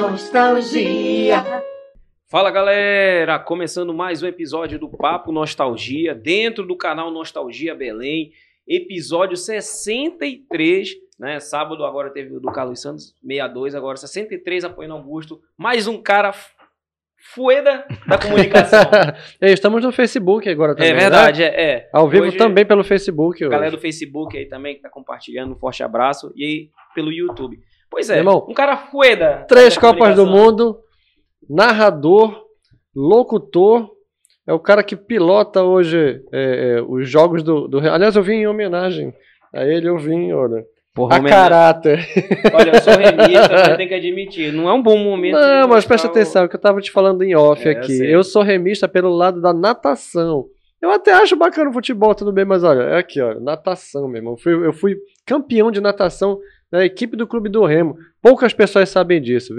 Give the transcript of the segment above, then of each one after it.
Nostalgia. Fala galera, começando mais um episódio do Papo Nostalgia, dentro do canal Nostalgia Belém, episódio 63, né? Sábado agora teve o do Carlos Santos, 62, agora 63 apoiando Augusto, mais um cara fueda da comunicação. Estamos no Facebook agora também. é verdade, né? é, é. Ao vivo Hoje, também pelo Facebook. A hoje. galera do Facebook aí também que tá compartilhando, um forte abraço. E aí pelo YouTube. Pois é, Irmão, um cara fueda. Três Copas do. Mundo, narrador, locutor. É o cara que pilota hoje é, é, os jogos do, do. Aliás, eu vim em homenagem a ele, eu vim, olha. Porra, A caráter. Olha, eu sou remista, mas tem que admitir. Não é um bom momento. Não, mas presta o- atenção, que eu tava te falando em off É, eu aqui. sei. Eu sou remista pelo lado da natação. Eu até acho bacana o futebol, tudo bem, mas olha, é aqui, ó, natação, meu irmão. Eu fui, eu fui campeão de natação da equipe do Clube do Remo. Poucas pessoas sabem disso,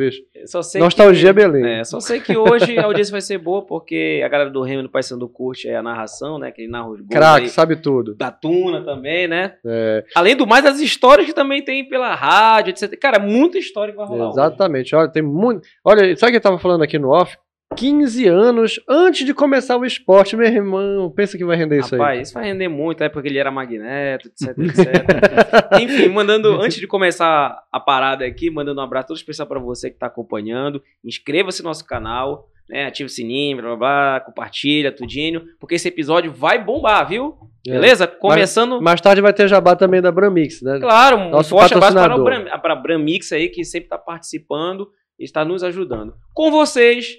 sei Nostalgia que, Belém. É, só sei que hoje a audiência vai ser boa, porque a galera do Remo do Paysandu curte é a narração, né? Que ele narra os gols Craque, sabe tudo. da Tuna também, né? É, Além do mais, as histórias que também tem pela rádio, etc. Cara, muita história que vai rolar hoje. exatamente. Olha, tem muito. Olha, sabe o que eu tava falando aqui no off? 15 anos antes de começar o esporte, meu irmão. Pensa que vai render isso aí. Rapaz, isso vai render muito, é porque ele era magneto, etc, etc. Enfim, mandando, antes de começar a parada aqui, mandando um abraço todo especial pra você que tá acompanhando. Inscreva-se no nosso canal, né? Ative o sininho, blá blá blá, compartilha, tudinho, porque esse episódio vai bombar, viu? É. Beleza? Começando. Mais tarde vai ter jabá também da Bramix, né? Claro, um Nosso forte abraço para o patrocinador. Bram, para a Bramix aí, que sempre está participando e está nos ajudando. Com vocês,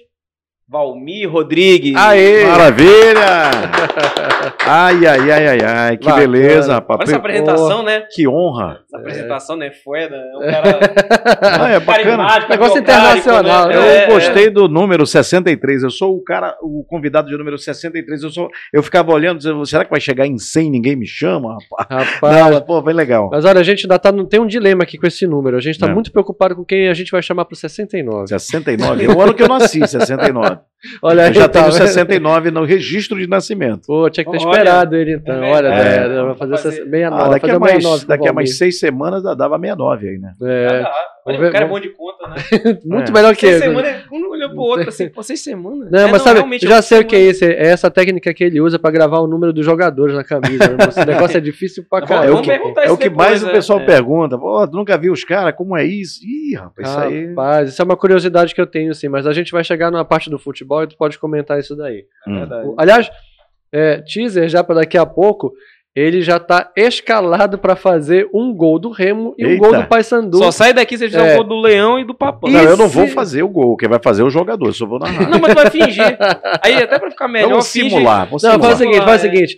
Valmir Rodrigues. Aê! Maravilha! Ai, ai, ai, ai, ai, que Bacana. beleza, rapaz. Olha essa apresentação, né? Que honra. Essa apresentação, né? Foda. É um cara Ah, é bacana. Negócio internacional, né? Eu É, gostei do número 63. Eu sou o cara, o convidado de número 63. Eu, sou, eu ficava olhando, dizendo, será que vai chegar em 100 ninguém me chama? Rapaz? Rapaz. Não, pô, bem legal. Mas olha, a gente ainda tá, no- tem um dilema aqui com esse número. A gente tá É. muito preocupado com quem a gente vai chamar pro 69. 69. É o ano que eu nasci, 69. Olha Eu já tá tenho vendo? 69 no registro de nascimento. Pô, tinha que ter Olha, esperado ele então. é Olha, é, vai Vamos fazer, fazer- 69. Ah, daqui a mais, 69 com o daqui a mais seis semanas dá- dava 69 aí, né? É, Ah, olha, o cara é bom de conta, né? muito É. melhor que Seis ele. semanas, um olhou pro outro assim, pô, seis semanas. Não, É, mas sabe, realmente, eu já eu- sei o que é isso. É essa técnica que ele usa pra gravar o número dos jogadores na camisa. né? Esse negócio é difícil pra Vamos- caramba. É o que, é o que depois, mais o né? pessoal É. pergunta. Pô, tu nunca viu os caras? Como é isso? Ih, rapaz, isso aí. Rapaz, isso é uma curiosidade que eu tenho, sim, mas a gente vai chegar numa parte do futebol e tu pode comentar isso daí. É verdade. O- Aliás, é, teaser já para daqui a pouco, ele já tá escalado pra fazer um gol do Remo e um Eita. gol do Paysandu. Só sai daqui se ele fizer É. o gol do Leão e do Papão. Não, E eu não se- vou fazer o gol. Quem vai fazer é o jogador, eu só vou narrar. Não, mas tu vai fingir. Aí até pra ficar melhor, Vamos simular, vamos Não, simular. faz o seguinte, faz o É. seguinte.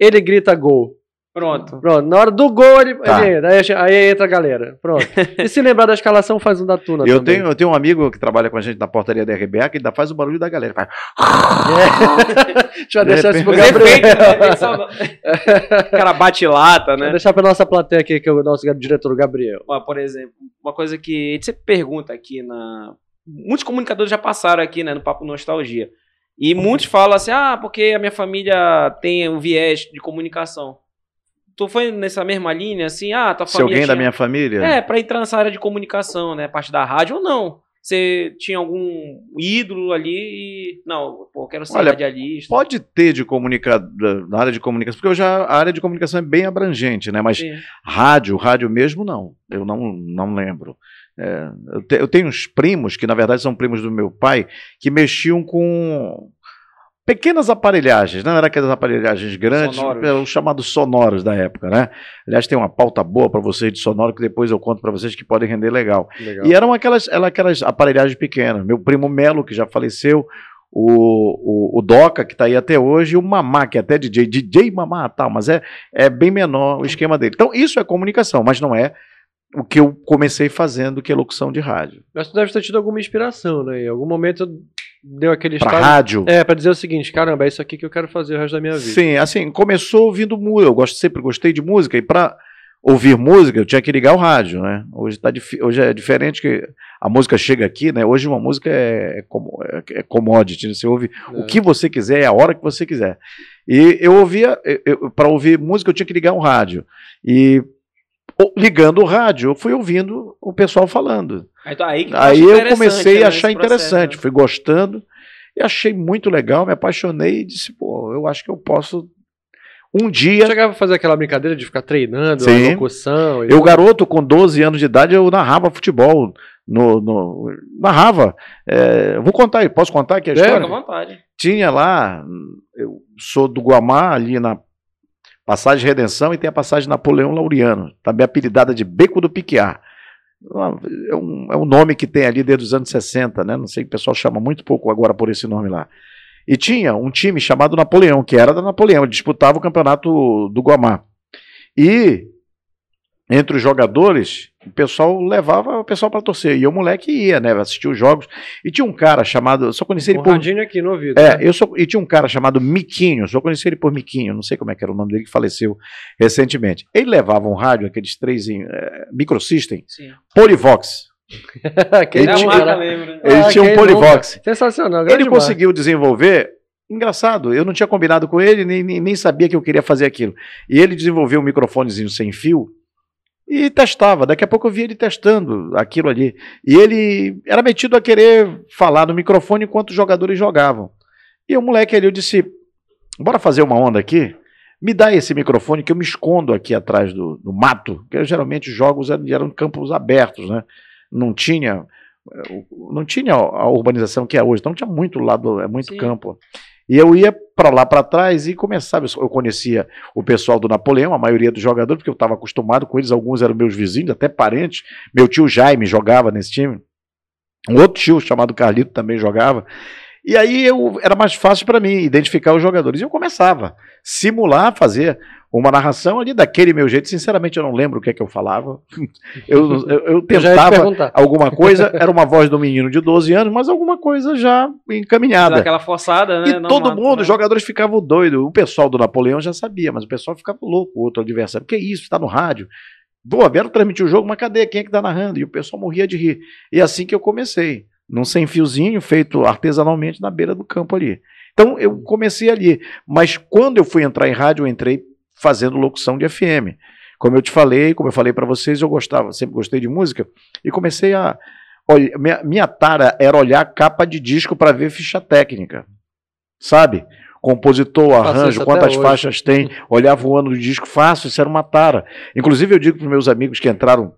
Ele grita gol. Pronto. Pronto, na hora do gol ele, Tá. ele entra. Aí, aí entra a galera. Pronto. e se lembrar da escalação, faz um da Tuna Eu também. tenho, eu tenho um amigo que trabalha com a gente na portaria da RBA que ainda faz o barulho da galera. Faz... Deixa eu De deixar é O cara bate lata, Deixa eu né? deixar pra nossa plateia aqui, que é o nosso diretor Gabriel. Ó, Por exemplo, uma coisa que a gente sempre pergunta aqui na. Muitos comunicadores já passaram aqui, né, no Papo Nostalgia. E muitos falam assim: ah, porque a minha família tem um viés de comunicação. Tu foi nessa mesma linha, assim, ah, tua Se família. alguém da tinha- minha família. É, pra entrar nessa área de comunicação, né? Parte da rádio ou não? Você tinha algum ídolo ali e. Não, pô, eu quero ser Olha, radialista. Pode ter de comunicador na área de comunicação, porque eu já, a área de comunicação é bem abrangente, né? Mas Sim. rádio, rádio mesmo, não. Eu não, não lembro. É, eu, te- eu tenho uns primos, que na verdade são primos do meu pai, que mexiam com pequenas aparelhagens, não era aquelas aparelhagens grandes, Sonoros. eram os chamados sonoros da época, né? Aliás, tem uma pauta boa para vocês de sonoro que depois eu conto para vocês que podem render legal. Legal. E eram aquelas, eram aquelas aparelhagens pequenas. Meu primo Melo, que já faleceu, o, o, o Doca, que está aí até hoje, e o Mamá, que é até DJ, DJ Mamá, tal, mas é, é bem menor o esquema dele. Então, isso é comunicação, mas não é o que eu comecei fazendo, que é locução de rádio. Mas tu deve ter tido alguma inspiração, né? Em algum momento deu aquele Pra rádio? É, pra dizer o seguinte, caramba, é isso aqui que eu quero fazer o resto da minha vida. Sim, assim, começou ouvindo música. Eu gosto, sempre gostei de música, e para ouvir música, eu tinha que ligar o rádio, né? Hoje, tá, hoje é diferente que a música chega aqui, né? Hoje uma música é, é, é commodity, né? você ouve é. o que você quiser, é a hora que você quiser. E eu ouvia, para ouvir música eu tinha que ligar o rádio. E ligando o rádio, eu fui ouvindo o pessoal falando. Aí, aí, aí eu comecei a achar interessante, processo, fui gostando e achei muito legal, me apaixonei e disse, pô, eu acho que eu posso um dia. Chegava a fazer aquela brincadeira de ficar treinando, Sim. a locução. Eu, garoto, com 12 anos de idade, eu narrava futebol. No, no narrava. É, vou contar aí, posso contar aqui a história? Fica à vontade. Tinha lá, eu sou do Guamá, ali na Passagem Redenção, e tem a passagem Napoleão Laureano, também apelidada de Beco do Piquiá. É um, é um nome que tem ali desde os anos 60, né? Não sei, o pessoal chama muito pouco agora por esse nome lá. E tinha um time chamado Napoleão, que era da Napoleão, disputava o campeonato do Guamá. E entre os jogadores, o pessoal levava o pessoal para torcer. E o moleque ia, né? Assistir os jogos. E tinha um cara chamado. Eu só conheci ele por. aqui no ouvido. É, né? eu só, e tinha um cara chamado Miquinho. Só conheci ele por Miquinho. Não sei como é que era o nome dele, que faleceu recentemente. Ele levava um rádio, aqueles três é, Microsystem, Sim. Polivox. ele, tinha, ele ah, tinha um Polivox. Sensacional. Ele demais. conseguiu desenvolver. Engraçado, eu não tinha combinado com ele, nem, nem, nem sabia que eu queria fazer aquilo. E ele desenvolveu um microfonezinho sem fio e testava. Daqui a pouco eu via ele testando aquilo ali. E ele era metido a querer falar no microfone enquanto os jogadores jogavam. E o moleque ali, eu disse: bora fazer uma onda aqui? Me dá esse microfone que eu me escondo aqui atrás do, do mato, porque geralmente os jogos eram, eram campos abertos, né? não tinha não tinha a urbanização que é hoje, então tinha muito lado, é muito Sim. campo. E eu ia para lá para trás e começava. Eu conhecia o pessoal do Napoleão, a maioria dos jogadores, porque eu estava acostumado com eles, alguns eram meus vizinhos, até parentes. Meu tio Jaime jogava nesse time. Um outro tio chamado Carlito também jogava. E aí eu, era mais fácil para mim identificar os jogadores. E eu começava a simular, fazer uma narração ali daquele meu jeito. Sinceramente, eu não lembro o que é que eu falava. Eu, eu, eu tentava eu alguma coisa, era uma voz do menino de 12 anos, mas alguma coisa já encaminhada. Aquela forçada, né? E não todo mundo, né? os jogadores ficavam doidos. O pessoal do Napoleão já sabia, mas o pessoal ficava louco, o outro adversário. Que isso? Está no rádio. Pô, vieram transmitir o jogo, mas cadê? Quem é que tá narrando? E o pessoal morria de rir. E é assim que eu comecei num sem fiozinho feito artesanalmente na beira do campo ali. Então eu comecei ali, mas quando eu fui entrar em rádio, eu entrei fazendo locução de FM. Como eu te falei, como eu falei para vocês, eu gostava, sempre gostei de música e comecei a olha, minha, minha tara era olhar capa de disco para ver ficha técnica. Sabe? Compositor, arranjo, quantas faixas tem, olhava o ano do disco fácil, isso era uma tara. Inclusive eu digo para meus amigos que entraram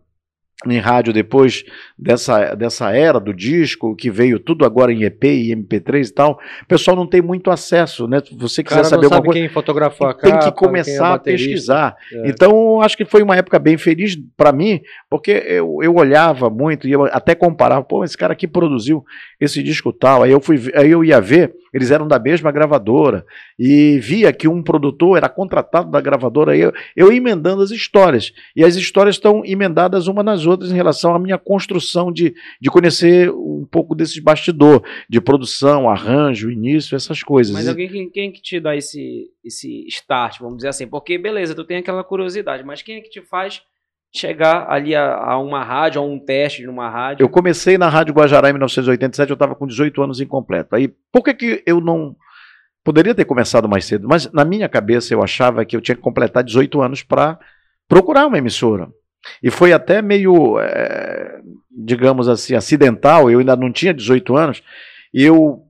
em rádio depois dessa, dessa era do disco, que veio tudo agora em EP e MP3 e tal, o pessoal não tem muito acesso, né? Se você quiser saber alguma coisa, quem fotografou a tem que começar é a pesquisar. É. Então, acho que foi uma época bem feliz para mim, porque eu, eu olhava muito e eu até comparava, pô, esse cara aqui produziu esse disco tal, aí eu fui aí eu ia ver eles eram da mesma gravadora e via que um produtor era contratado da gravadora. Eu, eu emendando as histórias. E as histórias estão emendadas uma nas outras em relação à minha construção de, de conhecer um pouco desse bastidor, de produção, arranjo, início, essas coisas. Mas alguém quem, quem que te dá esse, esse start, vamos dizer assim? Porque, beleza, tu tem aquela curiosidade, mas quem é que te faz chegar ali a, a, uma rádio, a um teste numa rádio? Eu comecei na Rádio Guajará em 1987, eu estava com 18 anos incompleto. Aí, por que, que eu não. Poderia ter começado mais cedo, mas na minha cabeça eu achava que eu tinha que completar 18 anos para procurar uma emissora. E foi até meio, é, digamos assim, acidental, eu ainda não tinha 18 anos, e eu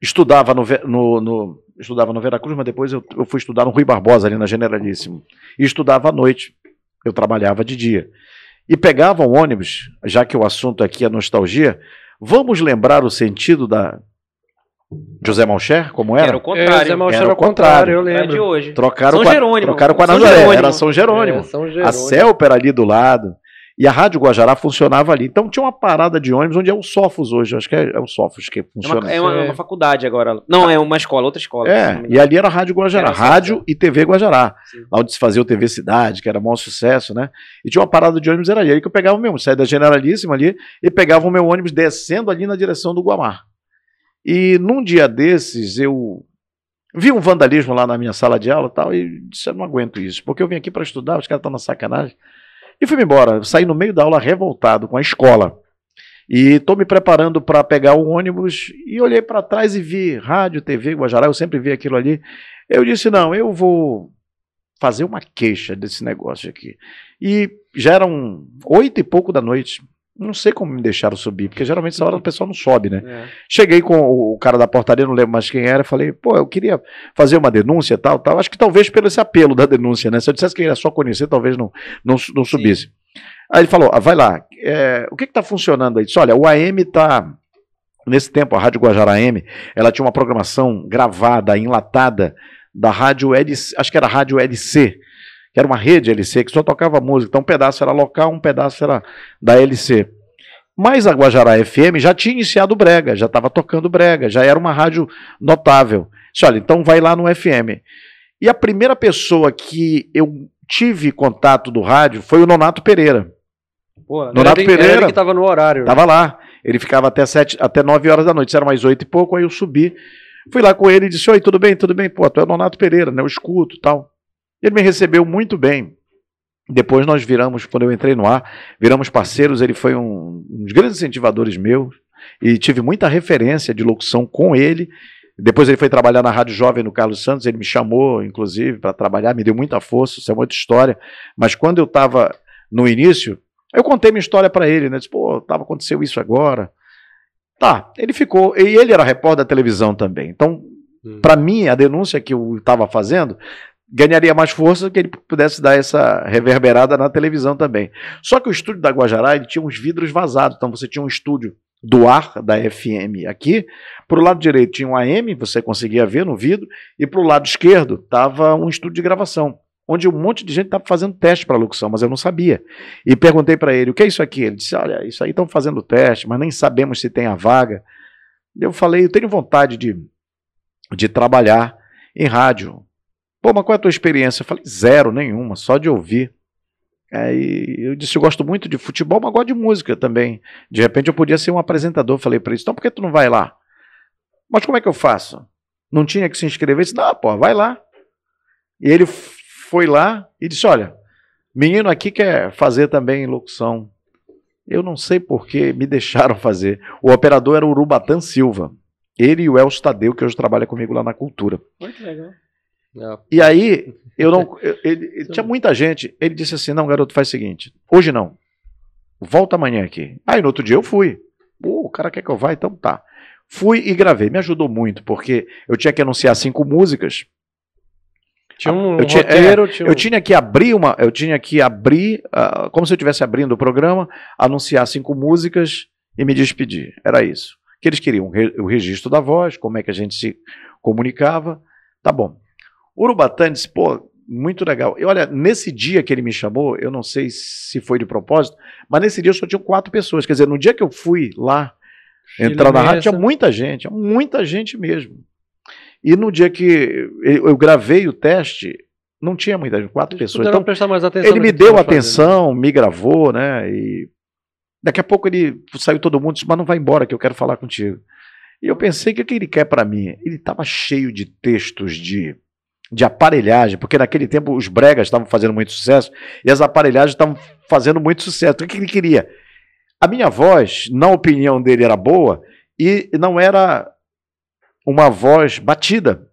estudava no, no, no estudava no Veracruz, mas depois eu, eu fui estudar no Rui Barbosa, ali na Generalíssimo, e estudava à noite eu trabalhava de dia. E pegava um ônibus, já que o assunto aqui é nostalgia, vamos lembrar o sentido da José Malcher, como era? Era o contrário. É, José Malcher era o contrário, eu lembro. É de hoje. Trocaram São com a, Jerônimo. Trocaram com a Nazaré, era São Jerônimo. É, São Jerônimo. A Celpa era ali do lado. E a Rádio Guajará funcionava ali. Então tinha uma parada de ônibus onde é o Sofos hoje. Acho que é, é o Sofos que É funciona. uma, é uma- uma faculdade agora. Não, é uma escola, outra escola. É, e ali era a Rádio Guajará. Era Rádio e TV Guajará. Sim. Lá onde se fazia o TV Cidade, que era o maior sucesso, né? E tinha uma parada de ônibus, era ali. Aí que eu pegava mesmo, saía da Generalíssima ali e pegava o meu ônibus descendo ali na direção do Guamar. E num dia desses, eu vi um vandalismo lá na minha sala de aula tal, e disse, eu não aguento isso, porque eu vim aqui para estudar, os caras estão na sacanagem. E fui embora, saí no meio da aula revoltado com a escola. E estou me preparando para pegar o ônibus e olhei para trás e vi rádio, TV, Guajará, eu sempre vi aquilo ali. Eu disse, não, eu vou fazer uma queixa desse negócio aqui. E já eram oito e pouco da noite. Não sei como me deixaram subir, porque geralmente essa hora o pessoal não sobe, né? É. Cheguei com o cara da portaria, não lembro mais quem era, falei, pô, eu queria fazer uma denúncia tal, tal. Acho que talvez pelo esse apelo da denúncia, né? Se eu dissesse que era só conhecer, talvez não, não, não subisse. Aí ele falou, ah, vai lá, é, o que está funcionando aí? Disse, olha, o AM está Nesse tempo, a Rádio Guajará AM, ela tinha uma programação gravada, enlatada, da rádio LC, acho que era a Rádio LC, que era uma rede LC, que só tocava música. Então, um pedaço era local, um pedaço era da LC. Mas a Guajará FM já tinha iniciado Brega, já estava tocando Brega, já era uma rádio notável. Disse, olha, então vai lá no FM. E a primeira pessoa que eu tive contato do rádio foi o Nonato Pereira. Pô, Nonato era ele- Pereira. ele que tava no horário. Tava lá. Ele ficava até, sete, até 9 horas da noite, isso era mais oito e pouco, aí eu subi. Fui lá com ele e disse: Oi, tudo bem, tudo bem? Pô, tu é o Nonato Pereira, né? Eu escuto e tal. Ele me recebeu muito bem. Depois nós viramos, quando eu entrei no ar, viramos parceiros. Ele foi um, um dos grandes incentivadores meus e tive muita referência de locução com ele. Depois ele foi trabalhar na Rádio Jovem no Carlos Santos. Ele me chamou, inclusive, para trabalhar, me deu muita força. Isso é muita história. Mas quando eu estava no início, eu contei minha história para ele, né? Disse, pô, tava, aconteceu isso agora. Tá, ele ficou. E ele era repórter da televisão também. Então, Hum. para mim, a denúncia que eu estava fazendo ganharia mais força que ele pudesse dar essa reverberada na televisão também. Só que o estúdio da Guajará ele tinha uns vidros vazados. Então, você tinha um estúdio do ar da FM aqui. Para o lado direito tinha um AM, você conseguia ver no vidro. E para o lado esquerdo estava um estúdio de gravação onde um monte de gente estava fazendo teste para locução, mas eu não sabia. E perguntei para ele, o que é isso aqui? Ele disse, olha, isso aí estão fazendo teste, mas nem sabemos se tem a vaga. Eu falei, eu tenho vontade de, de trabalhar em rádio. Pô, mas qual é a tua experiência? Eu falei, zero, nenhuma, só de ouvir. Aí eu disse, eu gosto muito de futebol, mas gosto de música também. De repente eu podia ser um apresentador. Falei para ele, então por que tu não vai lá? Mas como é que eu faço? Não tinha que se inscrever? Disse, não, pô, vai lá. E ele foi lá e disse: Olha, menino aqui quer fazer também locução. Eu não sei por que me deixaram fazer. O operador era o Urubatan Silva. Ele e o Elcio Tadeu, que hoje trabalha comigo lá na cultura. Que legal. É. E aí, eu não. eu- ele- tinha muita gente. Ele disse assim: Não, garoto, faz o seguinte. Hoje não. Volta amanhã aqui. Aí no outro dia eu fui. Pô, o cara quer que eu vá, então tá. Fui e gravei. Me ajudou muito, porque eu tinha que anunciar cinco músicas. Tinha um Eu tinha- roteiro, tinha um... Eu tinha que abrir uma, eu tinha que abrir, ah, como se eu estivesse abrindo o programa, anunciar cinco músicas e me despedir. Era isso. Que eles queriam o registro da voz, como é que a gente se comunicava. Tá bom. Urubatã disse, pô, muito legal. E olha, nesse dia que ele me chamou, eu não sei se foi de propósito, mas nesse dia só tinham quatro pessoas. Quer dizer, no dia que eu fui lá entrar na rádio, tinha muita gente, tinha muita gente mesmo. E no dia que eu eu gravei o teste, não tinha muita gente, quatro Eles pessoas. Então, prestar mais atenção ele me deu fazendo. atenção, me gravou, né? E daqui a pouco ele saiu todo mundo, disse, mas não vai embora que eu quero falar contigo. E eu pensei, o que, que ele quer para mim? Ele estava cheio de textos de, de aparelhagem, porque naquele tempo os bregas estavam fazendo muito sucesso e as aparelhagens estavam fazendo muito sucesso. O que, ele queria? A minha voz, na opinião dele, era boa e não era uma voz batida.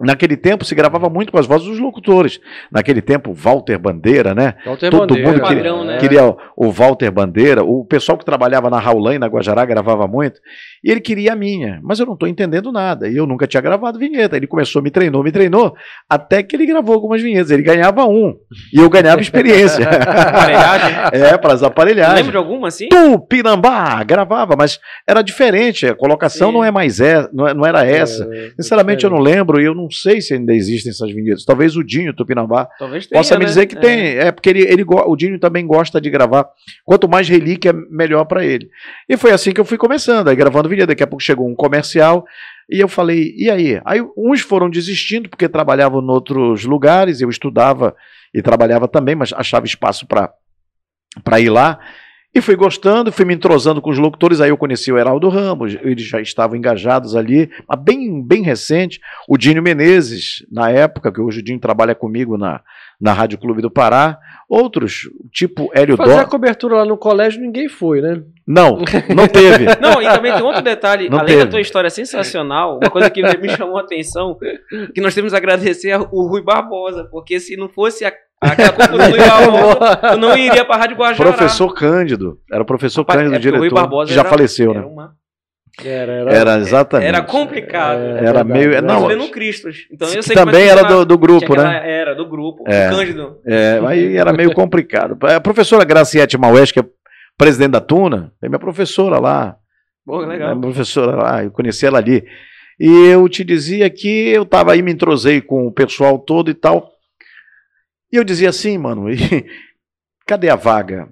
Naquele tempo se gravava muito com as vozes dos locutores. Naquele tempo, Walter Bandeira, né? Walter Todo Bandeira, mundo é. queria, Padrão, né? queria o, o Walter Bandeira, o pessoal que trabalhava na Raulã e na Guajará gravava muito, e ele queria a minha, mas eu não estou entendendo nada, e eu nunca tinha gravado vinheta. Ele começou, me treinou, me treinou, até que ele gravou algumas vinhetas. Ele ganhava um, e eu ganhava experiência. Aparelhagem. é, para as aparelhagens. Lembra de alguma assim? Tupinambá, gravava, mas era diferente, a colocação Sim. não é mais é, não, é- não era essa. É, Sinceramente, eu não lembro e eu não, não sei se ainda existem essas vinhetas. Talvez o Dinho Tupinambá Talvez tenha, possa me né? dizer que É. tem. É porque ele, ele, o Dinho também gosta de gravar. Quanto mais relíquia, melhor para ele. E foi assim que eu fui começando, aí gravando vinheta. Daqui a pouco chegou um comercial e eu falei, e aí? Aí uns foram desistindo porque trabalhavam em outros lugares, eu estudava e trabalhava também, mas achava espaço para para ir lá. E fui gostando, fui me entrosando com os locutores. Aí eu conheci o Heraldo Ramos, eles já estavam engajados ali, mas bem, bem recente. O Dinho Menezes, na época, que hoje o Dinho trabalha comigo na, na Rádio Clube do Pará. Outros, tipo Hélio Fazer a Dó. cobertura lá no colégio, ninguém foi, né? Não, não teve. Não, e também tem outro detalhe, Não além teve. da tua história sensacional, uma coisa que me chamou a atenção, que nós temos que agradecer ao Rui Barbosa, porque se não fosse a, aquela do Barbosa, eu não iria pra Rádio Guajará. Professor Cândido. Era o professor Rapaz, Cândido, é diretor. Barbosa que já era- faleceu, Era, né? uma, Era, era. Era exatamente. era complicado. É, Era verdade, meio- não, Nós vendo Cristos. Então eu que sei é também era do, do grupo, né? aquela- Era, do grupo. É. O Cândido. É, aí era meio complicado. A professora Graciete Maués, que é presidente da Tuna, é minha professora lá. É legal. minha professora lá, eu conheci ela ali. E eu te dizia que eu tava aí, me entrosei com o pessoal todo e tal. E eu dizia assim, mano, e cadê a vaga?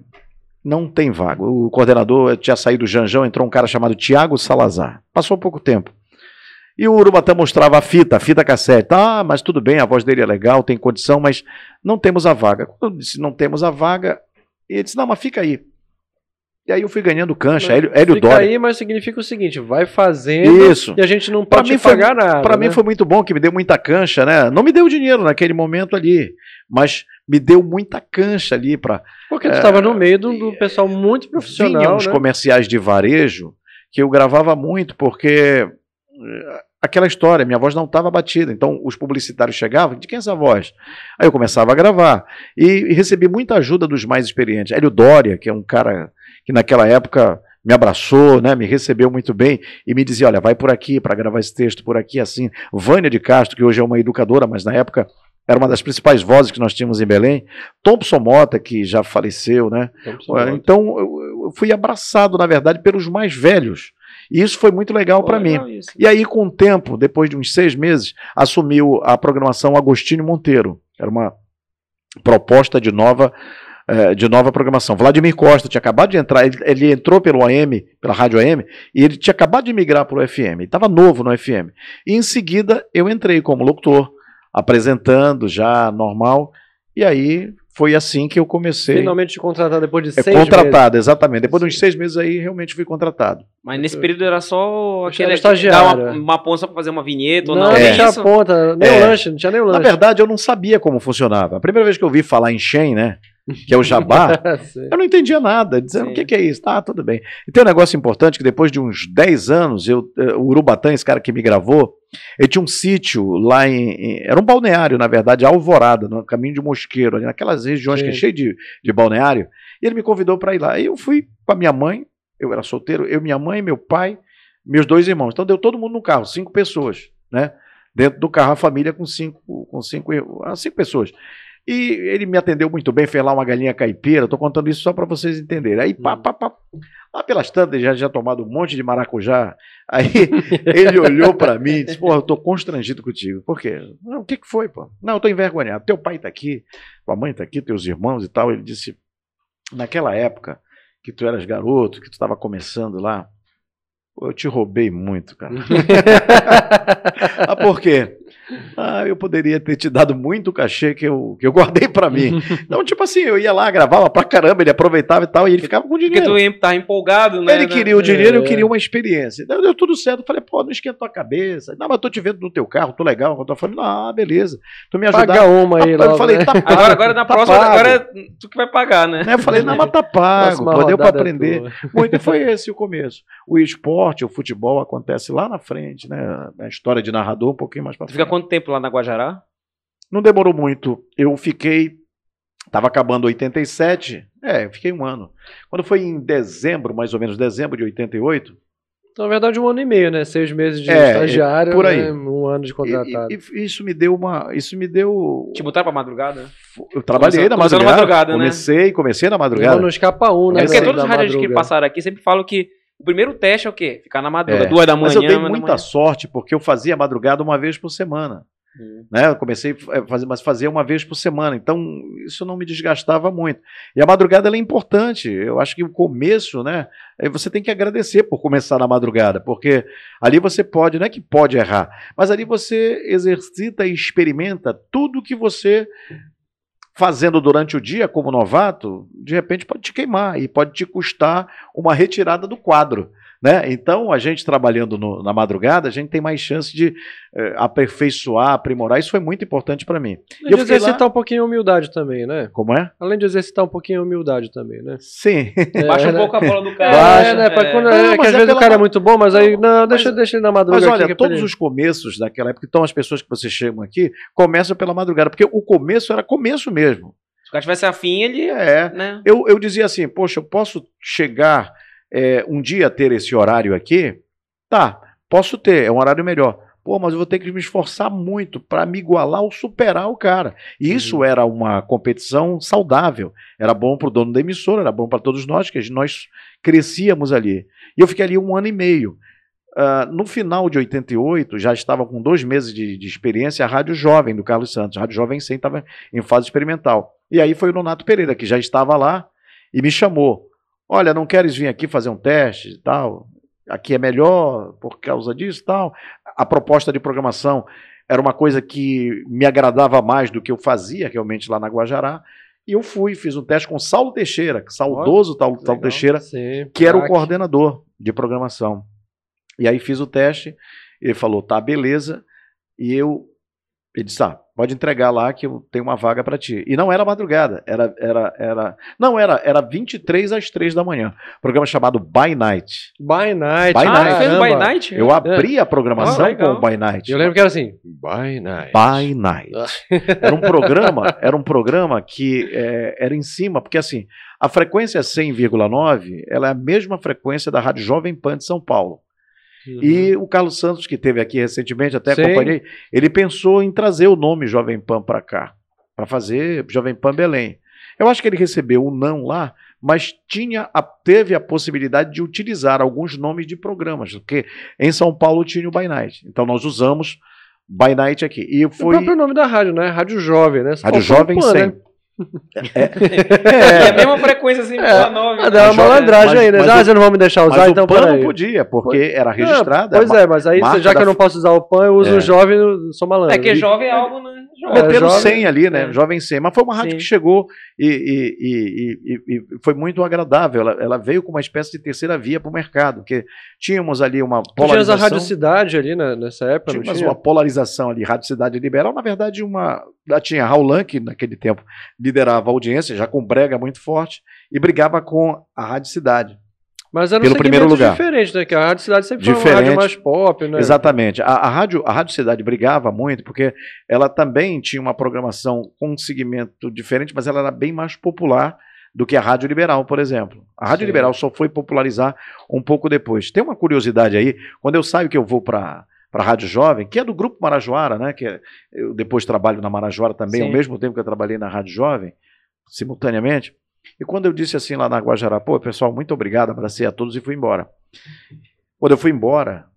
Não tem vaga. O coordenador tinha saído do Janjão, entrou um cara chamado Tiago Salazar. Passou pouco tempo. E o Urubatã mostrava a fita, a fita cassete. Ah, mas tudo bem, a voz dele é legal, tem condição, mas não temos a vaga. Quando eu disse não temos a vaga, ele disse, não, mas fica aí. E aí eu fui ganhando cancha, Hélio, Hélio Fica Dória. aí, mas significa o seguinte: vai fazendo Isso. e a gente não pode mim te foi- pagar nada. Para né? mim foi muito bom, que me deu muita cancha, né? Não me deu dinheiro naquele momento ali, mas me deu muita cancha ali para Porque tu estava no meio do, do pessoal muito profissional. Vinham uns né? comerciais de varejo que eu gravava muito, porque eh, aquela história, minha voz não estava batida. Então os publicitários chegavam, de quem é essa voz? Aí eu começava a gravar. E, e recebi muita ajuda dos mais experientes. Hélio Dória, que é um cara que naquela época me abraçou, né, me recebeu muito bem e me dizia, olha, vai por aqui para gravar esse texto, por aqui, assim. Vânia de Castro, que hoje é uma educadora, mas na época era uma das principais vozes que nós tínhamos em Belém. Thompson Mota, que já faleceu, né? Então eu fui abraçado, na verdade, pelos mais velhos. E isso foi muito legal para mim. isso. E aí, com o tempo, depois de uns seis meses, assumiu a programação Agostinho Monteiro. Era uma proposta de nova, eh, de nova programação. Vladimir Costa tinha acabado de entrar, ele, ele entrou pelo AM, pela rádio AM, e ele tinha acabado de migrar para o FM. Estava novo no FM. E em seguida eu entrei como locutor, apresentando já normal. E aí foi assim que eu comecei. Finalmente te contratar depois de É seis contratado, exatamente. Depois de uns seis meses aí, realmente fui contratado. Mas nesse período era só aquele era estagiário, dar uma, é. uma ponta pra fazer uma vinheta Meses. ou Não, não. não é tinha ponta, nem É. o lanche, não tinha nem o Na lanche. verdade, eu não sabia como funcionava. A primeira vez que eu ouvi falar em Shen, né? Que é o jabá, Sim. eu não entendia nada. Dizendo, Sim. o que, que é isso? Tá, tudo bem. E tem um negócio importante que depois de uns 10 anos, eu, eh, o Urubatã, esse cara que me gravou, ele tinha um sítio lá em, em- Era um balneário, na verdade, Alvorada, no caminho de Mosqueiro, ali naquelas regiões que é Sim. cheio de, de balneário. E ele me convidou para ir lá. E eu fui com a minha mãe, eu era solteiro, eu, minha mãe, meu pai, meus dois irmãos. Então deu todo mundo no carro, cinco pessoas, né? Dentro do carro, a família com cinco, com cinco, ah, cinco pessoas. E ele me atendeu muito bem, fez lá uma galinha caipira. Tô contando isso só para vocês entenderem. Aí, pá, pá, pá, lá pelas tantas, já já tomado um monte de maracujá. Aí ele olhou para mim e disse: Pô, eu tô constrangido contigo. Por quê? Não, o que, que foi, pô? Não, eu tô envergonhado. Teu pai tá aqui, tua mãe tá aqui, teus irmãos e tal. Ele disse: Naquela época que tu eras garoto, que tu estava começando lá, pô, eu te roubei muito, cara. ah, por quê? Ah, eu poderia ter te dado muito cachê que eu, que eu guardei pra mim. Então, tipo assim, eu ia lá, gravava pra caramba, ele aproveitava e tal, e ele ficava com Porque dinheiro. tu em- tava empolgado, né? Ele né? queria o dinheiro, eu É. queria uma experiência. Deu, deu tudo certo. Eu falei, pô, não esquentou a cabeça. Não, mas eu tô te vendo no teu carro, tô legal. Eu tô falando, ah, beleza. Tu me ajudar. Paga uma aí, eu logo, falei, né? tá pago. Agora, agora na tá próxima, pago. agora é tu que vai pagar, né? Eu falei, não, mas tá pago, pô, deu pra é aprender. tua. Muito, foi esse o começo. O esporte, o futebol acontece lá na frente, né? Na história de narrador, um pouquinho mais pra Tu fica frente. quanto tempo lá na Guajará? Não demorou muito. Eu fiquei. Tava acabando 87. É, eu fiquei um ano. Quando foi em dezembro, mais ou menos, dezembro de 88, Então, na verdade, um ano e meio, né? Seis meses de É, estagiário, por aí. né? um ano de contratado. e, e- isso me deu uma. Isso me deu. Te botaram pra madrugada? Eu trabalhei Começou- na começou na madrugada. madrugada, né? comecei, comecei na madrugada. no escapa um, né? É porque todos os radialistas que passaram aqui sempre falam que o primeiro teste é o quê? Ficar na madrugada, É, duas da manhã. Mas eu dei muita sorte porque eu fazia madrugada uma vez por semana. Uhum. Né? Eu comecei a fazer, mas fazia uma vez por semana, então isso não me desgastava muito. E a madrugada é importante. Eu acho que o começo, né? Você tem que agradecer por começar na madrugada, porque ali você pode, não é que pode errar, mas ali você exercita e experimenta tudo que você fazendo durante o dia como novato, de repente pode te queimar e pode te custar uma retirada do quadro. Né? Então, a gente trabalhando no, na madrugada, a gente tem mais chance de eh, aperfeiçoar, aprimorar. Isso foi muito importante para mim. E de exercitar lá... um pouquinho a humildade também, né? Como é? Além de exercitar um pouquinho a humildade também, né? Sim. É, Baixa um né? pouco a bola do cara. Baixa, né? É. Quando, é, não, que às vezes o cara é muito bom, mas aí, não, deixa, mas, deixa ele na madrugada. Mas olha, aqui, todos os começos daquela época, então as pessoas que vocês chegam aqui, começam pela madrugada, porque o começo era começo mesmo. Se o cara tivesse afim, ele. É. Né? Eu, eu dizia assim, poxa, eu posso chegar é, um dia ter esse horário aqui? Tá, posso ter, é um horário melhor. Pô, mas eu vou ter que me esforçar muito para me igualar ou superar o cara. E isso uhum. era uma competição saudável. Era bom para o dono da emissora, era bom para todos nós, que nós crescíamos ali. E eu fiquei ali um ano e meio. Uh, no final de 88, já estava com dois meses de, de, experiência a Rádio Jovem do Carlos Santos. A Rádio Jovem sem estava em fase experimental. E aí foi o Nonato Pereira, que já estava lá e me chamou. Olha, não queres vir aqui fazer um teste e tal? Aqui é melhor por causa disso e tal. A proposta de programação era uma coisa que me agradava mais do que eu fazia realmente lá na Guajará. E eu fui, fiz um teste com Saulo Teixeira, saudoso Saulo, Saulo Teixeira, sim, que era o coordenador de programação. E aí fiz o teste, ele falou, tá, beleza. E eu, ele disse, ah, pode entregar lá que eu tenho uma vaga para ti. E não era madrugada, era, era, era, não, era, era 23 às 3 da manhã. Programa chamado By Night. By Night. By ah, Night. fez By Night? Eu abri a programação ah, com o By Night. Eu lembro que era assim, By Night. By Night. Era um programa, era um programa que é, era em cima, porque assim, a frequência 100,9, ela é a mesma frequência da Rádio Jovem Pan de São Paulo. Uhum. E o Carlos Santos, que teve aqui recentemente, até Sim. acompanhei, ele pensou em trazer o nome Jovem Pan para cá, para fazer Jovem Pan Belém. Eu acho que ele recebeu um não lá, mas tinha a, teve a possibilidade de utilizar alguns nomes de programas, porque em São Paulo tinha o By Night. Então nós usamos By Night aqui. E foi... O próprio nome da rádio, né? Rádio Jovem, né? Rádio Jovem 100. Né? É, é, é, a mesma frequência assim, é, 9. Ah, dá uma malandragem aí, né? Ah, você não vai me deixar usar, mas então o PAN não podia, porque era registrado. pois é, mas aí, já que eu não posso usar o PAN, eu uso o jovem, sou malandro. É que jovem é algo, né? Meteram é, 100 ali, né? É. Jovem 100. Mas foi uma rádio Sim. que chegou e, e, e, e, foi muito agradável. Ela, ela, veio com uma espécie de terceira via para o mercado, porque tínhamos ali uma polarização. Tinha a Rádio Cidade ali né, nessa época, tinha, tinha? uma polarização ali. Rádio Cidade Liberal, na verdade, uma. Já tinha Raul que naquele tempo liderava a audiência, já com brega muito forte, e brigava com a Rádio Cidade. Mas era um pelo primeiro lugar. diferente, né? Que a Rádio Cidade sempre diferente, foi uma rádio mais pop, né? Exatamente. A, a, rádio, a Rádio Cidade brigava muito, porque ela também tinha uma programação com um segmento diferente, mas ela era bem mais popular do que a Rádio Liberal, por exemplo. A Rádio Sim. Liberal só foi popularizar um pouco depois. Tem uma curiosidade aí, quando eu saio que eu vou para para a Rádio Jovem, que é do Grupo Marajoara, né? Que é, eu depois trabalho na Marajoara também, Sim. ao mesmo tempo que eu trabalhei na Rádio Jovem, simultaneamente. E quando eu disse assim lá na Guajará, pô, pessoal, muito obrigado, abracei a todos e fui embora. Quando eu fui embora,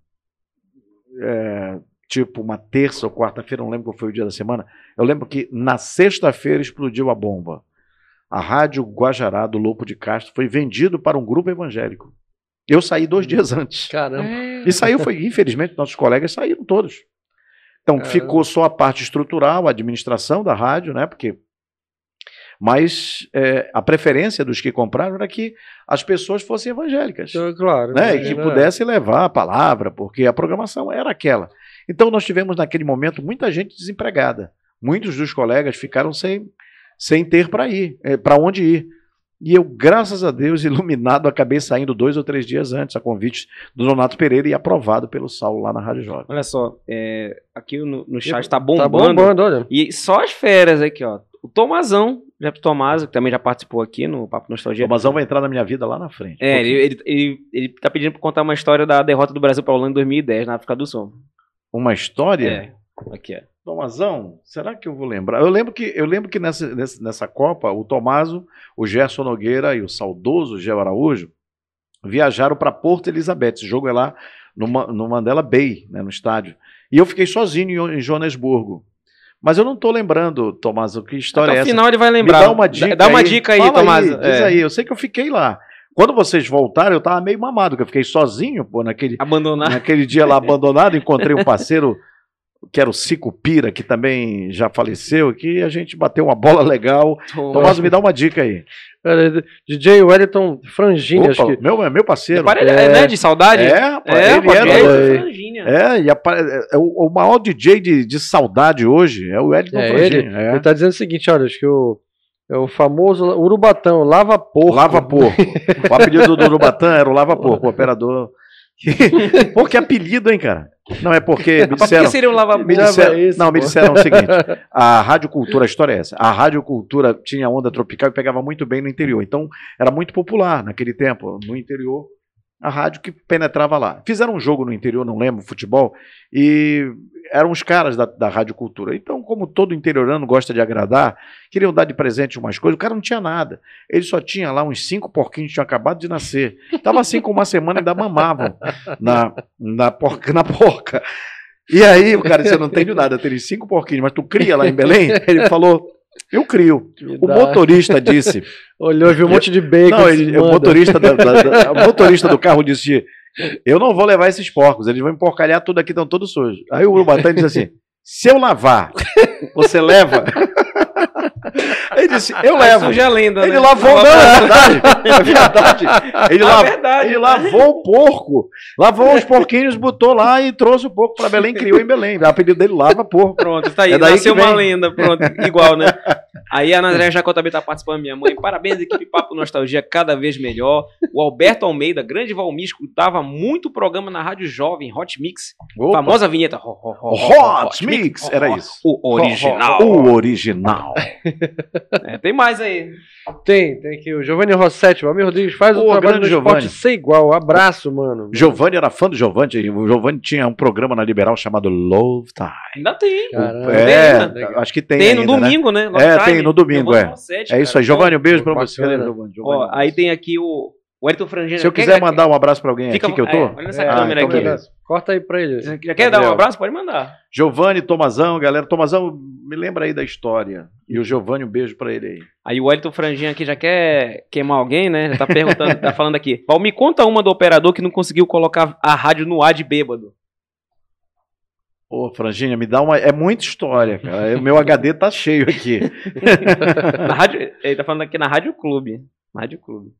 é, tipo uma terça ou quarta-feira, não lembro qual foi o dia da semana, eu lembro que na sexta-feira explodiu a bomba. A rádio Guajará do Lopo de Castro foi vendido para um grupo evangélico. Eu saí dois dias antes. Caramba. E saiu, foi, infelizmente, nossos colegas saíram todos. Então Caramba. ficou só a parte estrutural, a administração da rádio, né? Porque mas é, a preferência dos que compraram era que as pessoas fossem evangélicas. Então, claro. Né? E que pudessem levar a palavra, porque a programação era aquela. Então nós tivemos naquele momento muita gente desempregada. Muitos dos colegas ficaram sem, sem ter para ir, é, para onde ir. E eu, graças a Deus, iluminado, acabei saindo dois ou três dias antes, a convite do Donato Pereira e aprovado pelo Saulo lá na Rádio Jovem. Olha só, é, aqui no, no chat está bombando. Tá bombando, olha. E só as férias aqui, ó. O Tomazão, já Tomás, que também já participou aqui no Papo Nostalgia. O Tomazão vai entrar na minha vida lá na frente. É, ele, ele, ele, ele tá pedindo pra contar uma história da derrota do Brasil pra Holanda em 2010, na África do Sul. Uma história? É, aqui é. Tomazão, será que eu vou lembrar? Eu lembro que, eu lembro que nessa, nessa, Copa, o Tomaso, o Gerson Nogueira e o saudoso Gé Araújo viajaram para Porto Elizabeth. Esse jogo é lá no, no Mandela Bay, né, no estádio. E eu fiquei sozinho em Joanesburgo. Mas eu não tô lembrando, Tomás, o que história é essa? final ele vai Me lembrar. dá uma dica Dá uma aí. dica aí, Fala Tomás. Diz É. aí, eu sei que eu fiquei lá. Quando vocês voltaram, eu tava meio mamado, que eu fiquei sozinho, pô, naquele, Abandonar. naquele dia lá abandonado, encontrei um parceiro que era o Cico Pira, que também já faleceu, que a gente bateu uma bola legal. Tomás, me dá uma dica aí. DJ Wellington Frangini, acho Opa, que. meu, meu parceiro. Para, É. né, de saudade? É, É, ele era. É. Franginha. É, e apare- é o, o maior DJ de, de saudade hoje é o Wellington É Frangini. ele? É. Ele tá dizendo o seguinte, olha, acho que o, é o famoso Urubatão, lava porco. Lava Porco. O apelido do Urubatã era o Lava Porco, o operador. Pô, que apelido, hein, cara? Não, é porque me Mas por que disseram. seria um lava Me disseram, isso, não, me pô. disseram o seguinte: a Rádio Cultura, a história é essa. A Rádio Cultura tinha onda tropical e pegava muito bem no interior. Então, era muito popular naquele tempo, no interior, a rádio que penetrava lá. Fizeram um jogo no interior, não lembro, futebol, e eram os caras da, da Rádio Cultura. Então, como todo interiorano gosta de agradar, queriam dar de presente umas coisas, o cara não tinha nada. Ele só tinha lá uns cinco porquinhos que tinham acabado de nascer. Tava assim com uma semana e ainda mamavam na, na, porca, na porca. E aí, o cara disse: Eu não tenho nada, eu tenho cinco porquinhos, mas tu cria lá em Belém? Ele falou: Eu crio. O motorista disse: Olhou, viu um monte de bacon. Não, ele, o motorista, da- da- da- o motorista do carro disse: Eu não vou levar esses porcos, eles vão emporcalhar tudo aqui, estão todos sujos. Aí o Urubatã disse assim: Se eu lavar, você leva? Ele disse: Eu Aí levo. surge a lenda, Ele né? lavou, não, é verdade. É verdade. Ele, Ah, la- verdade. ele lavou o porco. Lavou os porquinhos, botou lá e trouxe o porco para Belém, criou em Belém. O apelido dele lava porco. Pronto, tá aí. É daí Nasceu uma lenda, pronto. Igual, né? Aí a Ana Andréa Jacó também tá participando, minha mãe. Parabéns, equipe Papo Nostalgia, cada vez melhor. O Alberto Almeida, grande Valmir, escutava muito programa na Rádio Jovem, Hot Mix. Opa. Famosa vinheta. Ho, ho, ho, ho, Hot Mix, era isso. O original. O original. É, tem mais aí. Tem, tem aqui o Giovanni Rossetti, o Almir Rodrigues faz o trabalho grande do esporte Giovanni. ser igual. Abraço, mano. Giovanni era fã do Giovanni. O Giovanni tinha um programa na Liberal chamado Love Time. Ainda tem. Caramba. É, Tem, acho que tem. Tem, no ainda, né? domingo, né? É, Love tem Time. no domingo, é. Rossetti, É isso aí. Giovanni, um beijo pra você. O Giovanni? Ó, aí tem aqui o, o Ayrton Frangina. Se eu quiser quer- mandar um abraço pra alguém Fica- aqui que eu é, tô. olha essa Ah, câmera então aqui. beleza. Corta aí pra ele. Já quer dar um Gabriel. abraço? Pode mandar. Giovanni, Tomazão, galera. Tomazão, me lembra aí da história. E o Giovanni, um beijo pra ele aí. Aí o Wellington Franjinha aqui já quer queimar alguém, né? Já tá perguntando, tá falando aqui. Val, me conta uma do operador que não conseguiu colocar a rádio no ar de bêbado. Ô, Franginha, me dá uma. É muita história, cara. O meu HD tá cheio aqui. Na rádio, ele tá falando aqui na Rádio Clube. Na Rádio Clube.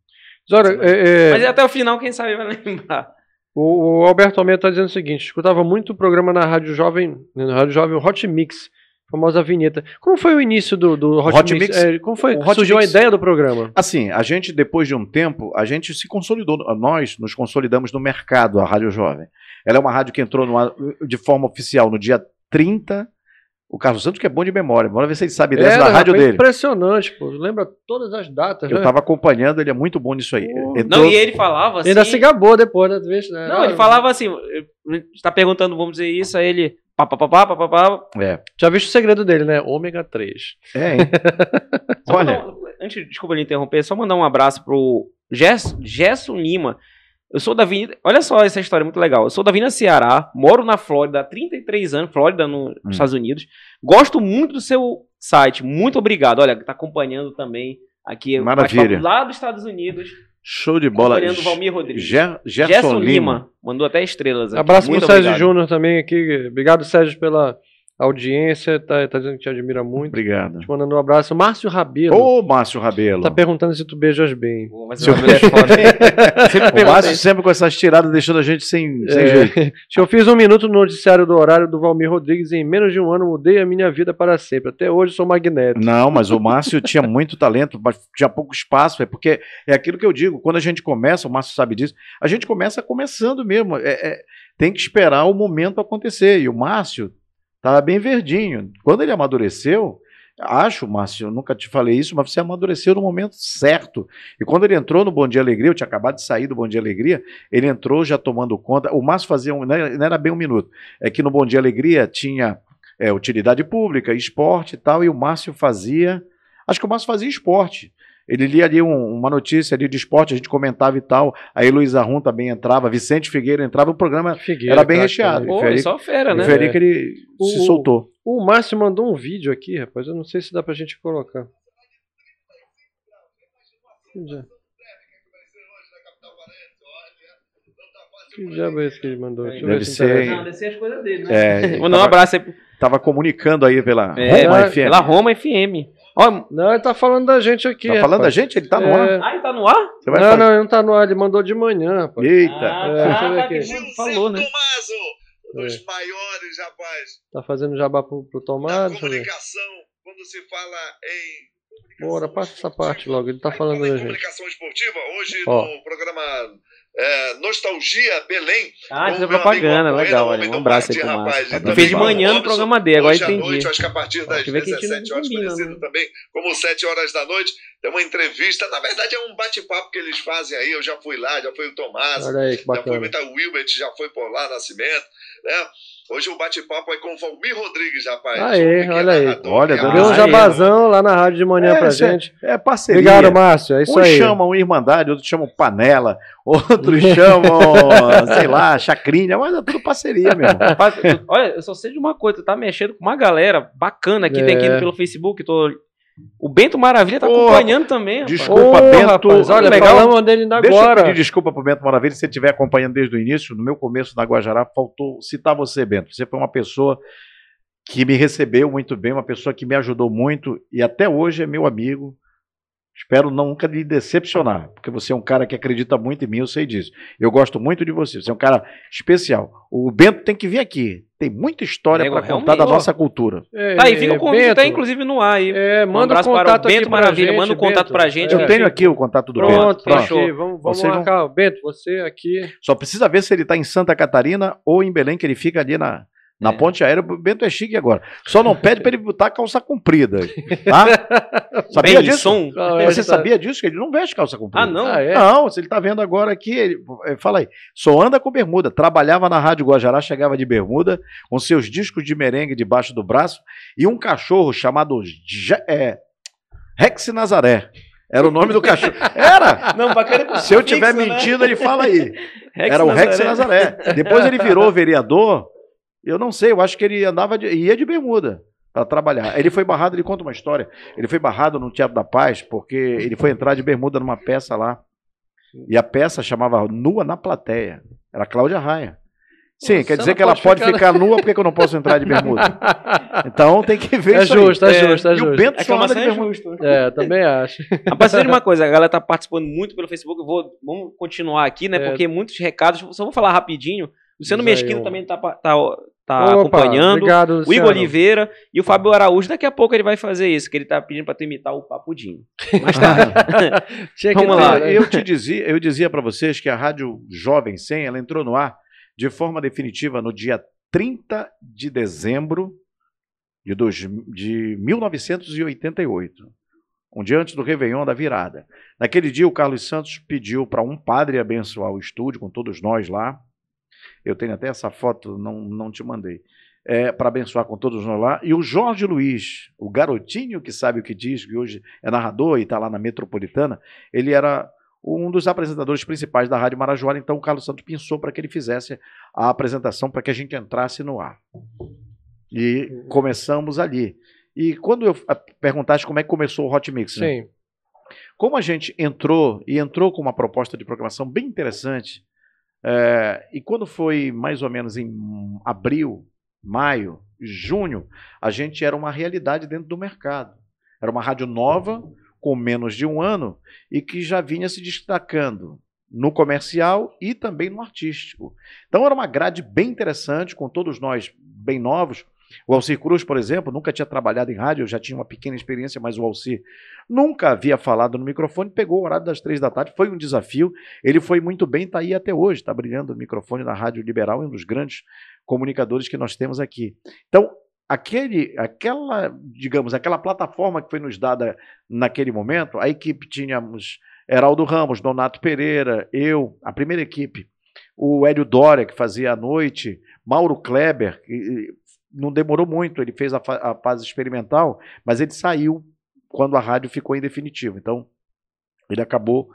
Zora, é, é, Mas até o final, quem sabe vai lembrar. o, o Alberto Almeida está dizendo o seguinte: escutava muito o programa na Rádio Jovem, na Rádio Jovem, o Hot Mix, famosa vinheta. Como foi o início do, do Hot, Hot Mix? Mix? É, como foi Hot surgiu Mix- a ideia do programa? Assim, a gente, depois de um tempo, a gente se consolidou. Nós nos consolidamos no mercado, a Rádio Jovem. Ela é uma rádio que entrou no ar, de forma oficial no dia 30. O Carlos Santos, que é bom de memória. Bora ver se ele sabe dessa Era, da rádio dele. Impressionante, pô. Lembra todas as datas, Eu né? tava acompanhando, ele é muito bom nisso aí. Entrou- Não, e ele falava assim. Ainda se gabou depois, né? né? Não, ele falava assim. Está perguntando, vamos dizer isso, aí ele. Pá, pá, pá, pá, pá, pá, pá. É, Já viste o segredo dele, né? Ômega 3. é, hein? Olha, mandar antes, desculpa lhe interromper, só mandar um abraço pro Gerson, Gerson Lima. Eu sou da Avenida. Olha só essa história muito legal. Eu sou da Avenida Ceará, moro na Flórida há 33 anos, Flórida, no- nos Hum. Estados Unidos. Gosto muito do seu site. Muito obrigado. Olha, tá acompanhando também aqui. Maravilha. Lá dos Estados Unidos. show de bola. Acompanhando o Valmir Rodrigues. Ger- Gerson, Gerson Lima. Lima. Mandou até estrelas. aqui. Abraço muito pro Sérgio. Júnior também aqui. Obrigado, Sérgio, pela audiência. Tá, tá dizendo que te admira muito. Obrigado. Te mandando um abraço. Márcio Rabelo. Ô, Márcio Rabelo. Tá perguntando se tu beijas bem. Pô, mas mulher foda. Sempre O. Márcio sempre com essas tiradas deixando a gente sem, sem É, jeito. Eu fiz um minuto no noticiário do horário do Valmir Rodrigues e em menos de um ano mudei a minha vida para sempre. Até hoje sou magnético. Não, mas o Márcio tinha muito talento, mas tinha pouco espaço. É porque é aquilo que eu digo. Quando a gente começa, o Márcio sabe disso, a gente começa começando mesmo. É- é- tem que esperar o momento acontecer. E o Márcio estava bem verdinho. Quando ele amadureceu, acho, Márcio, eu nunca te falei isso, mas você amadureceu no momento certo. E quando ele entrou no Bom Dia Alegria, eu tinha acabado de sair do Bom Dia Alegria, ele entrou já tomando conta. O Márcio fazia um. Não era bem um minuto. É que no Bom Dia Alegria tinha é, utilidade pública, esporte e tal, e o Márcio fazia. Acho que o Márcio fazia esporte. Ele lia ali um- uma notícia ali de esporte, a gente comentava e tal. Aí Luiz Arrum também entrava, Vicente Figueira entrava, o programa Figueira, Era bem craque recheado. Pô, Feri- só fera, né? que ele O- se soltou. O Márcio mandou um vídeo aqui, rapaz. Eu não sei se dá pra gente colocar. Que dia- Que diabo é esse que ele mandou? Deixa eu Deve ver se ser? Não, desse as coisas dele, né? É, Mandar um tava, abraço aí. tava comunicando aí pela É, Roma FM. Pela Roma FM. Ó, Não, ele tá falando da gente aqui. Tá falando da gente? Ele tá no É. ar? ah, ele tá no ar? Você vai Não, fazer- não, ele não tá no ar. Ele mandou de manhã, rapaz. Eita. Ah, É, tá, deixa eu ver tá, aqui. ele falou, né? Tomaso, um dos É. maiores, rapaz, Tá fazendo jabá pro, pro Tomás. Comunicação, quando se fala em... Bora, passa essa parte logo. Ele tá falando da gente. comunicação esportiva, hoje Ó. no programa é, Nostalgia Belém. Ah, isso é o propaganda, legal, olha. Um abraço pro rapaz, Márcio. fez de o manhã no programa dele, agora hoje à entendi. noite, acho que a partir das que ver que a gente 17 não horas, combina, conhecido né? também como 7 horas da noite, tem uma entrevista. Na verdade, é um bate-papo que eles fazem aí. Eu já fui lá, já foi o Tomás, aí já foi muita Wilbert, já foi por lá, Nascimento, né? Hoje o bate-papo é com o Valmir Rodrigues, rapaz. Que é olha aí. narrador, Olha, que deu um jabazão lá na rádio de manhã É, pra é- gente. É parceria. Obrigado, Márcio. É isso Uns aí. chamam Irmandade, outros chamam Panela, outros chamam, sei lá, Chacrinha, mas é tudo parceria mesmo. Olha, eu só sei de uma coisa, tu tá mexendo com uma galera bacana aqui, tem aqui É. pelo Facebook, tô... O Bento Maravilha tá Ô, acompanhando também, rapaz. desculpa. Ô, Bento, rapaz, olha, legal. falamos dele ainda Deixa eu agora. pedir desculpa pro Bento Maravilha, se você estiver acompanhando desde o início, no meu começo na Guajará, faltou citar você, Bento. Você foi uma pessoa que me recebeu muito bem, uma pessoa que me ajudou muito e até hoje é meu amigo. Espero nunca lhe decepcionar, porque você é um cara que acredita muito em mim, eu sei disso. Eu gosto muito de você, você é um cara especial. O Bento tem que vir aqui. Tem muita história para contar da nossa cultura. É, Tá aí, fica o convite, Bento, tá inclusive no ar aí. É, manda um abraço para o contato aqui Bento pra Maravilha, gente, manda um contato Bento. pra gente. Eu É. tenho aqui o contato do Pronto, Bento. tá fechou. aqui. Vamos, vamos Vocês vão- marcar. Bento, você aqui. Só precisa ver se ele está em Santa Catarina ou em Belém, que ele fica ali na, na É. ponte aérea. O Bento é chique agora. Só não pede para ele botar calça comprida. Tá? Sabia Bem, disso? som. Você essa- sabia disso? Que ele não veste calça comprida. Ah, não? Ah, é? Não, se ele tá vendo agora aqui, ele, eh, fala aí, só anda com bermuda. Trabalhava na Rádio Guajará, chegava de bermuda, com seus discos de merengue debaixo do braço, e um cachorro chamado Ja- é, Rex Nazaré. Era o nome do cachorro. Era! Não, bacana Se eu estiver mentindo, ele fala aí. Era o Rex Nazaré. Depois ele virou vereador. Eu não sei, eu acho que ele andava de, ia de bermuda para trabalhar. Ele foi barrado, ele conta uma história. Ele foi barrado no Teatro da Paz porque ele foi entrar de bermuda numa peça lá. E a peça chamava Nua na Plateia. Era Cláudia Raia. Sim, Nossa, quer dizer que ela pode pode ficar- ficar, nua, por que que eu não posso entrar de bermuda? Então tem que ver É isso aí. justo, é justo, é E o justo. Bento só anda de é bermuda. justo. É, também acho. Rapaz, de uma coisa, a galera tá participando muito pelo Facebook, eu vou, vamos continuar aqui, né, É. porque muitos recados, só vou falar rapidinho, Luciano Diz aí, Mesquita ô. também tá, pa- tá, tá Opa, acompanhando, Obrigado, o. Igor Oliveira e o Fábio Araújo, daqui a pouco ele vai fazer isso, que ele tá pedindo pra tu imitar o Papudinho. Tinha que Vamos lá, né? Eu te dizia, eu dizia para vocês que a Rádio Jovem 100, ela entrou no ar de forma definitiva no dia 30 de dezembro de, dois, de 1988, um dia antes do Réveillon da virada. Naquele dia, o Carlos Santos pediu para um padre abençoar o estúdio, com todos nós lá. Eu tenho até essa foto, não, não te mandei. É, para abençoar com todos nós lá. E o Jorge Luiz, o garotinho que sabe o que diz, que hoje é narrador e está lá na Metropolitana, ele era um dos apresentadores principais da Rádio Marajoara, então o Carlos Santos pensou para que ele fizesse a apresentação para que a gente entrasse no ar. E começamos ali. E quando eu ah, perguntaste como é que começou o Hot Mix, né? Sim. como a gente entrou e entrou com uma proposta de programação bem interessante, é, e quando foi mais ou menos em abril, maio, junho, a gente era uma realidade dentro do mercado. Era uma rádio nova, com menos de um ano, e que já vinha se destacando no comercial e também no artístico. Então era uma grade bem interessante, com todos nós bem novos. O Alcir Cruz, por exemplo, nunca tinha trabalhado em rádio, já tinha uma pequena experiência, mas o Alcir nunca havia falado no microfone, pegou o horário das três da tarde, foi um desafio. Ele foi muito bem, está aí até hoje, está brilhando no microfone na Rádio Liberal, um dos grandes comunicadores que nós temos aqui. Então, aquele, aquela, digamos, aquela plataforma que foi nos dada naquele momento, a equipe tínhamos Heraldo Ramos, Donato Pereira, eu, a primeira equipe, o Hélio Dória, que fazia a noite, Mauro Kleber, que não demorou muito, ele fez a, fa a fase experimental, mas ele saiu quando a rádio ficou em definitivo. Então, Ele acabou.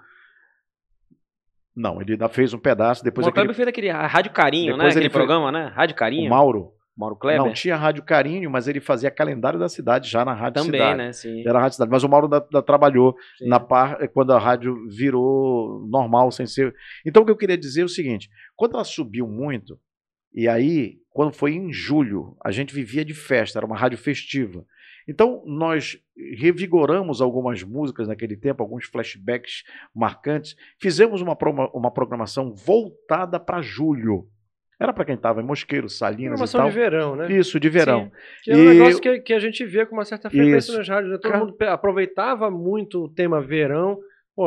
Não, ele ainda fez um pedaço. Depois o aquele... Fez aquele Rádio Carinho, Depois né? ele Aquele fez- programa, né? Rádio Carinho. O Mauro. Mauro Kleber. Não, tinha Rádio Carinho, mas ele fazia calendário da cidade já na Rádio Também, Cidade. né? Sim. Era a Rádio Cidade. Mas o Mauro da, da- trabalhou Sim. na par, quando a rádio virou normal, sem ser. Então o que eu queria dizer é o seguinte: quando ela subiu muito, e aí, quando foi em julho, a gente vivia de festa, era uma rádio festiva. Então, nós revigoramos algumas músicas naquele tempo, alguns flashbacks marcantes. Fizemos uma, uma programação voltada para julho. Era para quem estava em Mosqueiro, Salinas e Programação tal. de verão, né? Isso, de verão. Que é um E- negócio que, que a gente via com uma certa frequência Isso. nas rádios. Né? Todo Ca- mundo aproveitava muito o tema verão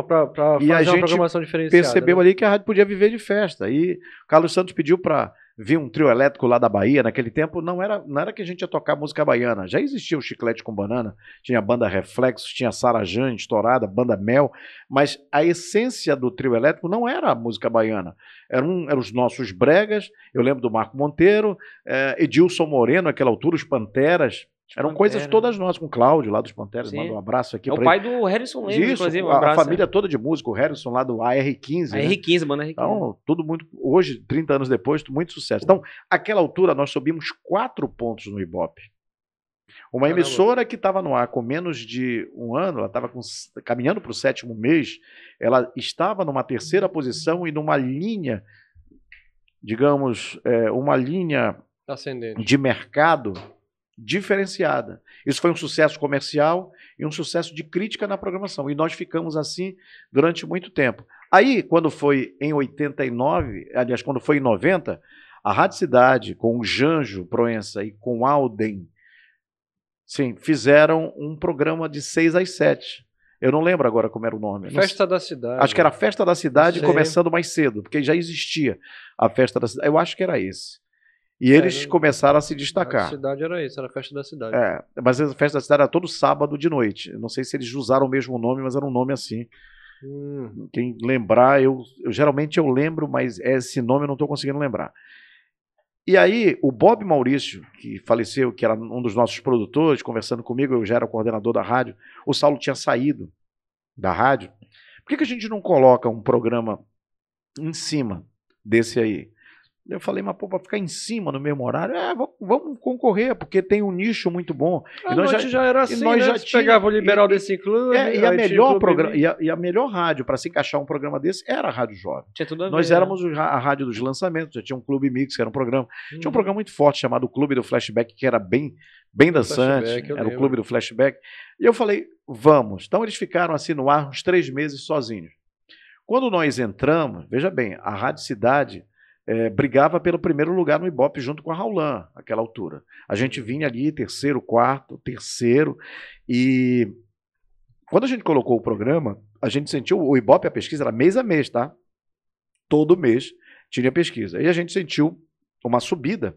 para fazer E a uma gente programação diferenciada. percebeu né? ali que a rádio podia viver de festa. E Carlos Santos pediu para vir um trio elétrico lá da Bahia. Naquele tempo não era, não era que a gente ia tocar música baiana. Já existia o Chiclete com Banana, tinha a banda Reflexos, tinha Sara Jane estourada, banda Mel. Mas a essência do trio elétrico não era a música baiana. Eram, eram os nossos bregas. Eu lembro do Marco Monteiro, eh, Edilson Moreno, naquela altura, os Panteras. Eram coisas Pantera. todas nossas, com o Cláudio lá dos Panteras. Sim. Manda um abraço aqui É o pai do Harrison ele. Lemos, Isso, inclusive. Um a- a, abraço, família toda de músico, o Harrison lá do AR15. é. né? R15, mano, R15. Então, tudo muito. Hoje, 30 anos depois, muito sucesso. Então, aquela altura, nós subimos quatro pontos no Ibope. Uma Caramba. emissora que estava no ar com menos de um ano, ela estava caminhando para o sétimo mês, ela estava numa terceira posição e numa linha, digamos, é, uma linha Ascendente. de mercado diferenciada. Isso foi um sucesso comercial e um sucesso de crítica na programação. E nós ficamos assim durante muito tempo. Aí, quando foi em 89, aliás, quando foi em 90, a Rádio Cidade, com o Janjo Proença e com o Alden, sim, fizeram um programa de 6 às 7. Eu não lembro agora como era o nome. Festa da cidade. Acho que era a Festa da Cidade começando mais cedo, porque já existia a Festa da Cidade. Eu acho que era esse. E eles começaram a se A destacar. cidade era isso, era a festa da cidade. É, mas a Festa da Cidade era todo sábado de noite. Eu não sei se eles usaram o mesmo nome, mas era um nome assim. Hum, Quem lembrar, eu, eu- geralmente eu lembro, mas esse nome eu não estou conseguindo lembrar. E aí, o Bob Maurício, que faleceu, que era um dos nossos produtores, conversando comigo, eu já era coordenador da rádio, o Saulo tinha saído da rádio. Por que, que a gente não coloca um programa em cima desse aí? Eu falei, mas pô, para ficar em cima no mesmo horário, é, vamos, vamos concorrer, porque tem um nicho muito bom. a E nós noite já, era assim, nós né? já pegava o Liberal e- desse clube. É, e, a o melhor Clube programa, e, a, e a melhor rádio para se encaixar um programa desse era a Rádio Jovem. Tinha tudo a ver. Nós né? éramos o ra- a rádio dos lançamentos, já tinha um Clube Mix, que era um programa. Tinha um Uhum. programa muito forte chamado Clube do Flashback, que era bem, bem dançante. Era o lembro. Clube do Flashback. E eu falei, vamos. Então eles ficaram assim no ar uns três meses sozinhos. Quando nós entramos, veja bem, a Rádio Cidade eh, brigava pelo primeiro lugar no Ibope junto com a Raulan, naquela altura. A gente vinha ali, terceiro, quarto, terceiro. E quando a gente colocou o programa, a gente sentiu, o Ibope, a pesquisa era mês a mês, tá? Todo mês tinha pesquisa. E a gente sentiu uma subida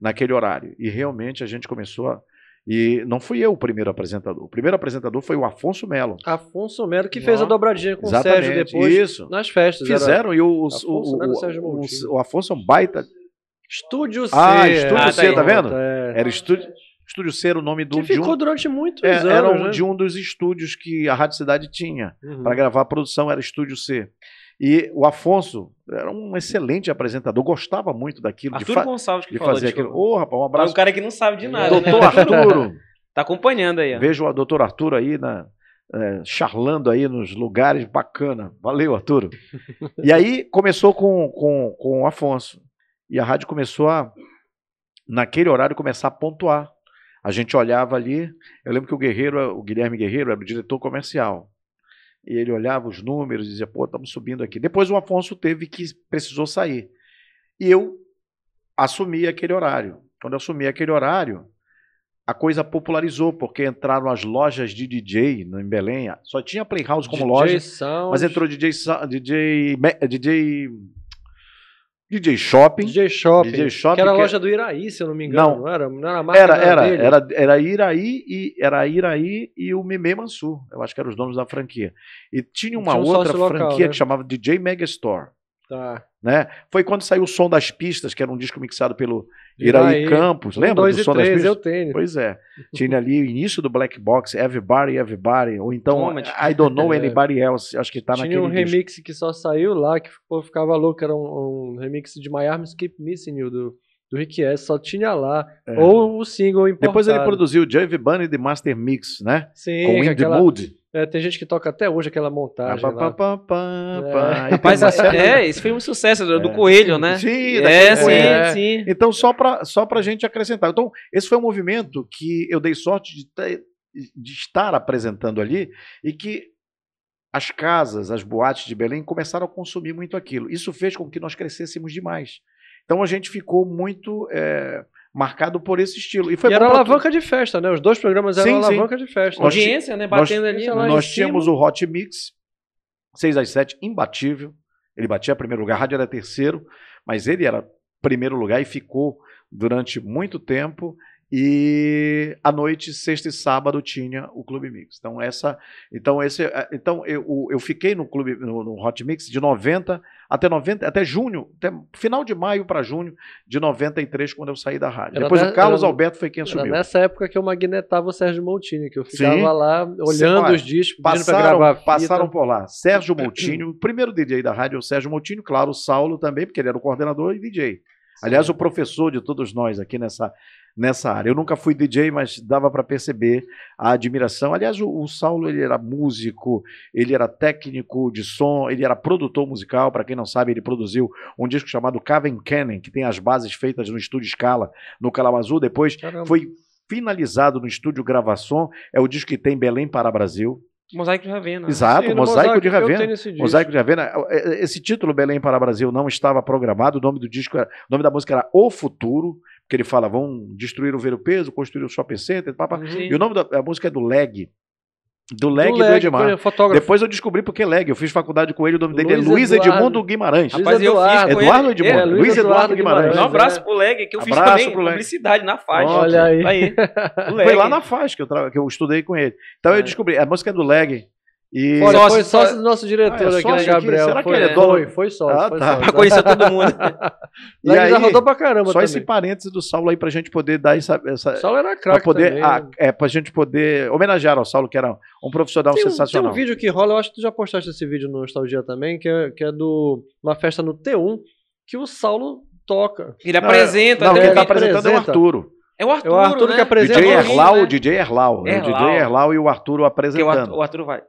naquele horário. E realmente a gente começou a. E não fui eu o primeiro apresentador. O primeiro apresentador foi o Afonso Melo. Afonso Melo que fez a dobradinha com o. Sérgio depois Isso. nas festas. era Fizeram e o, Afonso o, o, Sérgio o, o, Afonso é um baita. Estúdio C. Ah, Estúdio Ah, C, tá tá vendo? É. Era Estúdio, Estúdio C era o nome do. Que de um- ficou durante muitos é, anos. era um, né? de um dos estúdios que a Rádio Cidade tinha. Uhum. para gravar a produção era Estúdio C. E o Afonso era um excelente apresentador, gostava muito daquilo, de, Arthur fa- Gonçalves que de falou, fazer aquilo. Ô, rapaz, um É um abraço. cara que não sabe de nada, Doutor né? Arturo, Tá acompanhando aí, ó. vejo o doutor Arturo aí na, é, charlando aí nos lugares bacana. Valeu, Arturo. E aí começou com, com, com o Afonso. E a rádio começou a, naquele horário, começar a pontuar. A gente olhava ali, eu lembro que o Guerreiro, o Guilherme Guerreiro, era o diretor comercial. E ele olhava os números e dizia, pô, estamos subindo aqui. Depois o Afonso teve que, precisou sair. E eu assumi aquele horário. Quando eu assumi aquele horário, a coisa popularizou, porque entraram as lojas de DJ em Belém. Só tinha Playhouse como DJ loja, Sound, mas entrou DJ, DJ, DJ, DJ Shopping. DJ Shopping, DJ Shopping, que era a que- loja do Iraí, se eu não me engano. Não. Não, era, não era a marca Era, era, dele. era, era Iraí e era Iraí e o Meme Mansur. Eu acho que eram os donos da franquia. E tinha uma Tinha um outra sócio local, franquia né? que chamava DJ Megastore. Tá. Né? Foi quando saiu o Som das Pistas, que era um disco mixado pelo Iraí, Campos. Um, Lembra do Som três, das Pistas? eu tenho. Pois é. Tinha ali o início do Black Box, Everybody, Everybody, ou então Toma, I Don't Know É. Anybody Else. Acho que tá Tinha naquele um disco. remix que só saiu lá, que povo ficava louco, era um, um remix de My Arms Keep Missing You, do, do Rick S, só tinha lá. É. Ou o single importado. Depois ele produziu Joey Bunny The Master Mix, né? Sim, Com In The aquela- Mood. É, tem gente que toca até hoje aquela montagem Pá, lá. pá, pá, pá, É. Rapaz, é, esse foi um sucesso do, do É. Coelho, né? Sim, é, sim, Coelho. É. sim. Então, só para só a gente acrescentar. Então, esse foi um movimento que eu dei sorte de, ter- de estar apresentando ali e que as casas, as boates de Belém começaram a consumir muito aquilo. Isso fez com que nós crescêssemos demais. Então, a gente ficou muito é, marcado por esse estilo. E foi e era alavanca de festa, né? Os dois programas eram Sim, sim. alavanca de festa. Nós Audiência, né? nós- Batendo ali. nós- lá em Nós cima. tínhamos o Hot Mix, 6 às 7, imbatível. Ele batia primeiro lugar, a rádio era terceiro, mas ele era primeiro lugar e ficou durante muito tempo. E à noite, sexta e sábado, tinha o Clube Mix. Então, essa. Então, esse, eh, então eu, eu fiquei no Clube no, no Hot Mix de 90 até 90, até junho, até final de maio para junho de 93, quando eu saí da rádio. Era Depois ne- o Carlos era- Alberto foi quem Era assumiu. nessa época que eu magnetava o Sérgio Montini, que eu ficava Sim. lá olhando olha, os discos, Passaram, gravar passaram por lá. Sérgio Moutinho, o primeiro DJ da rádio é o Sérgio Moutinho, claro, o Saulo também, porque ele era o coordenador e DJ. Aliás, o professor de todos nós aqui nessa, nessa área. Eu nunca fui DJ, mas dava para perceber a admiração. Aliás, o, o Saulo ele era músico, ele era técnico de som, ele era produtor musical. Para quem não sabe, ele produziu um disco chamado Caven Cannon, que tem as bases feitas no estúdio Scala, no Calamazu. Depois Caramba. foi finalizado no estúdio Gravação. É o disco que tem Belém para Brasil. Mosaico de Ravena. Exato, Sim, no Mosaico, de Ravena. Mosaico de Ravena. é, Esse título, Belém para Brasil, não estava programado. O nome do disco, era, o nome da música era O Futuro, porque ele fala: vão destruir o Ver o Peso, construir o shopping center. Pá, pá. Sim. E o nome da a música é do Leg. Do Leg Do e do Leg, Edmar. fotógrafo. Depois eu descobri porque Leg. Eu fiz faculdade com ele, o nome dele Luiz é Luiz Eduardo. Edmundo Guimarães. Luiz Rapaz, eu fiz Eduardo. Eduardo ele. Edmundo. É, Luiz Luiz Eduardo Eduardo Guimarães. Um Guimarães. abraço pro Leg, que eu fiz Abraço também pro Leg. publicidade na faixa. Olha aí. Aí. Foi lá na faixa que eu, tra- que eu estudei com ele. Então É. eu descobri. A música é do Leg. E Olha, Sócio, foi sócio só- do nosso diretor Ah, é aqui, né, sócio aqui? Gabriel? Será que foi, ele é foi, dono? foi sócio. Ah, foi tá. sócio. Todo mundo. E Leg já aí, rodou pra caramba Só também. esse parênteses do Saulo aí pra gente poder dar essa. essa O Saulo era craque poder, também. ah, né? é, pra gente poder homenagear ao Saulo, que era um profissional Tem um, tem sensacional. um vídeo que rola, eu acho que tu já postaste esse vídeo no Nostalgia também, que é, que é do uma festa no T1, que o Saulo toca. Ele apresenta. Não, né, quem ele tá apresentando é o apresenta. Arturo. É o Arthur, É o Arthur né? que apresenta. DJ Erlau, né? DJ Erlau. É o Erlau. DJ Erlau e o Arturo o apresentando. O Arthur vai.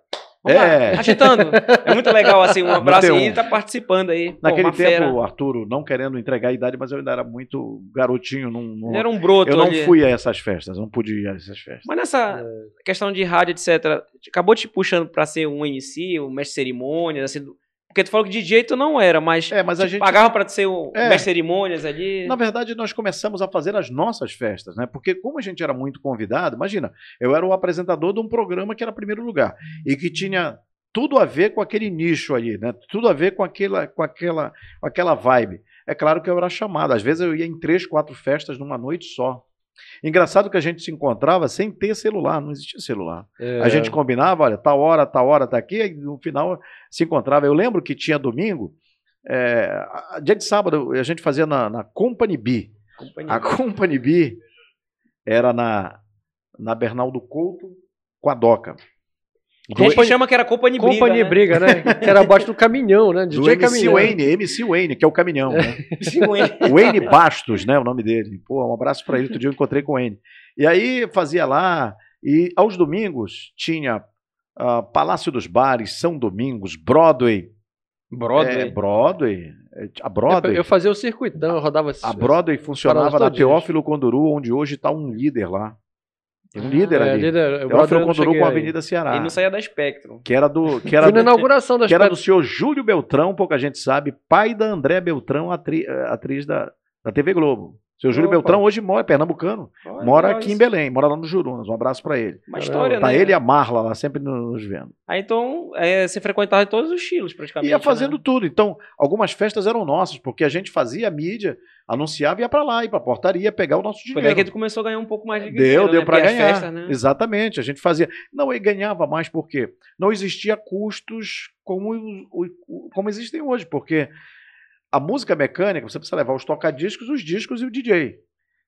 Vamos É. lá, agitando. É muito legal, assim, um abraço T1. aí, tá participando aí. Pô, Naquele uma tempo, fera. o Arturo, não querendo entregar a idade, mas eu ainda era muito garotinho. Não, não- Ele era um broto eu não ali. fui a essas festas, não pude ir a essas festas. Mas nessa questão de rádio, etc., acabou te puxando pra ser um MC, um mestre de cerimônias, assim, do- porque tu falou que DJ tu não era, mas, É, mas a te gente. pagava pra ser o É. mestre cerimônias ali. Na verdade, nós começamos a fazer as nossas festas, né? Porque como a gente era muito convidado, imagina, eu era o apresentador de um programa que era primeiro lugar e que tinha tudo a ver com aquele nicho aí, né? Tudo a ver com aquela, com aquela, com aquela vibe. É claro que eu era chamado. Às vezes eu ia em três, quatro festas numa noite só. Engraçado que a gente se encontrava sem ter celular, não existia celular. É, A gente combinava, olha, tal hora, tal hora tá aqui, e no final se encontrava. Eu lembro que tinha domingo, é, dia de sábado a gente fazia na, na Company B. Companhia. A Company B era na, na Bernardo Couto com a Doca. Tem gente que chama que era Company Briga, Companhia né? Briga, né? Que era abaixo do caminhão, né? Do MC Caminhão. Wayne, MC Wayne, que é o caminhão, né? Wayne Bastos, né? O nome dele. Pô, um abraço para ele. Outro dia eu encontrei com o Wayne. E aí fazia lá, e aos domingos tinha ah, Palácio dos Bares, São Domingos, Broadway. Broadway. É, Broadway. É, A Broadway. Eu fazia o circuitão, eu rodava A Broadway funcionava na. Teófilo Conduru, onde hoje está um líder lá. Tem um líder é, ali. líder, o Conduru cheguei com a. Avenida Ceará. Ele não saía da Spectrum. Que era do. Que era Fui na inauguração das que era do senhor Júlio Beltrão, pouca gente sabe, pai da André Beltrão, atri- eh, atriz da, da TV Globo. Seu Júlio Opa. Beltrão hoje mora, é pernambucano, Olha, mora olha aqui em. Belém, mora lá no Jurunas. Um abraço pra ele. Uma história, Tá né? ele e a Marla lá, sempre nos vendo. Aí então, é, você frequentava todos os estilos, praticamente. Ia fazendo né? tudo. Então, algumas festas eram nossas, porque a gente fazia a mídia, anunciava e ia pra lá, ia pra portaria, pegar o nosso Foi dinheiro. daí que tu começou a ganhar um pouco mais de Deu, dinheiro, deu né? pra Porque as ganhar. festas, né? Exatamente, a gente fazia. Não, e ganhava mais porque não existia custos como, como existem hoje, porque a música mecânica, você precisa levar os tocadiscos, os discos e o DJ.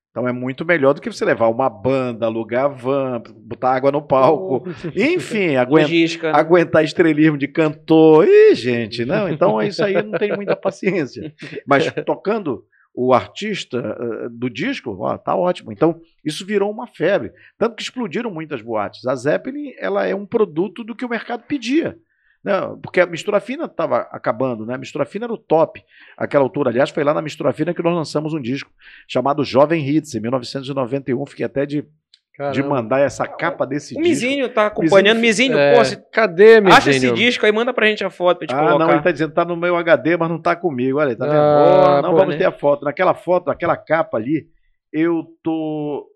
Então é muito melhor do que você levar uma banda, alugar van, botar água no palco, enfim, aguentar, Logística. aguentar estrelismo de cantor. Ih, gente, não, então isso aí não tenho muita paciência. Mas tocando o artista uh, do disco, ó, tá ótimo. Então, isso virou uma febre. Tanto que explodiram muitas boates. A Zeppelin, ela é um produto do que o mercado pedia. Não, porque a mistura fina estava acabando, né? A mistura fina era o top. Aquela altura, aliás, foi lá na mistura fina que nós lançamos um disco chamado Jovem Hits, em 1991. Fiquei até de, de mandar essa capa desse O disco. Mizinho tá acompanhando. Mizinho, É, pô, se cadê, meu acha esse disco aí, manda pra gente a foto pra gente Ah, colocar. não, ele tá dizendo que tá no meu HD, mas não tá comigo. Olha, aí, tá vendo? Ah, Oh, não pô, vamos né? ter a foto. Naquela foto, naquela capa ali, eu tô.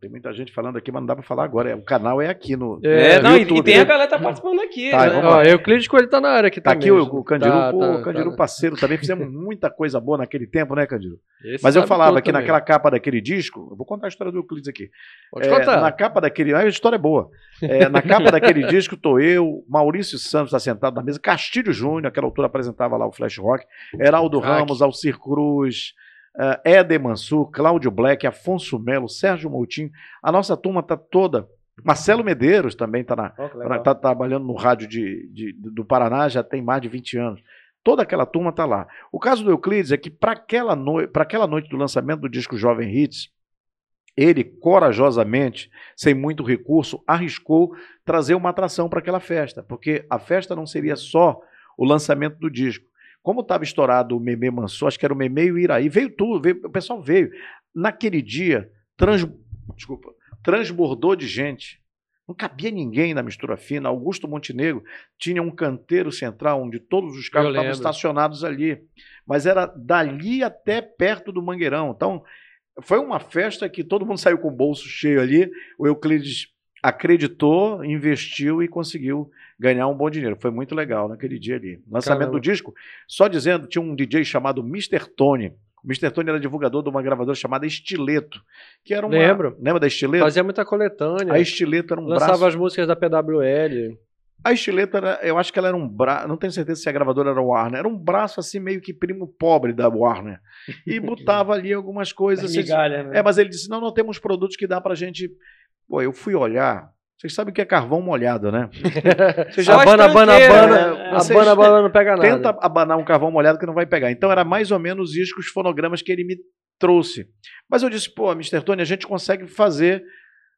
Tem muita gente falando aqui, mas não dá pra falar agora. É, O canal é aqui no. É, no não, e, YouTube, e tem né? a galera que tá participando aqui. Tá, né? Ó. Euclides Coelho tá na área aqui Tá também. aqui o, o Candiru, Tá, pô, tá, o Candiru tá. parceiro também. Fizemos muita coisa boa naquele tempo, né, Candiru? Esse Mas eu falava que também. naquela capa daquele disco, eu vou contar a história do Euclides aqui. Pode É, contar. na capa daquele. A história é boa. É, na capa daquele disco, tô eu, Maurício Santos está sentado na mesa, Castilho Júnior, naquela altura apresentava lá o Flash Rock, Heraldo. Ramos, Alcir Cruz, uh, Éder Mansur, Cláudio Black, Afonso Melo, Sérgio Moutinho. A nossa turma tá toda. Marcelo Medeiros também está legal. tá trabalhando no rádio de, de- do Paraná já tem mais de 20 anos. Toda aquela turma está lá. O caso do Euclides é que para aquela, noi aquela noite do lançamento do disco Jovem Hits, ele corajosamente, sem muito recurso, arriscou trazer uma atração para aquela festa, porque a festa não seria só o lançamento do disco. Como estava estourado o Meme Mansur, acho que era o Meme e o Iraí, veio tudo, veio- o pessoal veio. Naquele dia, trans, desculpa, transbordou de gente. Não cabia ninguém na mistura fina. Augusto Montenegro tinha um canteiro central onde todos os carros estavam estacionados ali. Mas era dali até perto do Mangueirão. Então, foi uma festa que todo mundo saiu com o bolso cheio ali. O Euclides acreditou, investiu e conseguiu ganhar um bom dinheiro. Foi muito legal naquele dia ali. Lançamento Caramba. do disco, só dizendo, tinha um DJ chamado Mr. Tony. O Mr. Tony era divulgador de uma gravadora chamada Estileto, que era uma... Lembro. Lembra da Estileto? Fazia muita coletânea. A Estileto era um Lançava braço... as músicas da PWL. A Estileto, era, eu acho que ela era um braço, não tenho certeza se a gravadora era Warner, era um braço assim meio que primo pobre da Warner. E botava ali algumas coisas. assim, Migalha, né? É, mas ele disse: não, não temos produtos que dá pra gente. Pô, eu fui olhar. Vocês sabem o que é carvão molhado, né? Você já abana, abana, abana. né? Vocês Abana, abana, não pega nada. tenta abanar um carvão molhado que não vai pegar. Então era mais ou menos isso que os fonogramas que ele me trouxe. Mas eu disse, pô, Mr. Tony, a gente consegue fazer.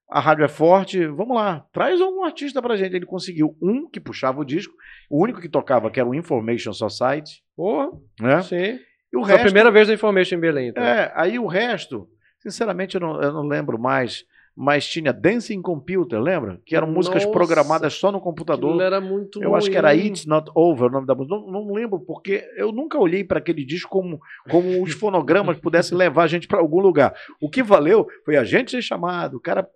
A rádio é forte, vamos lá, traz algum artista pra gente. Ele conseguiu um que puxava o disco, o único que tocava, que era o Information Society, Porra, né? sim. E o Foi a resto. primeira vez da Information em Belém, então. É, aí o resto, sinceramente, eu não, eu não lembro mais. Mas tinha Dancing Computer, lembra? Que eram músicas Nossa, programadas só no computador. Era muito Eu acho que era ruim. It's Not Over o nome da música. Não, não lembro, porque eu nunca olhei para aquele disco como, como os fonogramas pudessem levar a gente para algum lugar. O que valeu foi a gente ser chamado. O cara,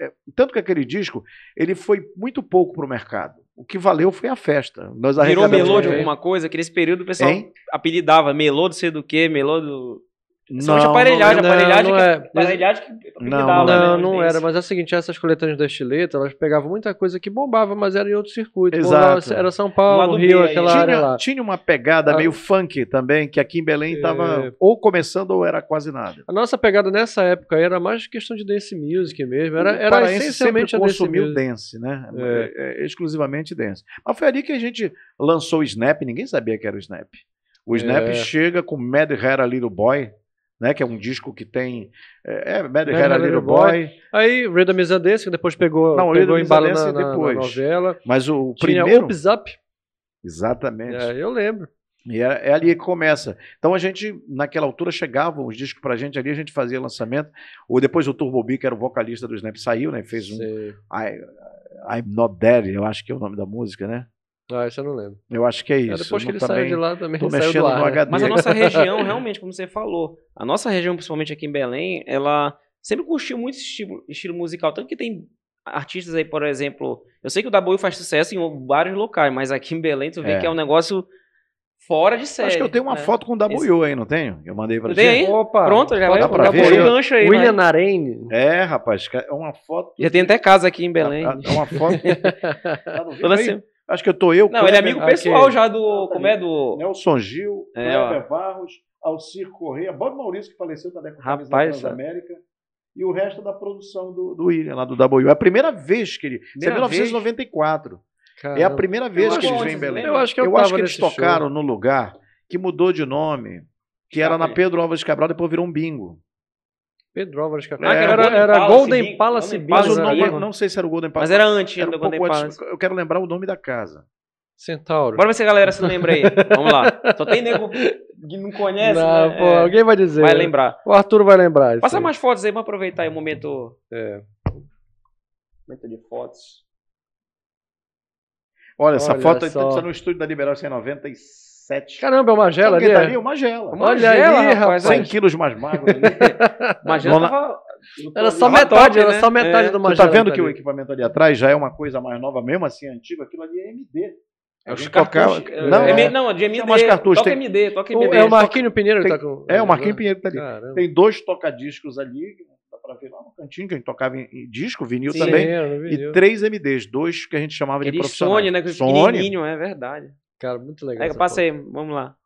é, tanto que aquele disco ele foi muito pouco para o mercado. O que valeu foi a festa. Nós Virou melô de alguma coisa, que nesse período o pessoal Hein? apelidava melô do sei do que, melô do. Não, Principalmente aparelhagem, não, aparelhagem não que, é. aparelhagem que Não, apelidava, Não, né, não era, mas é o seguinte, essas coletâneas da Estileta, elas pegavam muita coisa que bombava, mas era em outro circuito. Exato. Era São Paulo, Rio, aí. aquela área Tinha, lá. tinha uma pegada Ah. meio funk também, que aqui em Belém estava É. ou começando ou era quase nada. A nossa pegada nessa época era mais questão de dance music mesmo. Era, era essencialmente sempre a dance consumiu music. dance, né? É. É, é, exclusivamente dance. Mas foi ali que a gente lançou o Snap, ninguém sabia que era o Snap. O Snap É. chega com Mad Hair a Little Boy, né? Que é um disco que tem. É, é a Little Little Boy. Aí, Rhythm is a Dance, que depois pegou, Não, pegou Rhythm is a embalo Dance na, na- na depois. novela. Mas o Tinha primeiro. Oops Up. Exatamente. É, eu lembro. E é, é ali que começa. Então a gente, naquela altura, chegavam os discos pra gente ali, a gente fazia lançamento. Ou depois o Turbo B, que era o vocalista do Snap, saiu, né? Fez um. I, I'm Not Dead, eu acho que é o nome da música, né? Ah, isso eu não lembro. Eu acho que é É, isso. depois que ele também saiu de lá também, Tô saiu mexendo do ar, no né? HD. Mas a nossa região, realmente, como você falou, a nossa região, principalmente aqui em Belém, ela sempre curtiu muito esse estilo, estilo musical. Tanto que tem artistas aí, por exemplo. Eu sei que o Daboio faz sucesso em vários locais, mas aqui em Belém tu vê É. que é um negócio fora de série. Acho que eu tenho uma né? foto com o W aí, não tenho? Eu mandei pra ti. Opa, Pronto, já vai dá pra ver gancho aí. William vai. Narene. É, rapaz, é uma foto. Já tem até casa aqui em Belém. É uma foto. Tá no Toda aí? Acho que eu tô eu. Não, ele é amigo Aqui. pessoal já do. Como é do. Nelson Gil, É, ó. Kleber Barros, Alcir Correia, Bob Maurício, que faleceu também com a Rapaz, da Transamérica, e o resto da produção do, do William, lá do W. É a primeira vez que ele. Isso é Primeira 1994. É a Caramba. primeira vez Eu que eles vêm em Belém. Eu acho que eu, eu acho que eles tocaram show. no lugar que mudou de nome, que era na? Pedro Álvares Cabral, depois virou um bingo. Pedro Álvares que Ah, que era era, Golden era Palace Bingo, Mas o nome, não sei se era o Golden Palace. Mas era antes era do um Golden antes. Palace. Eu quero lembrar o nome da casa. Centauro. Bora ver se a galera se lembra aí. Vamos lá. Só tem nego que não conhece, Não, né? pô, É, alguém vai dizer. vai lembrar. O Arthur vai lembrar. Passa aí. mais fotos aí, vamos aproveitar aí o momento. É. Momento de fotos. Olha, essa Olha foto só. está no estúdio da Liberal, isso é 97. Caramba, é uma Sabe gela quem ali. tá é? ali? Uma gela. Uma Olha gela, aí, rapaz, rapaz. 100 quilos mais magro ali. Imagina, Dona- tava... Era só metade, top, era né? só metade É. do Tu Magela. tá vendo tá que o ali. equipamento ali atrás já é uma coisa mais nova mesmo, assim, antigo? Aquilo ali é MD. É os cartuchos. é, Não, M- é- não, de MD. Mais cartuchos, Toca tem- MD, toca O- MD. É o Marquinho Pinheiro que Tem- tá com. É, o Marquinhos Pinheiro que tá ali. Caramba. Tem dois tocadiscos ali, que dá pra ver lá no cantinho, que a gente tocava em, em disco, vinil Sim. também. Sim, eu não vi, E três MDs, dois que a gente chamava de Aquele profissionais. Sony, né? Que Sony. é verdade. Cara, muito legal. Pega, essa passa foto. aí, vamos lá.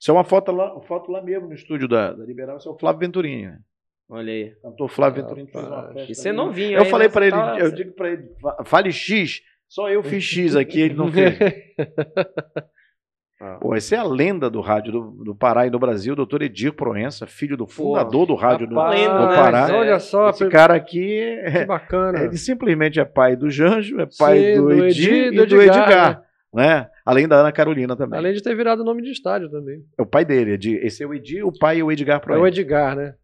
Isso é uma foto lá, foto lá mesmo no estúdio da, da Liberal, isso é o Flávio Venturini. né? Olha aí. Cantor Flávio Ah, Venturini fez uma festa. E você ali. novinho Eu aí, falei né? pra Você ele, tá- eu digo pra ele, fa- fale X, só eu fiz X aqui, ele não fez. Ah. Pô, essa é a lenda do rádio do, do Pará e do Brasil, o doutor Edir Proença, filho do fundador do rádio do, Rapaz, do né? Pará. Olha só, Esse cara aqui que é, bacana. ele simplesmente é pai do Janjo, é pai Sim, do do Edir Edir, e do do Edgar, Edgar, né? Além da Ana Carolina também. Além de ter virado nome de estádio também. É o pai dele, esse é o Edir, o pai é o Edgar É o Proença. Edgar, né?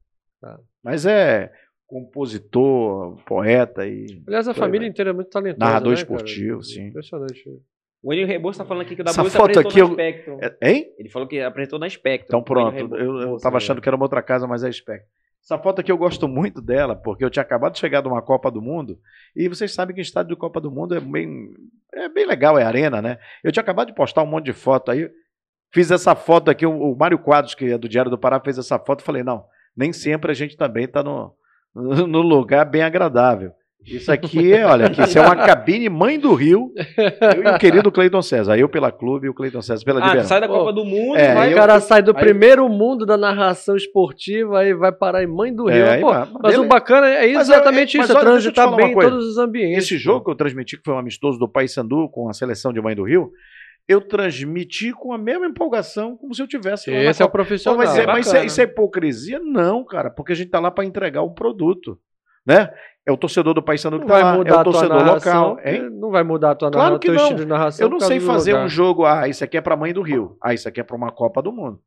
Mas é compositor, poeta e Aliás, a família vai. inteira é muito talentosa. Narrador né, cara? esportivo, sim. Impressionante. O Enio Rebouças tá falando aqui que o da Essa foto aqui na eu- Spectrum. É- Hein? Ele falou que apresentou na Spectrum. Então pronto, eu, eu tava achando que era uma outra casa, mas é Spectrum. Essa foto aqui eu gosto muito dela, porque eu tinha acabado de chegar de uma Copa do Mundo, e vocês sabem que o estádio de Copa do Mundo é bem, é bem legal, é arena, né? Eu tinha acabado de postar um monte de foto aí, fiz essa foto aqui, o, Mário Quadros, que é do Diário do Pará, fez essa foto, falei, não, nem sempre a gente também está no, no lugar bem agradável. Isso aqui é, olha, aqui, isso é uma cabine mãe do Rio, eu e o querido Cleiton César, eu pela Clube e o Cleiton César pela Ah, sai da Copa do Mundo é, e vai... o eu- cara sai do aí- primeiro mundo da narração esportiva aí vai parar em Mãe do Rio. É, Pô, mas beleza. o bacana é Mas, exatamente é, mas isso, é transitar bem em todos os ambientes. Esse jogo que eu transmiti, que foi um amistoso do Paysandu com a seleção de Mãe do Rio, eu transmiti com a mesma empolgação como se eu tivesse Esse é o profissional. Pô, mas, é, mas isso, é, isso é hipocrisia? Não, cara, porque a gente tá lá para entregar um produto, né? É o torcedor do Paysandu que Não tá vai lá, é mudar o torcedor local, hein? Não vai mudar a tua Claro narração, que teu não. estilo de narração. Eu não sei fazer lugar. um jogo, ah, isso aqui é para Mãe do Rio, ah, isso aqui é para uma Copa do Mundo.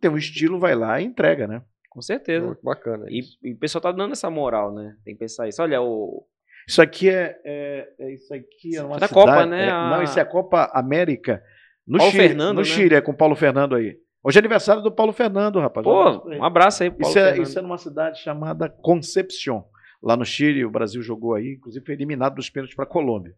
Tem um estilo, vai lá e entrega, né? Com certeza. Muito bacana. E, e o pessoal tá dando essa moral, né? Tem que pensar isso. Olha, o... Isso aqui é, é- é- isso aqui é uma Da cidade, Copa, né? é- A- não, isso é a Copa América no Paulo Chile. Fernando, no né? Chile, é com o Paulo Fernando aí. Hoje é aniversário do Paulo Fernando, rapaz. Um abraço Pô, um abraço aí pro Paulo isso, é, Fernando. isso é numa cidade chamada Concepción. Lá no Chile, o Brasil jogou aí, inclusive foi eliminado dos pênaltis para a Colômbia.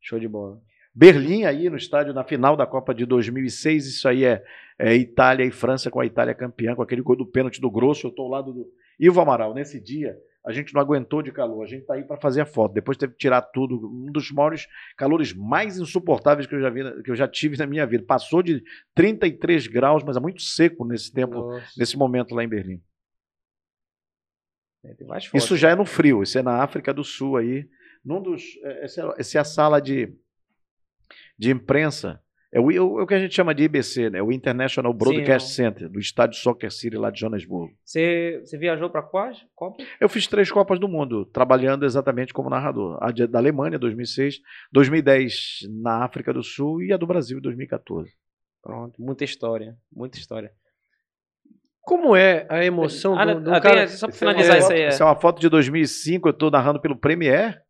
Show de bola. Berlim aí no estádio na final da Copa de 2006, isso aí é, é Itália e França com a Itália campeã, com aquele gol do pênalti do Grosso, eu estou ao lado do Ivo Amaral. Nesse dia, a gente não aguentou de calor, a gente está aí para fazer a foto. Depois teve que tirar tudo, um dos maiores calores mais insuportáveis que eu já vi, que eu já tive na minha vida. Passou de 33 graus, mas é muito seco nesse tempo, Nossa. nesse momento lá em Berlim. É. Isso já é no frio, isso é na África do Sul aí. Num dos, é- essa, é- essa é a sala de, de imprensa. É o, é o que a gente chama de IBC, né? o International Broadcast Sim, Center, do estádio Soccer City lá de Joanesburgo. Você, você viajou pra quais? Copa? Eu fiz três Copas do Mundo, trabalhando exatamente como narrador. A de- da Alemanha, 2006, 2010 na África do Sul e a do Brasil, em 2014. Pronto, muita história. Muita história. Como é a emoção Ah, do, do ah, tem- cara... só pra Essa é uma finalizar isso foto- aí. é. Essa é uma foto de 2005, eu estou narrando pelo Premier.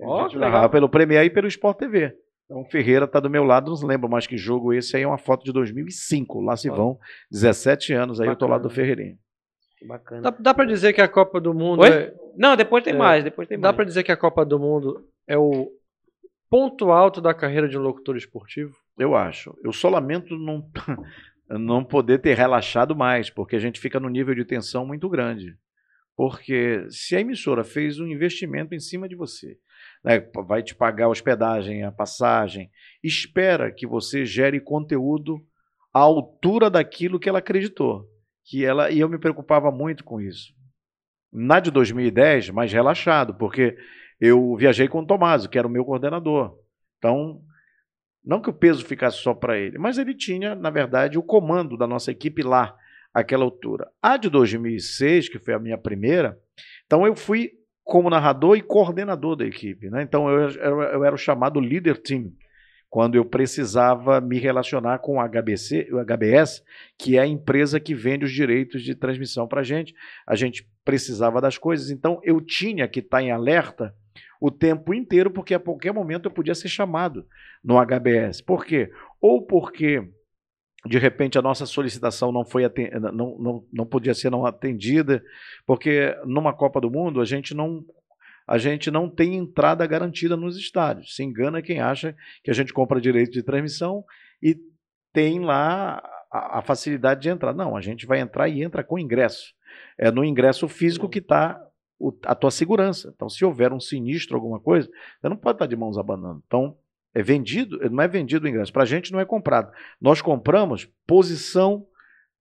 Ó, A que gente narrava pelo Premier e pelo Sport TV. Então, o Ferreira está do meu lado, não lembro mais que jogo esse aí, é uma foto de 2005. Lá se vão 17 anos, aí eu tô lá do Bacana. Ferreirinha. Que Bacana. Dá, dá pra dizer que a Copa do Mundo Oi? é, Não, depois tem É, mais, depois tem Dá pra dizer que a Copa do Mundo é o ponto alto da carreira de um locutor esportivo? Eu acho. Eu só lamento não, não poder ter relaxado mais, porque a gente fica num nível de tensão muito grande. Porque se a emissora fez um investimento em cima de você, né, vai te pagar a hospedagem, a passagem. Espera que você gere conteúdo à altura daquilo que ela acreditou. Que ela, e eu me preocupava muito com isso. Na de 2010, mais relaxado, porque eu viajei com o Tomásio, que era o meu coordenador. Então, não que o peso ficasse só para ele, mas ele tinha, na verdade, o comando da nossa equipe lá, àquela altura. A de 2006, que foi a minha primeira, então eu fui como narrador e coordenador da equipe. Né? Então eu, eu, eu era o chamado leader team, quando eu precisava me relacionar com o HBC, o HBS, que é a empresa que vende os direitos de transmissão para a gente. A gente precisava das coisas, então eu tinha que estar em alerta o tempo inteiro, porque a qualquer momento eu podia ser chamado no HBS. Por quê? Ou porque de repente a nossa solicitação não foi não, não, não podia ser não atendida, porque numa Copa do Mundo a gente não a gente não tem entrada garantida nos estádios. Se engana quem acha que a gente compra direito de transmissão e tem lá a, a facilidade de entrar. Não, a gente vai entrar e entra com ingresso. É no ingresso físico que está a tua segurança. Então, se houver um sinistro, alguma coisa, você não pode estar de mãos abanando. Então, é vendido, não é vendido o ingresso. Para a gente não é comprado. Nós compramos posição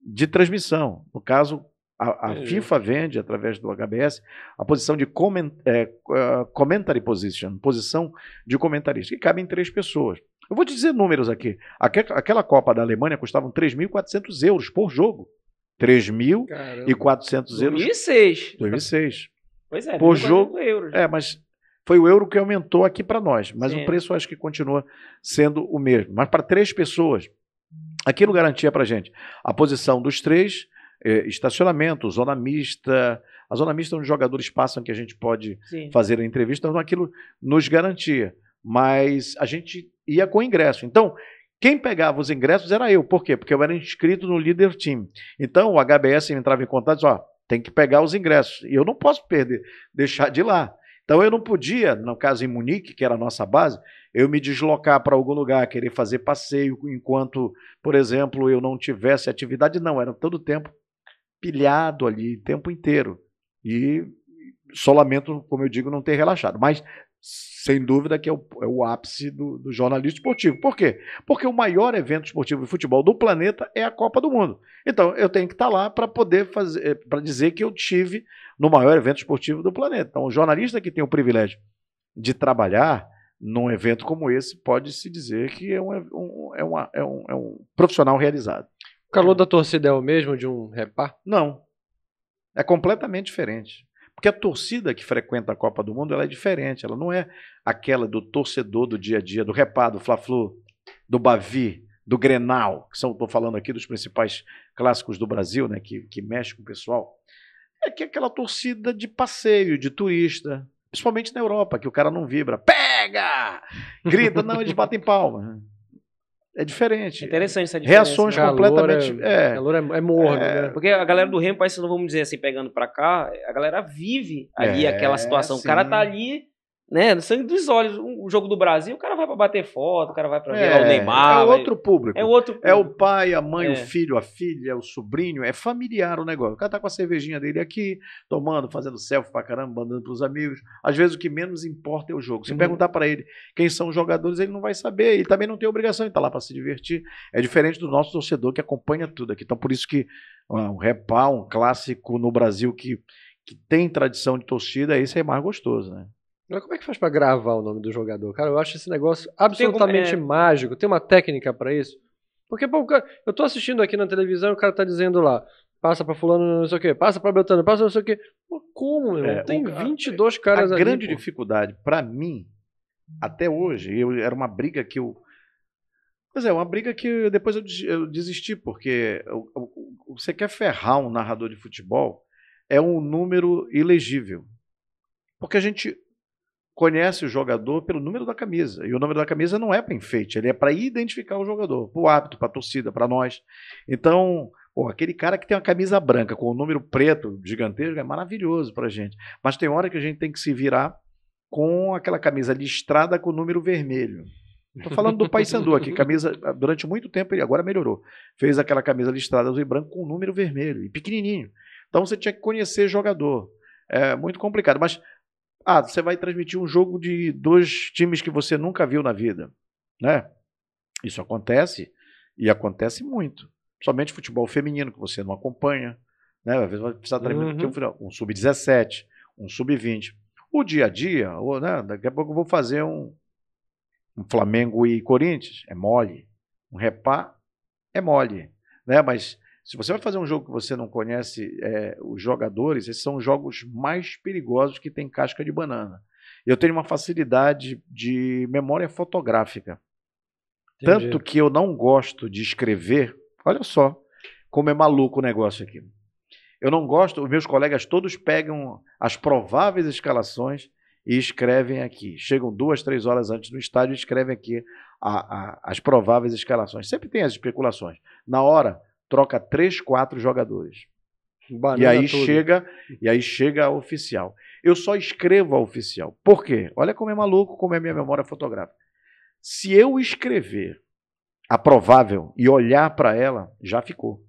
de transmissão. No caso, a, a FIFA vende, através do HBS, a posição de comment, é, uh, commentary position, posição de comentarista, que cabe em três pessoas. Eu vou te dizer números aqui. Aquela Copa da Alemanha custava 3.400 euros por jogo. 3.400 euros. 2006. 2006. Pois é, por jogo. Euros. É, mas foi o euro que aumentou aqui para nós, mas Sim. o preço acho que continua sendo o mesmo. Mas para três pessoas, aquilo garantia para gente a posição dos três, eh, estacionamento, zona mista. A zona mista onde os jogadores passam que a gente pode Sim. fazer a entrevista, então aquilo nos garantia. Mas a gente ia com ingresso. Então, quem pegava os ingressos era eu. Por quê? Porque eu era inscrito no Leader Team. Então, o HBS entrava em contato e disse, ó, tem que pegar os ingressos. E eu não posso perder, deixar de ir lá. Então eu não podia, no caso em Munique, que era a nossa base, eu me deslocar para algum lugar, querer fazer passeio, enquanto, por exemplo, eu não tivesse atividade. Não, era todo o tempo pilhado ali, o tempo inteiro. E só lamento, como eu digo, não ter relaxado. Mas sem dúvida que é o, é o ápice do, do, jornalismo esportivo. Por quê? Porque o maior evento esportivo de futebol do planeta é a Copa do Mundo. Então eu tenho que estar lá para poder fazer, eh, para dizer que eu tive no maior evento esportivo do planeta. Então o jornalista que tem o privilégio de trabalhar num evento como esse pode se dizer que é um, um, é uma, é um, é um profissional realizado. O calor da torcida é o mesmo de um repá? Não. É completamente diferente. Porque a torcida que frequenta a Copa do Mundo ela é diferente. Ela não é aquela do torcedor do dia a dia, do Repá, do Fla-Flu, do Bavi, do Grenal, que são, estou falando aqui dos principais clássicos do Brasil, né, que, que mexe com o pessoal. É que é aquela torcida de passeio, de turista, principalmente na Europa, que o cara não vibra. Pega! Grita, não, eles batem palma. É diferente. É interessante essa diferença. Reações né? completamente. É, calor é, é morno, É. né? Porque a galera do Remo, parece, não vamos dizer assim, pegando pra cá, a galera vive ali É, aquela situação. O cara sim. tá ali, né, no sangue dos olhos. O jogo do Brasil, o cara vai pra bater foto, o cara vai pra ver É, lá o Neymar. é vai- outro público. É outro. É o pai, a mãe, É. o filho, a filha, o sobrinho, é familiar o negócio. O cara tá com a cervejinha dele aqui, tomando, fazendo selfie pra caramba, mandando pros amigos. Às vezes o que menos importa é o jogo. Se Uhum. perguntar pra ele quem são os jogadores, ele não vai saber. Ele também não tem obrigação de estar lá pra se divertir. É diferente do nosso torcedor que acompanha tudo aqui. Então por isso que um repá, um clássico no Brasil que, que tem tradição de torcida, esse é mais gostoso, né? Mas como é que faz pra gravar o nome do jogador? Cara, eu acho esse negócio absolutamente como- é. mágico. Tem uma técnica pra isso? Porque, pô, cara- eu tô assistindo aqui na televisão e o cara tá dizendo lá, passa pra fulano não sei o quê, passa pra Beltrano, passa não sei o quê. Pô, como, meu? É, Tem o- 22 caras a ali, grande pô. dificuldade para mim até hoje eu, era uma briga que eu Pois é, uma briga que depois eu, des- eu desisti, porque você quer ferrar um narrador de futebol é um número ilegível. Porque a gente conhece o jogador pelo número da camisa. E o número da camisa não é para enfeite, ele é para identificar o jogador, para o hábito, para a torcida, para nós. Então, pô, aquele cara que tem uma camisa branca com o número preto gigantesco é maravilhoso para gente. Mas tem hora que a gente tem que se virar com aquela camisa listrada com o número vermelho. Estou falando do Paysandu aqui, camisa, durante muito tempo ele agora melhorou. Fez aquela camisa listrada azul e branco com o número vermelho e pequenininho. Então você tinha que conhecer jogador. É muito complicado, mas Ah, você vai transmitir um jogo de dois times que você nunca viu na vida, né? Isso acontece e acontece muito. Somente futebol feminino que você não acompanha, né? Às vezes vai precisar transmitir uhum. um, um sub-17, um sub-20. O dia a dia, ou, né? daqui a pouco eu vou fazer um, um Flamengo e Corinthians, é mole. Um repá é mole, né? Mas se você vai fazer um jogo que você não conhece é, os jogadores, esses são os jogos mais perigosos que tem casca de banana. Eu tenho uma facilidade de memória fotográfica. Entendi. Tanto que eu não gosto de escrever. Olha só como é maluco o negócio aqui. Eu não gosto, os meus colegas todos pegam as prováveis escalações e escrevem aqui. Chegam duas, três horas antes do estádio e escrevem aqui a, a, as prováveis escalações. Sempre tem as especulações. Na hora, troca três, quatro jogadores. Banana e aí chega, e aí chega a oficial. Eu só escrevo a oficial. Por quê? Olha como é maluco, como é a minha memória fotográfica. Se eu escrever a provável e olhar para ela, já ficou.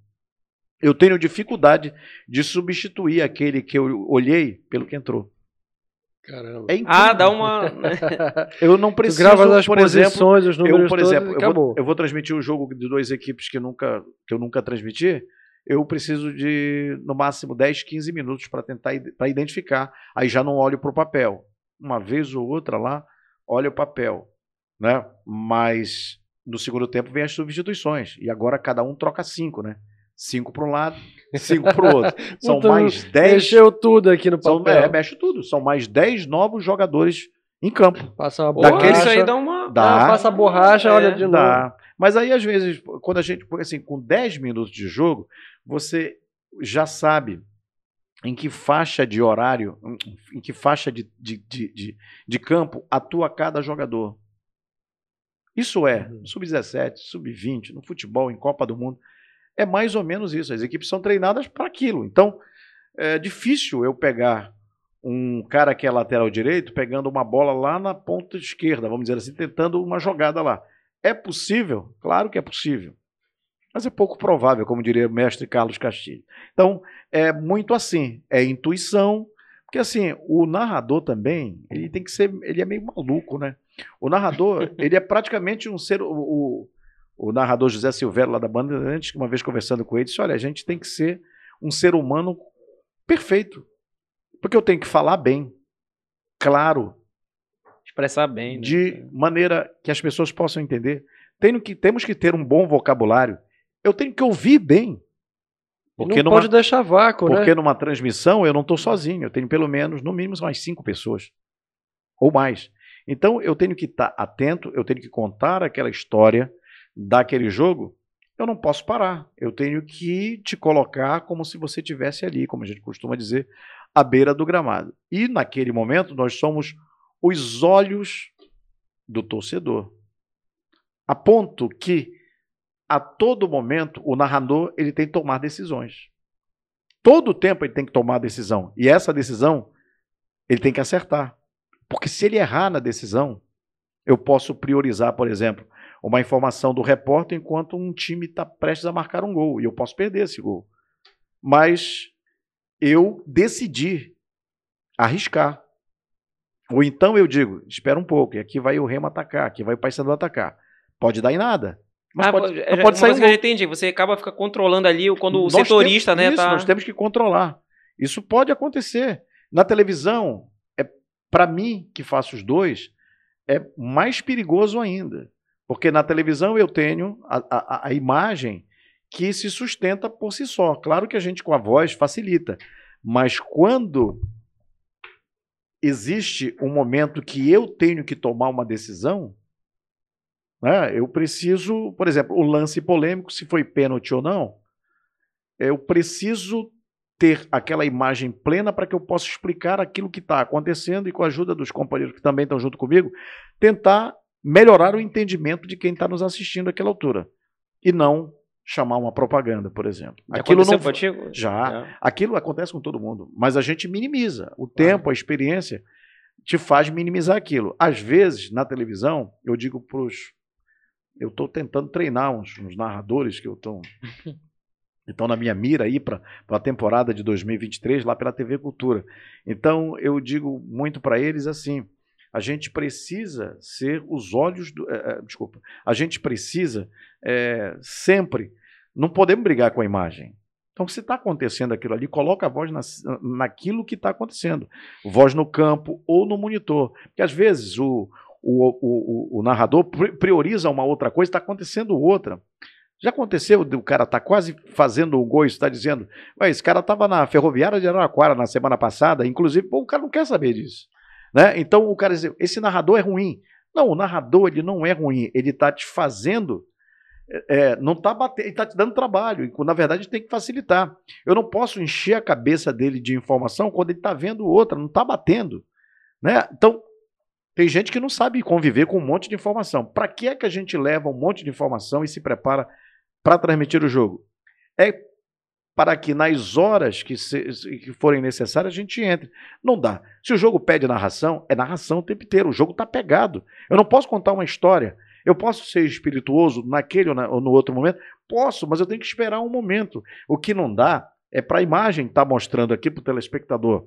Eu tenho dificuldade de substituir aquele que eu olhei pelo que entrou. Caramba. É ah, dá uma. eu não preciso. Tu grava as por exemplo, os números eu, por exemplo, eu vou, eu vou, transmitir um jogo de duas equipes que, nunca, que eu nunca transmiti. Eu preciso de, no máximo, 10, 15 minutos para tentar para identificar. Aí já não olho para o papel. Uma vez ou outra lá, olho o papel. Né? Mas no segundo tempo vem as substituições. E agora cada um troca cinco, né? Cinco para um lado, cinco para o outro. São então, mais dez. Mexeu tudo aqui no papel. São, é, mexe tudo. São mais dez novos jogadores em campo. Passa uma borracha. Daquele, isso aí dá uma. Dá, ah, passa a borracha, é, olha de novo. Dá. Mas aí, às vezes, quando a gente. Assim, com 10 minutos de jogo, você já sabe em que faixa de horário, em que faixa de, de, de, de, de campo atua cada jogador. Isso é, uhum. sub-17, sub-20, no futebol, em Copa do Mundo. É mais ou menos isso. As equipes são treinadas para aquilo. Então, é difícil eu pegar um cara que é lateral direito pegando uma bola lá na ponta esquerda, vamos dizer assim, tentando uma jogada lá. É possível? Claro que é possível. Mas é pouco provável, como diria o mestre Carlos Castilho. Então, é muito assim, é intuição, porque assim, o narrador também, ele tem que ser, ele é meio maluco, né? O narrador, ele é praticamente um ser, o, o narrador José Silveira, lá da banda, antes, uma vez conversando com ele, disse: Olha, a gente tem que ser um ser humano perfeito. Porque eu tenho que falar bem, claro. Expressar bem. Né? De maneira que as pessoas possam entender. Tenho que, temos que ter um bom vocabulário. Eu tenho que ouvir bem. Porque não numa, pode deixar vácuo, porque né? Porque numa transmissão eu não estou sozinho. Eu tenho pelo menos, no mínimo, mais cinco pessoas. Ou mais. Então eu tenho que estar atento, eu tenho que contar aquela história daquele jogo, eu não posso parar. Eu tenho que te colocar como se você tivesse ali, como a gente costuma dizer, à beira do gramado. E naquele momento nós somos os olhos do torcedor. A ponto que a todo momento o narrador ele tem que tomar decisões. Todo tempo ele tem que tomar decisão. E essa decisão ele tem que acertar. Porque se ele errar na decisão, eu posso priorizar, por exemplo, uma informação do repórter enquanto um time está prestes a marcar um gol. E eu posso perder esse gol. Mas eu decidi arriscar. Ou então eu digo, espera um pouco, e aqui vai o Remo atacar, aqui vai o Paysandu atacar. Pode dar em nada. Mas ah, pode, já, pode sair um que eu entendi, você acaba fica controlando ali quando o nós setorista, né, isso, tá... nós temos que controlar. Isso pode acontecer. Na televisão, é para mim que faço os dois, é mais perigoso ainda. Porque na televisão eu tenho a, a, a imagem que se sustenta por si só. Claro que a gente com a voz facilita, mas quando existe um momento que eu tenho que tomar uma decisão, né, eu preciso, por exemplo, o lance polêmico, se foi pênalti ou não, eu preciso ter aquela imagem plena para que eu possa explicar aquilo que está acontecendo e com a ajuda dos companheiros que também estão junto comigo, tentar melhorar o entendimento de quem está nos assistindo àquela altura. E não chamar uma propaganda, por exemplo. Já Aquilo não contigo? Já. É. Aquilo acontece com todo mundo, mas a gente minimiza. O tempo, a experiência te faz minimizar aquilo. Às vezes, na televisão, eu digo para os eu estou tentando treinar uns, uns, narradores que eu estou Então, na minha mira aí para a temporada de 2023, lá pela TV Cultura. Então, eu digo muito para eles assim: a gente precisa ser os olhos do. É, desculpa. A gente precisa é, sempre. Não podemos brigar com a imagem. Então, se está acontecendo aquilo ali, coloca a voz na, naquilo que está acontecendo. Voz no campo ou no monitor. Porque às vezes o, o, o, o narrador prioriza uma outra coisa, está acontecendo outra. Já aconteceu o cara tá quase fazendo o gol está dizendo, esse cara estava na ferroviária de Araraquara na semana passada, inclusive, pô, o cara não quer saber disso. Né? Então o cara diz, esse narrador é ruim. Não, o narrador ele não é ruim, ele está te fazendo é, não está batendo, ele está te dando trabalho. Na verdade, tem que facilitar. Eu não posso encher a cabeça dele de informação quando ele está vendo outra, não está batendo. Né? Então, tem gente que não sabe conviver com um monte de informação. Para que é que a gente leva um monte de informação e se prepara para transmitir o jogo? É para que nas horas que, se, que, forem necessárias a gente entre. Não dá. Se o jogo pede narração, é narração o tempo inteiro. O jogo está pegado. Eu não posso contar uma história eu posso ser espirituoso naquele ou, na, ou no outro momento? Posso, mas eu tenho que esperar um momento. O que não dá é para a imagem estar tá mostrando aqui para o telespectador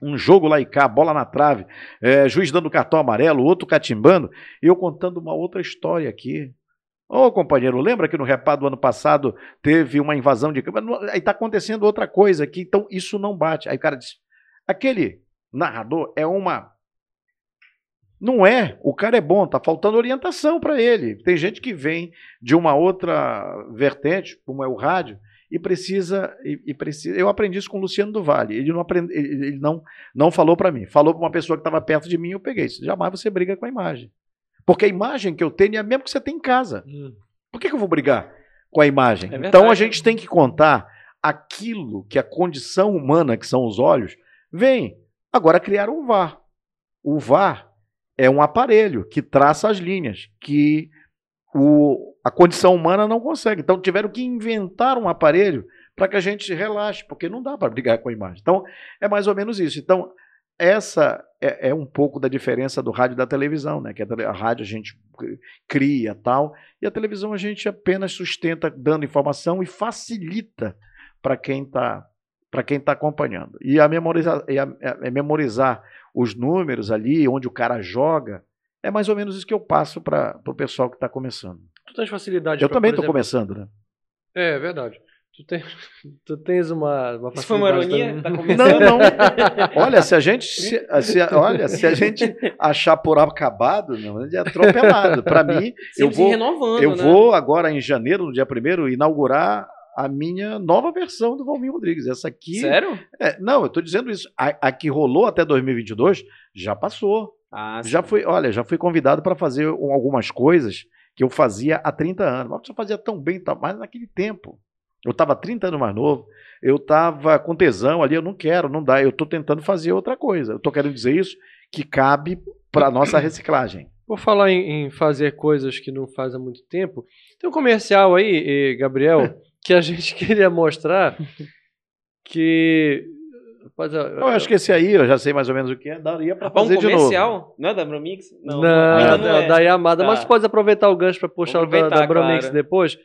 um jogo lá e cá, bola na trave, é, juiz dando cartão amarelo, outro catimbando, e eu contando uma outra história aqui. Ô, oh, companheiro, lembra que no reparo do ano passado teve uma invasão de câmera? Aí está acontecendo outra coisa aqui, então isso não bate. Aí o cara diz: aquele narrador é uma não é, o cara é bom, tá faltando orientação para ele. Tem gente que vem de uma outra vertente, como é o rádio, e precisa e, e precisa. Eu aprendi isso com o Luciano do Vale. Ele não aprende, ele não não falou para mim. Falou para uma pessoa que estava perto de mim, eu peguei. Jamais você briga com a imagem. Porque a imagem que eu tenho é a mesma que você tem em casa. Hum. Por que, que eu vou brigar com a imagem? É então a gente tem que contar aquilo que a condição humana, que são os olhos, vem. Agora criar um VAR. O VAR é um aparelho que traça as linhas, que o, a condição humana não consegue. Então tiveram que inventar um aparelho para que a gente relaxe, porque não dá para brigar com a imagem. Então é mais ou menos isso. Então essa é, é, um pouco da diferença do rádio e da televisão, né? Que a, a rádio a gente cria tal e a televisão a gente apenas sustenta dando informação e facilita para quem está para quem está acompanhando. E a memorizar, e a, a, memorizar os números ali, onde o cara joga, é mais ou menos isso que eu passo para o pessoal que está começando. Tu tens facilidade Eu pra, também estou começando, né? É, é verdade. Tu, tem, tu tens uma, uma Isso foi uma ironia? Tá? Não, não. Olha, se a gente, se, se, olha, se a gente achar por acabado, não, é atropelado. Para mim, Sempre eu vou, renovando, eu né? vou agora em janeiro, no dia primeiro, inaugurar a minha nova versão do Valmir Rodrigues. Essa aqui. Sério? É, não, eu estou dizendo isso. A, a, que rolou até 2022 já passou. Ah, já fui, olha, já fui convidado para fazer algumas coisas que eu fazia há 30 anos. Mas eu fazia tão bem, mas naquele tempo. Eu estava 30 anos mais novo, eu estava com tesão ali, eu não quero, não dá, eu estou tentando fazer outra coisa. Eu estou querendo dizer isso que cabe para nossa reciclagem. Vou falar em, em, fazer coisas que não faz há muito tempo. Tem um comercial aí, Gabriel, que a gente queria mostrar que. Rapaz, eu, eu, acho que esse aí, eu já sei mais ou menos o que é, daria para fazer um de novo. Não é da Bromix? Não, não, não é. da Yamada, tá. mas pode aproveitar o gancho para puxar o da, da Bromix claro. depois.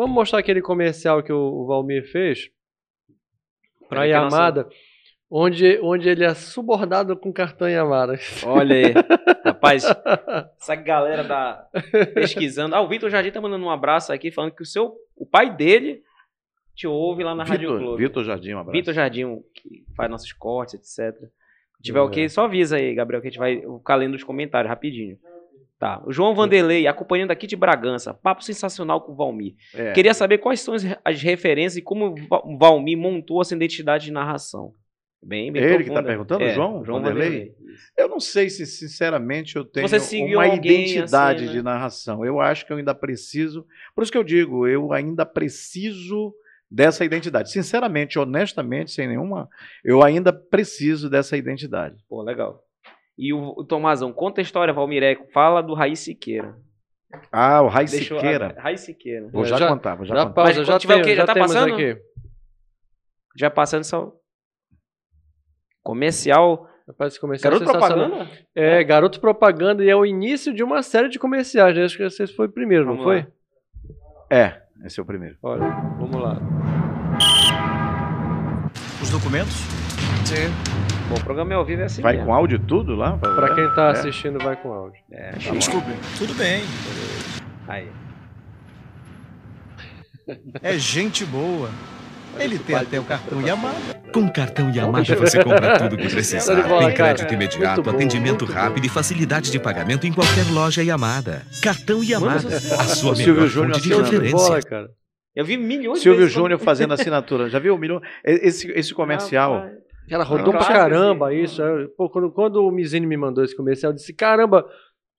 Vamos mostrar aquele comercial que o, o Valmir fez para Yamada. Nossa onde, onde ele é subordado com cartão Yamada. Olha aí. Rapaz, essa galera tá pesquisando. Ah, o Vitor Jardim tá mandando um abraço aqui, falando que o seu, o pai dele te ouve lá na Vitor, Rádio Globo. Vitor Jardim, um abraço. Vitor Jardim, que faz nossos cortes, etc. Se tiver o que, só avisa aí, Gabriel, que a gente vai ficar lendo os comentários rapidinho. Tá. O João Vanderlei, acompanhando aqui de Bragança. Papo sensacional com o Valmir. É. Queria saber quais são as, as referências e como o Valmir montou essa identidade de narração. Bem, bem Ele profunda. que está perguntando, é, João? João Vanderlei? Eu não sei se, sinceramente, eu tenho uma identidade assim, né? de narração. Eu acho que eu ainda preciso. Por isso que eu digo, eu ainda preciso dessa identidade. Sinceramente, honestamente, sem nenhuma. Eu ainda preciso dessa identidade. Pô, legal. E o, o Tomazão, conta a história, Valmireco. Fala do Raiz Siqueira. Ah, o Raiz Siqueira. Raiz Siqueira. Vou já, já contar, vou já, já contar. Pausa, já, tiver tem, o quê? Já, já tá passando? Aqui. Já passando só. Comercial. Rapaz, comercial garoto propaganda? É, garoto propaganda e é o início de uma série de comerciais. Acho que esse foi o primeiro, vamos não foi? É, esse é o primeiro. Olha, vamos lá. os documentos? Sim. Bom, o programa é ao vivo é assim Vai mesmo. com áudio tudo lá? Pra quem tá É. assistindo, vai com áudio. É, Desculpe. Tudo bem. aí. É gente boa. Ele tem até o cartão Yamada. Com o cartão Yamada você compra tudo que precisar. De bola, Tem crédito imediato, bom, atendimento rápido e facilidade de pagamento em qualquer loja Yamada. Cartão Yamada, Manda a sua melhor Júnior fonte de de referência. Eu vi milhões de Silvio vezes Júnior fazendo assinatura. Já viu o milhão? Esse, esse comercial. Cara, rodou pra caramba assim. isso. é, Pô, quando, quando o Mizini me mandou esse comercial, eu disse: caramba,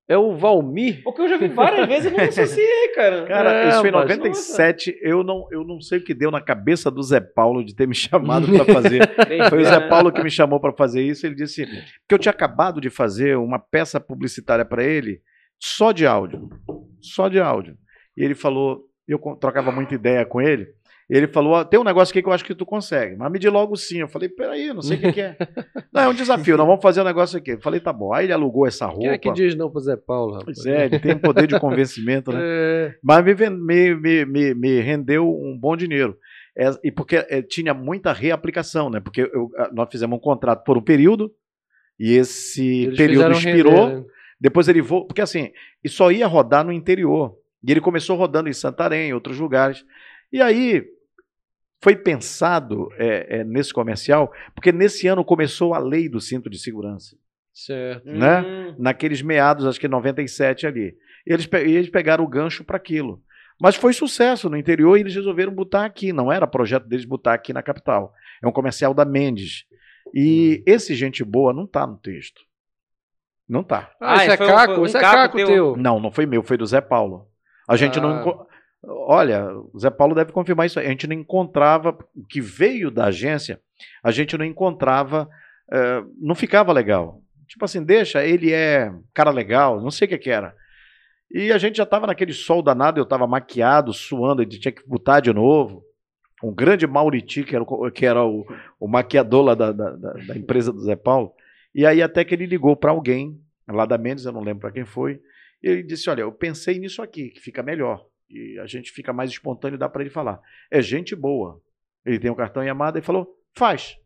é o Valmir? Porque eu já vi várias vezes e não associei, cara. Cara, É, isso foi em mas- 97. Eu não, eu não sei o que deu na cabeça do Zé Paulo de ter me chamado pra fazer. Foi o Zé? Paulo que me chamou pra fazer isso. Ele disse que eu tinha acabado de fazer uma peça publicitária pra ele só de áudio. Só de áudio. E ele falou, eu trocava muita ideia com ele. Ele falou: "Ó, tem um negócio aqui que eu acho que tu consegue, mas me diz logo sim. Eu falei: peraí, não sei o que, que é. não, é um desafio, nós vamos fazer um negócio aqui. Eu falei: tá bom. Aí ele alugou essa roupa. Quem é que diz não pro Zé Paulo, rapaz? Pois é, ele tem um poder de convencimento, né? É, Mas me, me, me, me, rendeu um bom dinheiro. É, e porque é, tinha muita reaplicação, né? Porque eu- nós fizemos um contrato por um período, e esse eles período expirou. render, né? Depois ele voltou. Porque assim, e só ia rodar no interior. E ele começou rodando em Santarém, em outros lugares. E aí foi pensado é, é, nesse comercial, porque nesse ano começou a lei do cinto de segurança Certo. né? Hum. naqueles meados, acho que 97 ali. E eles, pe- e eles pegaram o gancho para aquilo. Mas foi sucesso no interior e eles resolveram botar aqui. Não era projeto deles botar aqui na capital. É um comercial da Mendes. E esse gente boa não tá no texto. Não tá. Ah, Ah, isso é um- caco? um isso é caco caco teu? teu. Não, não foi meu, foi do Zé Paulo. A gente não. Ah. enco- Olha, o Zé Paulo deve confirmar isso. A gente não encontrava. O que veio da agência, a gente não encontrava. eh, não ficava legal. Tipo assim, deixa, ele é cara legal, não sei o que, que era. E a gente já estava naquele sol danado, eu estava maquiado, suando, ele tinha que botar de novo. Um grande Mauriti, que era o, que era o, o maquiador lá da, da- da empresa do Zé Paulo. E aí até que ele ligou para alguém, lá da Mendes, eu não lembro para quem foi, e ele disse: Olha, eu pensei nisso aqui, que fica melhor. E a gente fica mais espontâneo, dá para ele falar. É gente boa. Ele tem um cartão Yamada e falou: faz.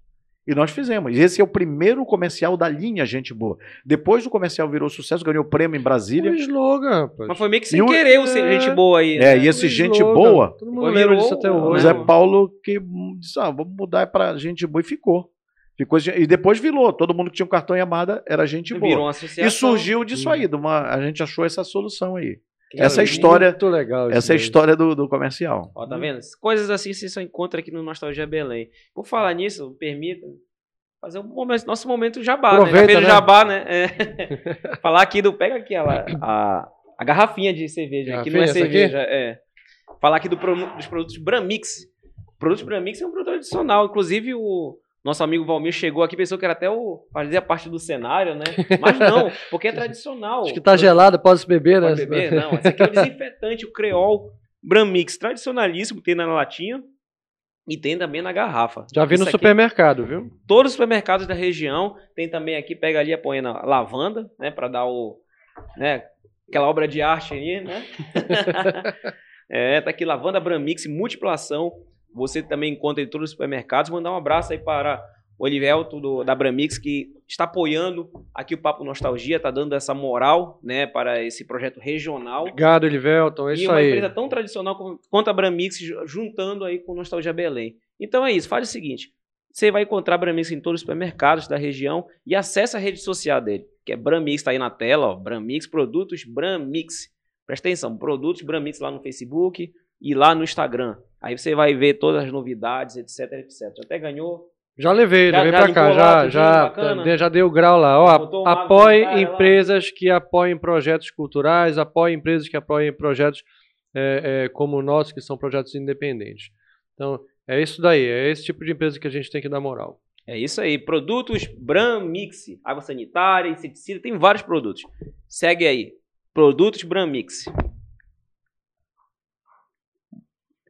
E nós fizemos. E esse é o primeiro comercial da linha Gente Boa. Depois o comercial virou sucesso, ganhou prêmio em Brasília. Um slogan, rapaz. Mas foi meio que sem E querer o ser É. gente boa aí. É, né? e esse Um gente slogan. boa, Todo mundo Virou lembra disso até hoje. Zé Não. Paulo que hum, disse: ah, vamos mudar para gente boa e ficou. ficou. E depois virou. Todo mundo que tinha um cartão Yamada era gente Virou boa. uma associação. E surgiu disso aí. de uma- a gente achou essa solução aí. Que essa lindo. história- Muito legal. Essa é a história do, do comercial. Ó, tá vendo? Coisas assim você só encontra aqui no Nostalgia Belém. Por falar nisso, permita fazer um momento, nosso momento jabá, né? Aproveita, o né? jabá, né? É. falar aqui do. Pega aqui a, a, a garrafinha de cerveja. Aqui não é cerveja, é. Falar aqui do dos produtos Bramix. Produtos Bramix é um produto adicional. Inclusive, o nosso amigo Valmir chegou aqui pensou que era até o. fazia parte do cenário, né? Mas não, porque é tradicional. Acho que tá gelado, pode beber, né? Pode beber? Não, esse aqui é o desinfetante, o Creol Bramix, tradicionalíssimo, tem na latinha e tem também na garrafa. Já vi no aqui, supermercado, viu? Todos os supermercados da região tem também aqui, pega ali, põe na lavanda, né, para dar o, né, aquela obra de arte aí, né? é, tá aqui lavanda Bramix, multiplação. Você também encontra em todos os supermercados. Mandar um abraço aí para o Olivelto do, da Bramix, que está apoiando aqui o Papo Nostalgia, tá dando essa moral, né, para esse projeto regional. Obrigado, Elivelton. É e isso uma aí. empresa tão tradicional quanto a Bramix, ju- juntando aí com Nostalgia Belém. Então é isso, faz o seguinte, você vai encontrar Bramix em todos os supermercados da região e acessa a rede social dele, que é Bramix, tá aí na tela, ó, Bramix, produtos Bramix. Presta atenção, produtos Bramix lá no Facebook e lá no Instagram. Aí você vai ver todas as novidades, etc, etc. Até ganhou Já levei, Já- levei pra cá, já, já, bacana? já deu grau lá. Ó, apoie sanitária lá. empresas que apoiem projetos culturais, apoie empresas que apoiem projetos é, é, como o nosso, que são projetos independentes. Então, é isso daí, é esse tipo de empresa que a gente tem que dar moral. É isso aí, produtos Bramix, água sanitária, inseticida, tem vários produtos. Segue aí, produtos Bramix.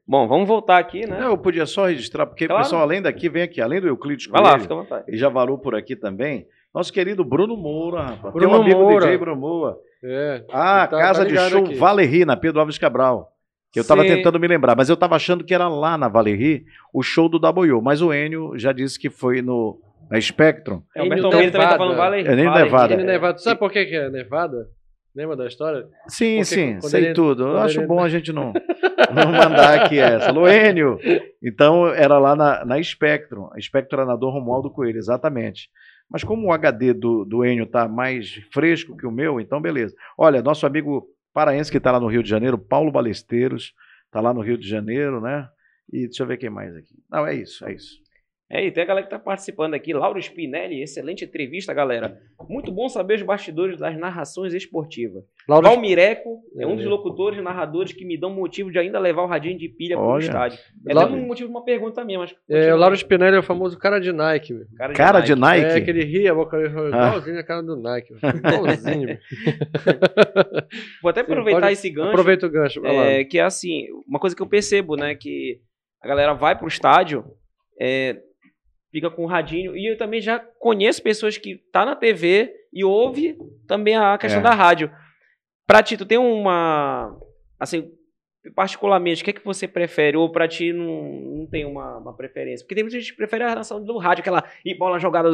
Bom, vamos voltar aqui, né? Eu podia só registrar, porque Claro. o pessoal, além daqui, vem aqui, além do Euclides Vai lá, fica à vontade. ele já varou por aqui também, nosso querido Bruno Moura, rapaz. Bruno Teu amigo Moura. DJ Bruno Moura. É, Ah, Tá- Casa tá de Show aqui. Valerie, na Pedro Alves Cabral. Que eu estava tentando me lembrar, mas eu estava achando que era lá na Valérie o show do W. Mas o Enio já disse que foi no na Spectrum. É, o Almeida também tá falando Vale. É, nem Nevada. Ele Nevada. Sabe por que que é Nevada? Lembra da história? Sim, Porque sim, sei ele- tudo. Eu acho ele- bom a gente não, não mandar aqui essa. Luênio. Então, era lá na, na Spectrum. Spectrum era na Romualdo Coelho, exatamente. Mas como o HD do, do Enio está mais fresco que o meu, então beleza. Olha, nosso amigo paraense que está lá no Rio de Janeiro, Paulo Balesteiros, está lá no Rio de Janeiro, né? E deixa eu ver quem mais aqui. Não, é isso, é isso. É, e tem a galera que tá participando aqui. Lauro Spinelli, excelente entrevista, galera. Muito bom saber os bastidores das narrações esportivas. Laura Valmireco é um dos É. locutores e narradores que me dão motivo de ainda levar o radinho de pilha pro Olha. estádio. É Lau- até um motivo de uma pergunta também, mas. É, o Lauro Spinelli é o famoso cara de Nike, meu. Cara de Cara Nike. de Nike. É, que ele ria, a boca dele Ah. igualzinho a cara do Nike. Igualzinho. Vou até aproveitar pode- esse gancho. Aproveita o gancho. vai lá. É, que é assim, uma coisa que eu percebo, né? Que a galera vai pro estádio, é, fica com o radinho. E eu também já conheço pessoas que tá na TV e ouve também a questão É. da rádio. Pra ti, tu tem uma. Assim, particularmente, o que é que você prefere? Ou pra ti não, não tem uma, uma preferência? Porque tem muita gente que prefere a narração do rádio, aquela e bola jogada,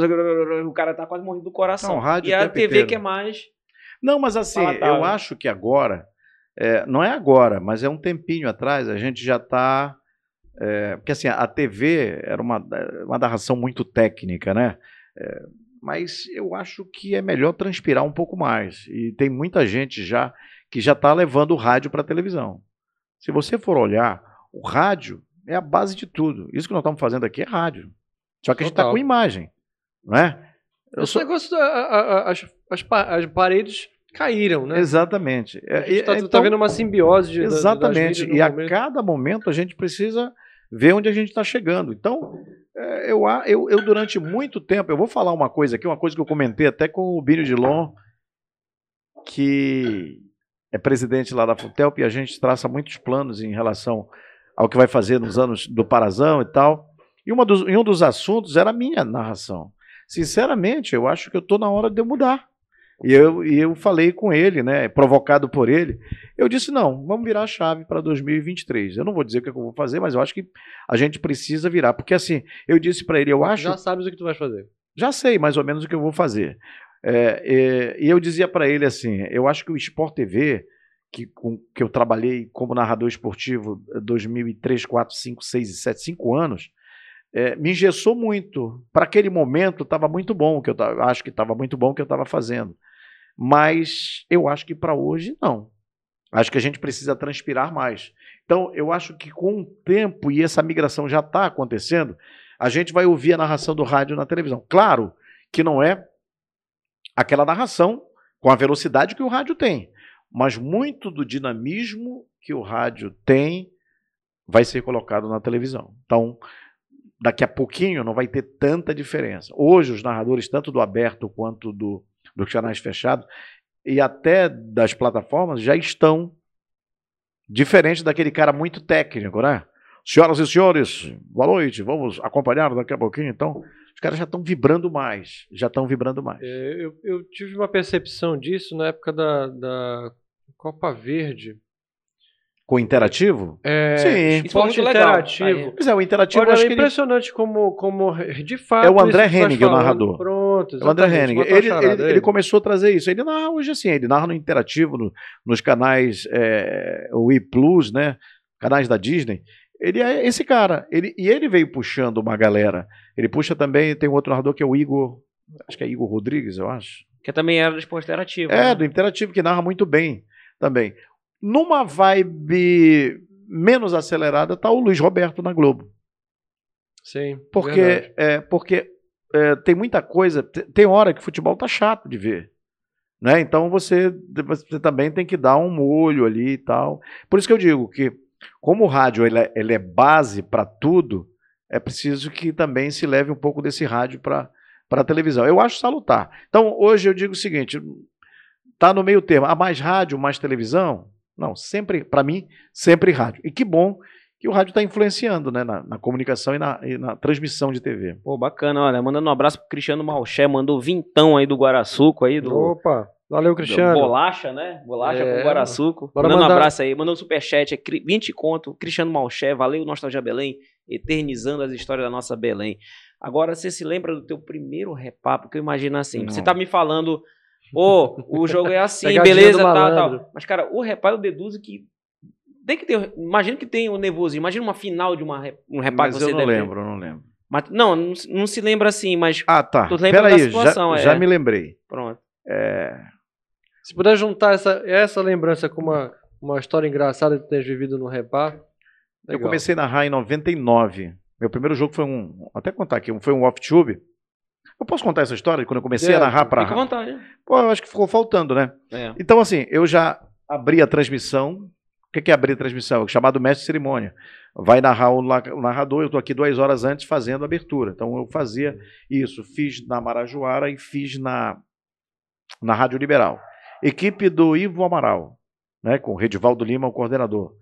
o cara tá quase morrendo do coração. Não, rádio e a TV inteiro. que é mais. Não, mas assim, Palatável. eu acho que agora, é, não é agora, mas é um tempinho atrás, a gente já está. porque assim, a TV era uma, uma narração muito técnica, né? É, mas eu acho que é melhor transpirar um pouco mais. E tem muita gente já que já está levando o rádio para a televisão. Se você for olhar, o rádio é a base de tudo. Isso que nós estamos fazendo aqui é rádio. Só que a gente está com imagem, não é? Eu Esse sou- negócio, a- a- a- as, as paredes caíram, né? Exatamente. A É, gente tá, é, tá então- vendo uma simbiose de, Exatamente. E a momento. cada momento a gente precisa ver onde a gente está chegando. Então, é, eu, eu, eu, durante muito tempo, eu vou falar uma coisa aqui, uma coisa que eu comentei até com o Bílio Dilon, que é presidente lá da Futelp, e a gente traça muitos planos em relação ao que vai fazer nos anos do Parazão e tal. E, uma dos, e um dos assuntos era a minha narração. Sinceramente, eu acho que eu estou na hora de eu mudar. E eu, e eu falei com ele, né, provocado por ele, eu disse: não, vamos virar a chave para 2023. Eu não vou dizer o que, é que eu vou fazer, mas eu acho que a gente precisa virar. Porque assim, eu disse para ele: eu acho. Já sabes o que tu vai fazer. Já sei mais ou menos o que eu vou fazer. É, é, e eu dizia para ele assim: eu acho que o Sport TV, que, com, que eu trabalhei como narrador esportivo eh, 2003, 4, 5, 6 e 7, 5 anos, é, me engessou muito. Para aquele momento estava muito bom, o que eu tava, acho que estava muito bom o que eu estava fazendo. Mas eu acho que para hoje não. Acho que a gente precisa transpirar mais. Então, eu acho que com o tempo, e essa migração já está acontecendo, a gente vai ouvir a narração do rádio na televisão. Claro que não é aquela narração com a velocidade que o rádio tem, mas muito do dinamismo que o rádio tem vai ser colocado na televisão. Então, daqui a pouquinho não vai ter tanta diferença. Hoje, os narradores, tanto do aberto quanto do, dos canais fechados, e até das plataformas, já estão diferente daquele cara muito técnico, né? Senhoras e senhores, boa noite, vamos acompanhar daqui a pouquinho, então. Os caras já estão vibrando mais, já estão vibrando mais. É, eu, eu tive uma percepção disso na época da, da Copa Verde. Com interativo? É, Sim. Esporte interativo. Pois é, o interativo Olha, acho é que ele impressionante como, como, de fato. É o André tu Henning, o narrador. Pronto, É o André Henning. Ele, ele, ele começou a trazer isso. Ele narra hoje assim, ele narra no interativo, no- nos canais é, o E Plus, né? Canais da Disney. Ele é esse cara. Ele, e ele veio puxando uma galera. Ele puxa também, tem um outro narrador que é o Igor. Acho que é Igor Rodrigues, eu acho. Que também era do esporte interativo. É, né? do interativo, que narra muito bem também. Numa vibe menos acelerada, tá o Luiz Roberto na Globo. Sim, Porque, verdade. é, porque é, tem muita coisa. te- Tem hora que futebol tá chato de ver. Né? Então você, você também tem que dar um molho ali e tal. Por isso que eu digo que, como o rádio ele é, ele é base para tudo, é preciso que também se leve um pouco desse rádio para a televisão. Eu acho salutar. Então, hoje eu digo o seguinte: tá no meio termo. A mais rádio, mais televisão? Não, sempre, para mim, sempre rádio. E que bom que o rádio está influenciando né, na, na comunicação e na, e na transmissão de TV. Pô, bacana, olha, mandando um abraço pro Cristiano Malché, mandou vintão aí do Guaraçuco aí, do, Opa, Valeu, Cristiano. Bolacha, né? Bolacha É, com Guaraçuco. Mandando um mandar- abraço aí. Mandando um superchat. É cri- 20 conto. Cristiano Malché. Valeu, Nostalgia Belém. Eternizando as histórias da nossa Belém. Agora, você se lembra do teu primeiro repá? Porque eu imagino assim. Você Não. tá me falando... Ô, o jogo é assim, beleza, tal, tal. Mas, cara, o repá eu deduzo que... Tem que ter... Imagina que tem o nervoso. Imagina uma final de uma, um repá Mas eu não ter. lembro, eu não lembro. Mas, não, não, se- não se lembra assim, mas... Ah, tá. Tu lembra da Peraí, situação, já, é. já me lembrei. Pronto. É, Se puder juntar essa, essa lembrança com uma, uma história engraçada que tu tenhas vivido no repá. Eu legal. comecei a narrar em 99. Meu primeiro jogo foi um. vou Até contar aqui, foi um off-tube. Eu posso contar essa história? Quando eu comecei a Deve, narrar para. Fica à vontade. Pô, eu acho que ficou faltando, né? É. Então, assim, eu já abri a transmissão. O que é abrir a transmissão? É chamado mestre de cerimônia. Vai narrar o narrador, eu estou aqui duas horas antes fazendo a abertura. Então eu fazia isso. Fiz na Marajoara e fiz na, na Rádio Liberal. Equipe do Ivo Amaral, né, com o Redivaldo Lima, o coordenador.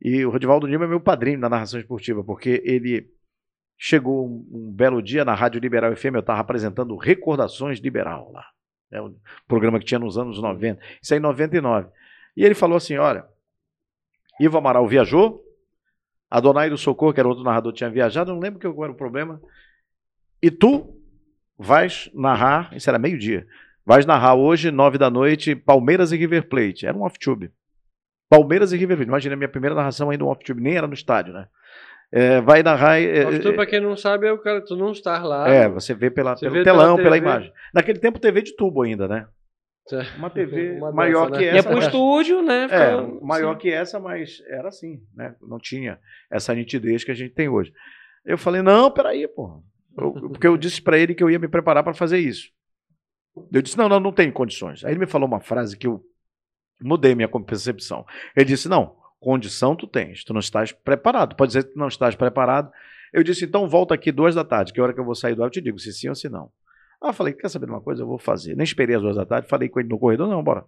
E o Redivaldo Lima é meu padrinho na narração esportiva, porque ele chegou um, um belo dia na Rádio Liberal FM, eu estava apresentando Recordações Liberal lá. É um programa que tinha nos anos 90. Isso aí em 99. E ele falou assim: olha, Ivo Amaral viajou, Adonai do Socorro, que era outro narrador, tinha viajado, não lembro qual era o problema. E tu vais narrar, isso era meio-dia, vais narrar hoje, nove da noite, Palmeiras e River Plate. Era um off-tube. Palmeiras e River Plate. Imagina, a minha primeira narração ainda um off-tube, nem era no estádio, né? É, vai narrar. é, Off-tube, pra quem não sabe, é o cara, tu não estar lá. é, você vê pela, Você pelo vê telão, pela pela imagem. Naquele tempo, TV de tubo ainda, né? Uma TV Uma maior dessa, que né? Ia essa. pro mas- estúdio, né? É, maior sim. que essa, mas era assim, né? Não tinha essa nitidez que a gente tem hoje. Eu falei, não, peraí, porra. Eu- porque eu disse pra ele que eu ia me preparar para fazer isso. Eu disse, não, não, não tenho condições. Aí ele me falou uma frase que eu mudei minha percepção. Ele disse, não, condição tu tens, tu não estás preparado. Pode dizer que tu não estás preparado. Eu disse, então volta aqui duas da tarde, que é a hora que eu vou sair do ar eu te digo se sim ou se não. Ah, falei, quer saber de uma coisa? Eu vou fazer. Nem esperei as duas da tarde, falei com ele no corredor, não, bora.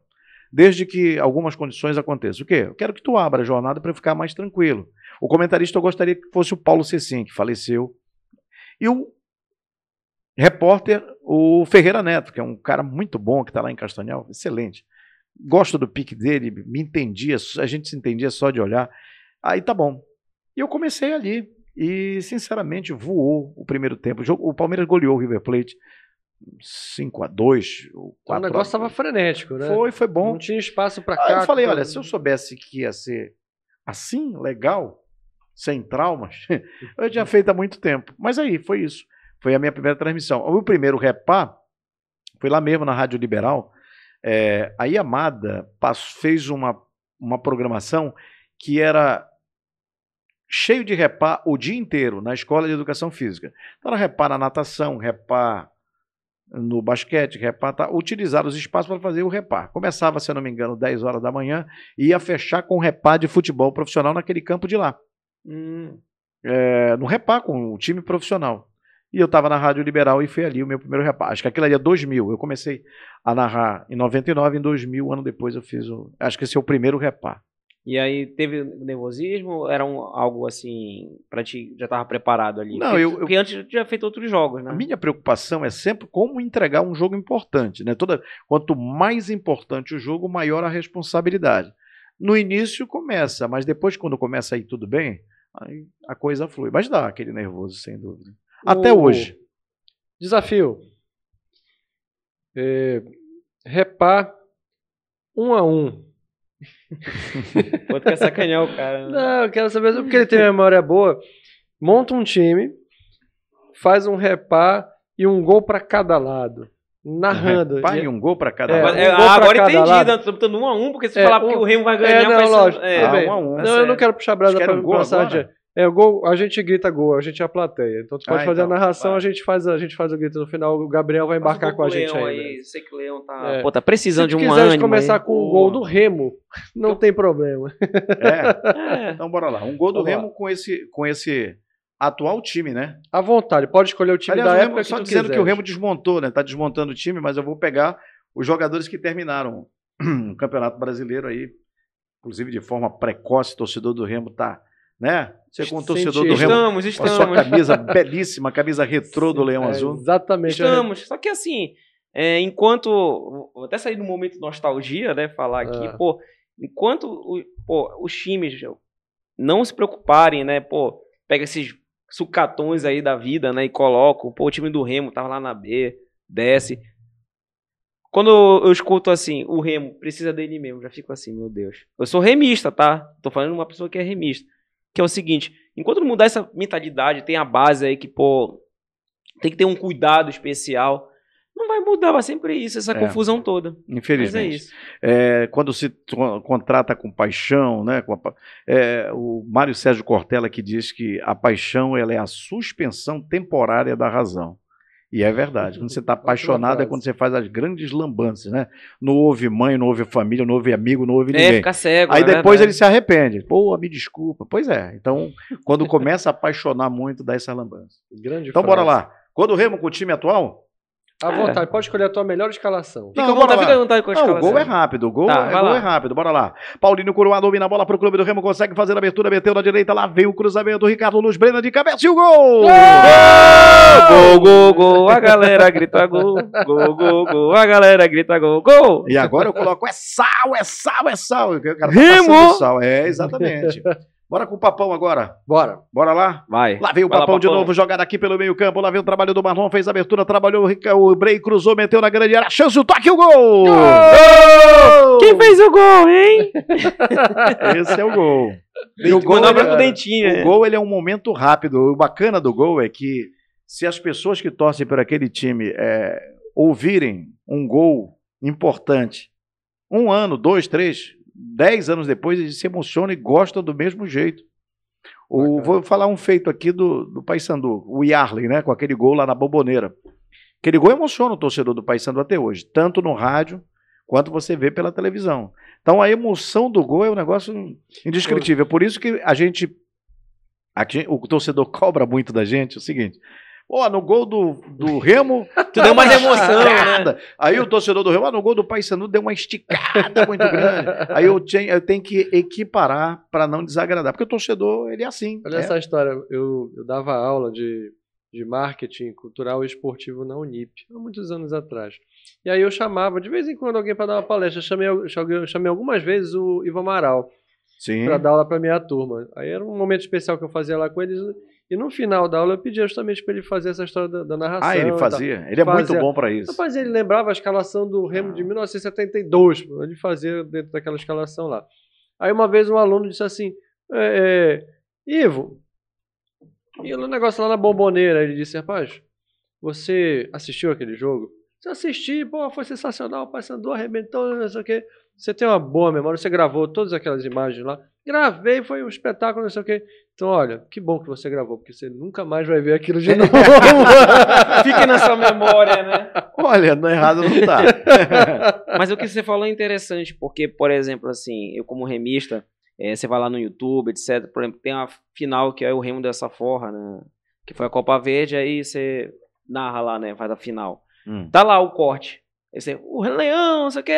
Desde que algumas condições aconteçam. O quê? Eu quero que tu abra a jornada para ficar mais tranquilo. O comentarista eu gostaria que fosse o Paulo Cecim, que faleceu. E o repórter, o Ferreira Neto, que é um cara muito bom, que está lá em Castanhal, excelente. Gosto do pique dele, me entendia, a gente se entendia só de olhar. Aí tá bom. E eu comecei ali. E, sinceramente, voou o primeiro tempo. O Palmeiras goleou o River Plate 5 a 2 ou O 4 a negócio tava frenético, né? Foi, foi bom. Não tinha espaço pra Aí cá. eu falei, olha, se eu soubesse que ia ser assim, legal, sem traumas, eu tinha feito há muito tempo. Mas aí, foi isso. Foi a minha primeira transmissão. O primeiro repá foi lá mesmo na Rádio Liberal. É, a Yamada pass- fez uma, uma programação que era cheio de repá o dia inteiro na escola de educação física. Então era repá na natação, repá no basquete, repá, tá, utilizar os espaços para fazer o repá. Começava, se eu não me engano, 10 horas da manhã e ia fechar com o repá de futebol profissional naquele campo de lá. Hum, É, no repá com o time profissional. E eu estava na Rádio Liberal e foi ali o meu primeiro repá. Acho que aquilo ali é 2000. Eu comecei a narrar em 99, em 2000, um ano depois eu fiz o. Acho que esse é o primeiro repá. E aí teve nervosismo? Era um, algo assim, pra ti, já tava preparado ali? Não, porque, eu- eu- porque antes tinha feito outros jogos, né? A minha preocupação é sempre como entregar um jogo importante. Né? Toda, quanto mais importante o jogo, maior a responsabilidade. No início começa, mas depois, quando começa a ir tudo bem, aí a coisa flui. Mas dá aquele nervoso, sem dúvida. Até O- hoje. Desafio. É, repá um a um. Tu quer sacanear o cara. né? Não, eu quero saber porque ele tem memória boa. Monta um time, faz um repá e um gol pra cada lado. Narrando. Pai, E- um gol para cada É, lado. É, um pra agora cada entendi, lado. né? Tô botando um a um, porque se É, falar um- porque o Remo vai ganhar, É, não, vai ser- lógico. é, bem. um a um, não, tá eu não quero puxar brasa pra querem gol passar agora? É, o gol, a gente grita gol, a gente é a plateia. Então tu pode Ah, fazer então, a narração, vai. a gente faz a gente faz o grito no final, o Gabriel vai um embarcar com a gente Leão aí. né? aí. Sei que o Leão tá. É. Pô, tá precisando Se de um quiser ânimo. começar aí. com o gol do Remo, não tem problema. É. É. Então bora lá. Um gol do Vamos lá. Remo com esse, com esse atual time, né? À vontade, pode escolher o time Aliás, da o época Remo, que só tu dizendo quiser. que o Remo desmontou, né? Tá desmontando o time, mas eu vou pegar os jogadores que terminaram o Campeonato Brasileiro aí, inclusive de forma precoce, o torcedor do Remo tá, né? Você com o torcedor do Remo Estamos, com a sua estamos. camisa belíssima, camisa retrô do Leão É, Azul. Exatamente. Estamos. Só que assim, é, enquanto. Vou até sair do momento de nostalgia, né? Falar aqui, Ah. pô, enquanto o- pô, os times não se preocuparem, né? Pô, pega esses sucatões aí da vida, né? E colocam, pô, o time do Remo tava lá na B, desce. Quando eu, eu escuto assim, o Remo precisa dele mesmo, já fico assim, meu Deus. Eu sou remista, tá? Tô falando de uma pessoa que é remista. Que é o seguinte, enquanto não mudar essa mentalidade, tem a base aí que, pô, tem que ter um cuidado especial. Não vai mudar, vai sempre isso, essa É. confusão toda. Mas é Infelizmente. isso. É, quando se contrata com paixão, né? com a é, o Mário Sérgio Cortella que diz que a paixão ela é a suspensão temporária da razão. E é verdade. Quando você está apaixonado é quando você faz as grandes lambanças, né? Não houve mãe, não houve família, não houve amigo, não houve É, ninguém. fica cego. Aí é depois verdade. ele se arrepende. Pô, me desculpa. Pois é. Então, quando começa a apaixonar muito, dá essa lambança. Grande Então, bora frase. lá. Quando o Remo com o time atual, À vontade, pode escolher a tua melhor escalação. Não, à vontade, bora lá. vontade com a Não, o escalação. gol é rápido, o gol, Tá, é, gol é rápido, bora lá. Paulinho Curuá domina a bola pro clube do Remo, consegue fazer a abertura, meteu na direita, lá veio o cruzamento, Ricardo Luz, Brena de cabeça e o gol! Gol, gol, gol, a galera grita gol. Gol, gol, gol, a galera grita gol. Gol! E agora eu coloco, é sal, é sal, é sal. O cara tá Remo! passando sal. É, exatamente. Bora com o Papão agora. Bora. Bora lá? Vai. Lá veio o Vai lá, Papão de Papão. novo, jogada aqui pelo meio campo. Lá veio o trabalho do Marlon, fez a abertura, trabalhou o, Brei, cruzou, meteu na grande área. Chance, o toque, o gol! Quem fez o gol, hein? Esse é o gol. E o gol dobra é- pro dentinho. O né? gol ele é um momento rápido. O bacana do gol é que se as pessoas que torcem por aquele time é, ouvirem um gol importante, um ano, dois, três, dez anos depois, eles se emocionam e gostam do mesmo jeito. O, vou falar um feito aqui do, do Paysandu, o Yarley, né, com aquele gol lá na Bomboneira. Aquele gol emociona o torcedor do Paysandu até hoje, tanto no rádio quanto você vê pela televisão. Então a emoção do gol é um negócio indescritível. Por isso que a gente, a o torcedor cobra muito da gente o seguinte. Pô, no gol do, do Remo. Tu deu uma emoção, né? Aí o torcedor do Remo, ah, no gol do Paysandu deu uma esticada muito grande. Aí eu, tinha, eu tenho que equiparar para não desagradar. Porque o torcedor, ele é assim. Olha é. essa história. Eu, eu dava aula de, de marketing cultural e esportivo na Unip, há muitos anos atrás. E aí eu chamava, de vez em quando, alguém para dar uma palestra. Eu chamei, eu chamei, algumas vezes o Ivan Amaral para dar aula para minha turma. Aí era um momento especial que eu fazia lá com eles. E no final da aula eu pedia justamente para ele fazer essa história da, da narração. Ah, ele fazia. Ele é muito Fazia. bom para isso. Rapaz, ele lembrava a escalação do Remo de 1972, pô, ele fazia dentro daquela escalação lá. Aí uma vez um aluno disse assim, é, é, Ivo, e o negócio lá na bomboneira, ele disse, rapaz, você assistiu aquele jogo? Você assisti, pô, foi sensacional, o Paysandu arrebentou, não sei o quê. Você tem uma boa memória, você gravou todas aquelas imagens lá. Gravei, foi um espetáculo, não sei o quê. Então, olha, que bom que você gravou, porque você nunca mais vai ver aquilo de novo. Fica na sua memória, né? Olha, não errado não tá. Mas o que você falou é interessante, porque, por exemplo, assim, eu como remista, eh, você vai lá no YouTube, etc. Por exemplo, tem a final que é o Remo dessa forra, né? Que foi a Copa Verde, aí você narra lá, né? Faz a final. Hum. Tá lá o corte. Aí você, o Leão, não sei o que.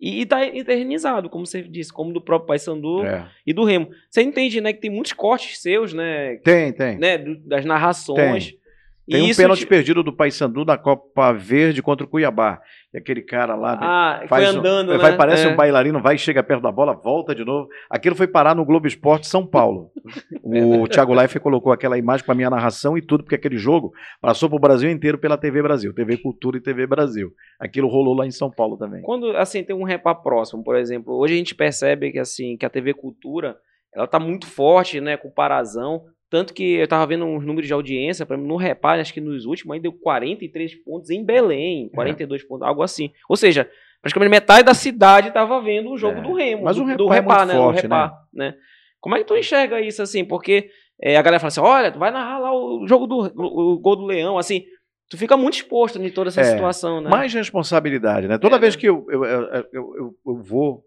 E, e tá eternizado, como você disse, como do próprio Paysandu É. e do Remo. Você entende, né, que tem muitos cortes seus, né? Tem, tem. né do- das narrações. Tem e um pênalti te- perdido do Paysandu na Copa Verde contra o Cuiabá. E aquele cara lá Ah, foi faz um- andando, né? vai, parece É. um bailarino, vai, chega perto da bola, volta de novo. Aquilo foi parar no Globo Esporte São Paulo. o Thiago Leifert colocou aquela imagem com a minha narração e tudo, porque aquele jogo passou pro Brasil inteiro pela TV Brasil, TV Cultura e TV Brasil. Aquilo rolou lá em São Paulo também. Quando, assim, tem um repá próximo, por exemplo, hoje a gente percebe que, assim, que a TV Cultura, ela tá muito forte, né, com o Parazão, tanto que eu tava vendo uns números de audiência, exemplo, no repá, acho que nos últimos, aí deu 43 pontos em Belém, 42 pontos, algo assim. Ou seja, praticamente metade da cidade tava vendo o jogo É. do Remo, Mas do, o do Repá é né, forte, repá, né? Como é que tu enxerga isso, assim, porque é, a galera fala assim, olha, tu vai narrar lá o jogo do, o, o gol do Leão, assim, tu fica muito exposto em toda essa É, situação, né? Mais responsabilidade, né? Toda É, vez né? que eu, eu, eu- eu- eu vou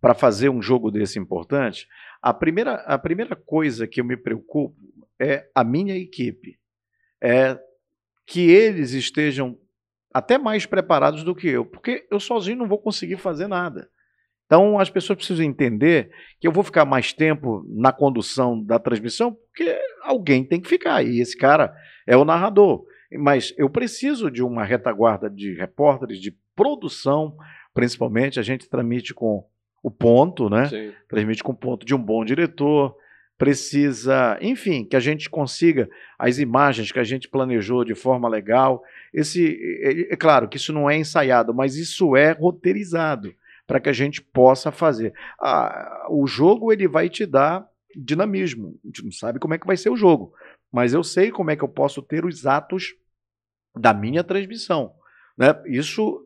para fazer um jogo desse importante, a primeira, a primeira coisa que eu me preocupo é a minha equipe. É que eles estejam até mais preparados do que eu, porque eu sozinho não vou conseguir fazer nada. Então as pessoas precisam entender que eu vou ficar mais tempo na condução da transmissão, porque alguém tem que ficar, e esse cara é o narrador. Mas eu preciso de uma retaguarda de repórteres, de produção, principalmente. A gente transmite com o ponto, né? Sim. Transmite com o ponto de um bom diretor. Precisa, enfim, que a gente consiga as imagens que a gente planejou de forma legal. Esse, é, é claro que isso não é ensaiado, mas isso é roteirizado para que a gente possa fazer. Ah, o jogo ele vai te dar dinamismo. A gente não sabe como é que vai ser o jogo, mas eu sei como é que eu posso ter os atos da minha transmissão. Né? Isso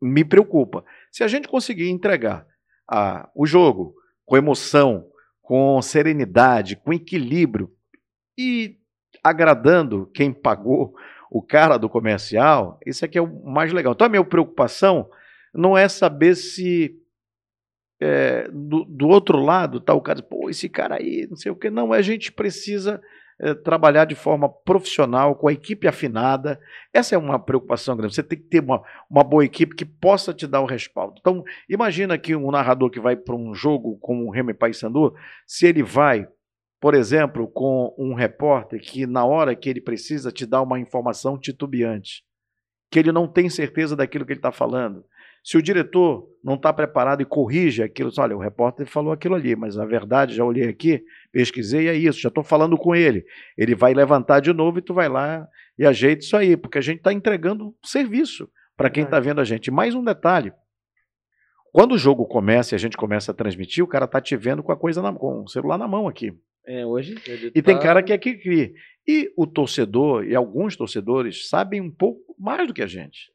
me preocupa. Se a gente conseguir entregar o jogo com emoção, com serenidade, com equilíbrio e agradando quem pagou o cara do comercial, isso aqui é o mais legal. Então a minha preocupação não é saber se é, do, do, outro lado tá o cara, pô, esse cara aí, não sei o que. Não, a gente precisa é, trabalhar de forma profissional, com a equipe afinada. Essa é uma preocupação grande. Você tem que ter uma, uma boa equipe que possa te dar o respaldo. Então, imagina que um narrador que vai para um jogo como o Remy Paysandu, se ele vai, por exemplo, com um repórter que na hora que ele precisa te dar uma informação titubeante, que ele não tem certeza daquilo que ele está falando, se o diretor não está preparado e corrige aquilo, olha, o repórter falou aquilo ali, mas na verdade já olhei aqui, pesquisei e é isso, já estou falando com ele. Ele vai levantar de novo e tu vai lá e ajeita isso aí, porque a gente está entregando serviço para quem está vendo a gente. Mais um detalhe: quando o jogo começa e a gente começa a transmitir, o cara está te vendo com a coisa na, com o celular na mão aqui. É, hoje. E tá... tem cara que é que cria. E o torcedor, e alguns torcedores, sabem um pouco mais do que a gente.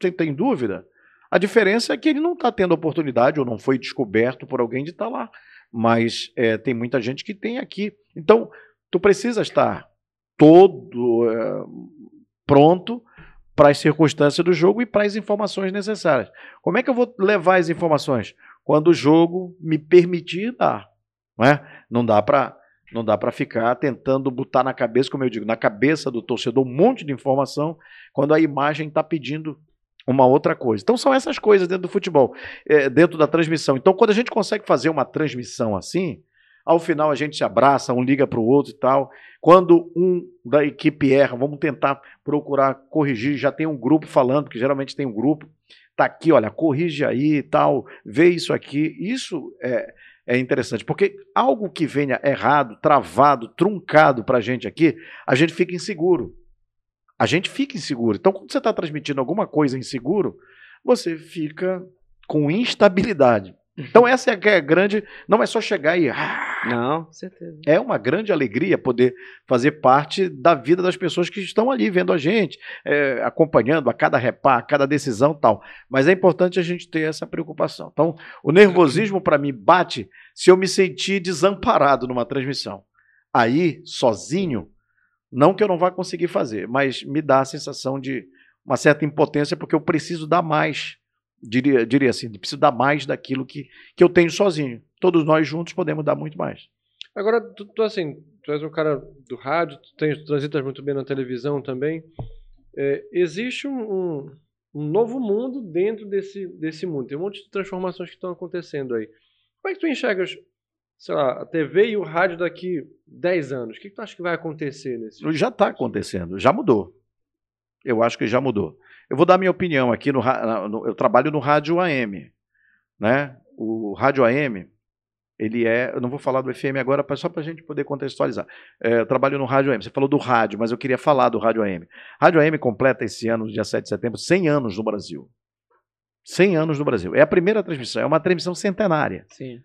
Você tem dúvida? A diferença é que ele não está tendo oportunidade ou não foi descoberto por alguém de estar tá lá. Mas é, tem muita gente que tem aqui. Então, tu precisa estar todo é, pronto para as circunstâncias do jogo e para as informações necessárias. Como é que eu vou levar as informações? Quando o jogo me permitir dar. Não, é? não dá para não dá para ficar tentando botar na cabeça, como eu digo, na cabeça do torcedor um monte de informação, quando a imagem está pedindo uma outra coisa. Então são essas coisas dentro do futebol, é, dentro da transmissão. Então quando a gente consegue fazer uma transmissão assim, ao final a gente se abraça, um liga para o outro e tal. Quando um da equipe erra, vamos tentar procurar corrigir. Já tem um grupo falando, porque geralmente tem um grupo. Tá aqui, olha, corrige aí e tal, vê isso aqui. Isso é, é interessante, porque algo que venha errado, travado, truncado para a gente aqui, a gente fica inseguro a gente fica inseguro. Então, quando você está transmitindo alguma coisa inseguro, você fica com instabilidade. Então, essa é a grande. Não é só chegar e. Ah, não, certeza. É uma grande alegria poder fazer parte da vida das pessoas que estão ali vendo a gente, é, acompanhando a cada repar, a cada decisão tal. Mas é importante a gente ter essa preocupação. Então, o nervosismo, para mim, bate se eu me sentir desamparado numa transmissão. Aí, sozinho, não que eu não vá conseguir fazer, mas me dá a sensação de uma certa impotência, porque eu preciso dar mais, diria, diria assim, preciso dar mais daquilo que, que eu tenho sozinho. Todos nós juntos podemos dar muito mais. Agora, tu, tu assim, tu és um cara do rádio, tu, tu transitas muito bem na televisão também. É, existe um, um, um, novo mundo dentro desse, desse mundo. Tem um monte de transformações que estão acontecendo aí. Como é que tu enxergas sei lá, a TV e o rádio daqui 10 anos? O que, que tu acha que vai acontecer nesse? Já está acontecendo, já mudou. Eu acho que já mudou. Eu vou dar minha opinião aqui no, no eu trabalho no rádio AM, né? O rádio AM ele é, eu não vou falar do FM agora, só para a gente poder contextualizar. É, eu trabalho no rádio AM. Você falou do rádio, mas eu queria falar do rádio AM. Rádio AM completa esse ano, dia 7 de setembro, 100 anos no Brasil. 100 anos no Brasil. É a primeira transmissão, é uma transmissão centenária. Sim.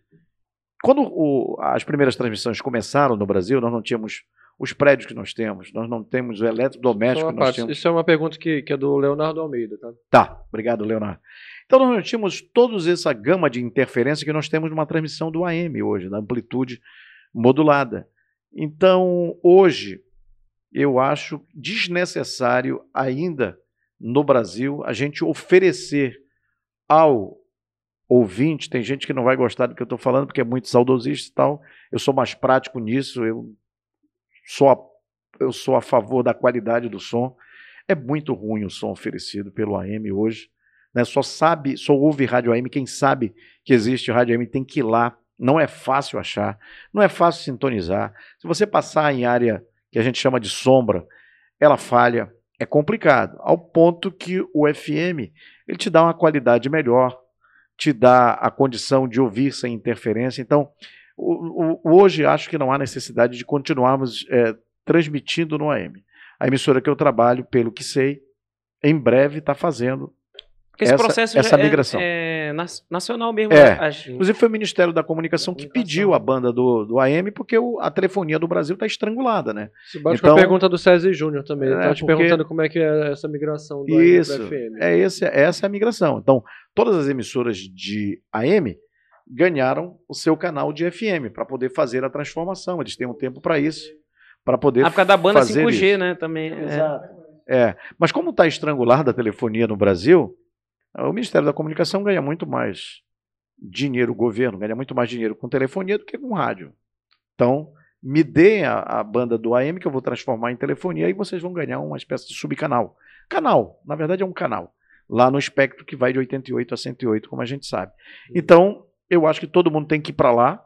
Quando o, as primeiras transmissões começaram no Brasil, nós não tínhamos os prédios que nós temos, nós não temos o eletrodoméstico que nós parte, temos. Isso é uma pergunta que, que é do Leonardo Almeida, tá? Tá, obrigado, Leonardo. Então nós não tínhamos toda essa gama de interferência que nós temos numa transmissão do AM hoje, da amplitude modulada. Então, hoje, eu acho desnecessário ainda no Brasil a gente oferecer ao ouvinte, tem gente que não vai gostar do que eu estou falando, porque é muito saudosista e tal. Eu sou mais prático nisso, eu sou a, eu sou a favor da qualidade do som. É muito ruim o som oferecido pelo AM hoje. Né? Só sabe, só ouve rádio AM quem sabe que existe rádio AM tem que ir lá. Não é fácil achar, não é fácil sintonizar. Se você passar em área que a gente chama de sombra, ela falha, é complicado, ao ponto que o FM ele te dá uma qualidade melhor, te dá a condição de ouvir sem interferência. Então, o, o, hoje acho que não há necessidade de continuarmos é, transmitindo no AM. A emissora que eu trabalho, pelo que sei, em breve está fazendo porque esse essa, processo essa é, migração. É, é nacional mesmo. É. As- Inclusive foi o Ministério da Comunicação que pediu a banda do, do AM, porque o- a telefonia do Brasil está estrangulada, né? Se bate Então- com a pergunta do César Júnior também. Ele É, tava te porque- perguntando como é que é essa migração do AM Isso, pro FM. é esse, essa é a migração. Então, todas as emissoras de AM ganharam o seu canal de FM para poder fazer a transformação. Eles têm um tempo para isso, para poder Ah, por causa da banda fazer 5G, isso. né? Também. é. Exato. É, mas como está estrangulada a telefonia no Brasil, o Ministério da Comunicação ganha muito mais dinheiro, o governo ganha muito mais dinheiro com telefonia do que com rádio. Então, me deem a, a banda do AM que eu vou transformar em telefonia e vocês vão ganhar uma espécie de subcanal. Canal, na verdade é um canal, lá no espectro que vai de 88 a 108, como a gente sabe. Então, eu acho que todo mundo tem que ir para lá,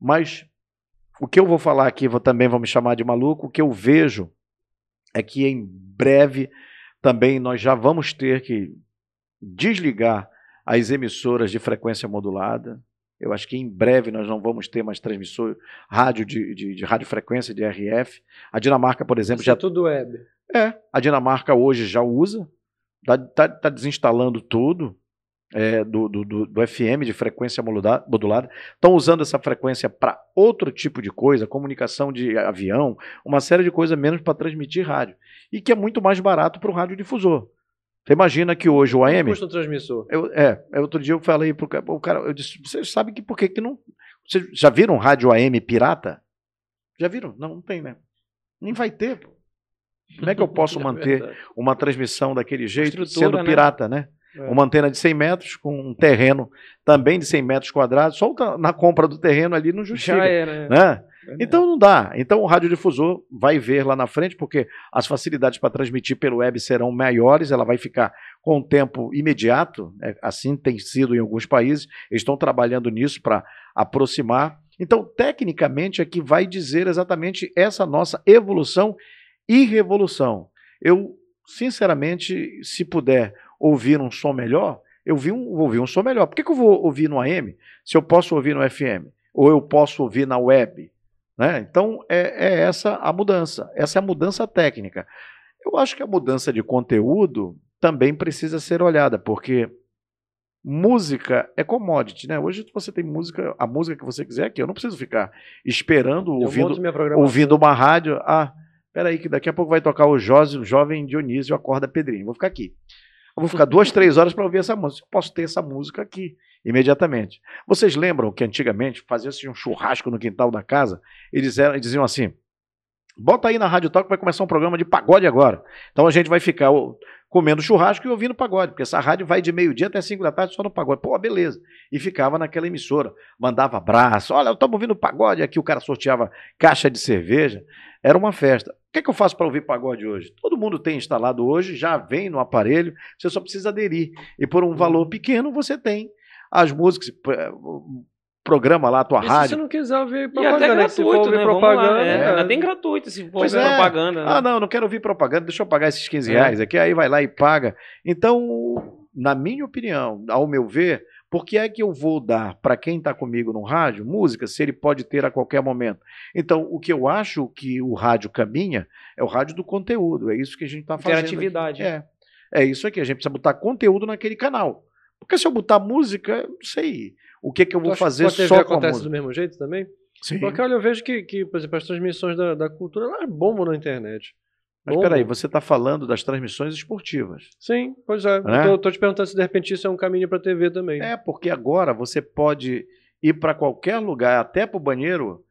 mas o que eu vou falar aqui vou, também vão me chamar de maluco, o que eu vejo é que em breve também nós já vamos ter que desligar as emissoras de frequência modulada. Eu acho que em breve nós não vamos ter mais transmissor rádio de, de, de radiofrequência de RF. A Dinamarca, por exemplo, Isso já é tudo web. é, a Dinamarca hoje já usa, está tá, tá desinstalando tudo é, do, do, do- FM de frequência modula- modulada, estão usando essa frequência para outro tipo de coisa, comunicação de avião, uma série de coisas menos para transmitir rádio, e que é muito mais barato para o radiodifusor. Você imagina que hoje o AM. custa um transmissor? Eu, é, é, outro dia eu falei pro cara, o cara, eu disse, vocês sabem que por que que não. Vocês já viram rádio AM pirata? Já viram? Não, não tem, né? Nem vai ter, pô. Como é que eu posso É manter verdade. uma transmissão daquele jeito sendo né? pirata, né? É. Uma antena de 100 metros com um terreno também de 100 metros quadrados, só na compra do terreno ali não justifica. Já era. Né? Então não dá. Então o radiodifusor vai ver lá na frente, porque as facilidades para transmitir pelo web serão maiores, ela vai ficar com um tempo imediato, né? assim tem sido em alguns países, eles estão trabalhando nisso para aproximar. Então, tecnicamente, é que vai dizer exatamente essa nossa evolução e revolução. Eu, sinceramente, se puder ouvir um som melhor, eu vi um, vou ouvir um som melhor. Por que, que eu vou ouvir no AM se eu posso ouvir no FM? Ou eu posso ouvir na web? Né? Então, é, é essa a mudança. Essa é a mudança técnica. Eu acho que a mudança de conteúdo também precisa ser olhada, porque música é commodity, né? Hoje você tem música, a música que você quiser aqui. Eu não preciso ficar esperando, ouvindo, ouvindo uma rádio. Ah, peraí, que daqui a pouco vai tocar o, José, o jovem Dionísio Acorda Pedrinho. Vou ficar aqui. Eu vou ficar duas, três horas para ouvir essa música. Eu posso ter essa música aqui, imediatamente. Vocês lembram que antigamente fazia-se um churrasco no quintal da casa? Eram- eles diziam assim: bota aí na Rádio Talk, vai começar um programa de pagode agora. Então a gente vai ficar comendo churrasco e ouvindo pagode, porque essa rádio vai de meio-dia até cinco da tarde só no pagode. Pô, beleza. E ficava naquela emissora, mandava abraço. Olha, estamos ouvindo pagode. Aqui o cara sorteava caixa de cerveja. Era uma festa. O que, é que eu faço para ouvir pagode hoje? Todo mundo tem instalado hoje, já vem no aparelho, você só precisa aderir. E por um valor pequeno você tem as músicas, eh, programa lá a tua E se rádio. você não quiser ouvir E propaganda, até né? Se gratuito, ouvir né? Vamos propaganda, lá. É, é. Tem gratuito se for Pois é. propaganda. né? Ah, não, não quero ouvir propaganda, deixa eu pagar esses 15 É. reais aqui, aí vai lá e paga. Então, na minha opinião, ao meu ver, por que é que eu vou dar para quem está comigo no rádio música se ele pode ter a qualquer momento? Então, o que eu acho que o rádio caminha é o rádio do conteúdo, é isso que a gente está fazendo. aqui. Interatividade. É, é isso aqui, a gente precisa botar conteúdo naquele canal. Porque se eu botar música, eu não sei o que, que eu vou que fazer com a TV só com a acontece música. do mesmo jeito também? Sim. Porque olha, eu vejo que, que por exemplo, as transmissões da, da cultura elas bombam na internet. Mas peraí, você está falando das transmissões esportivas. Sim, pois é. Né? Tô te perguntando se de repente isso é um caminho pra TV também. É, porque agora você pode ir para qualquer lugar, até para o banheiro,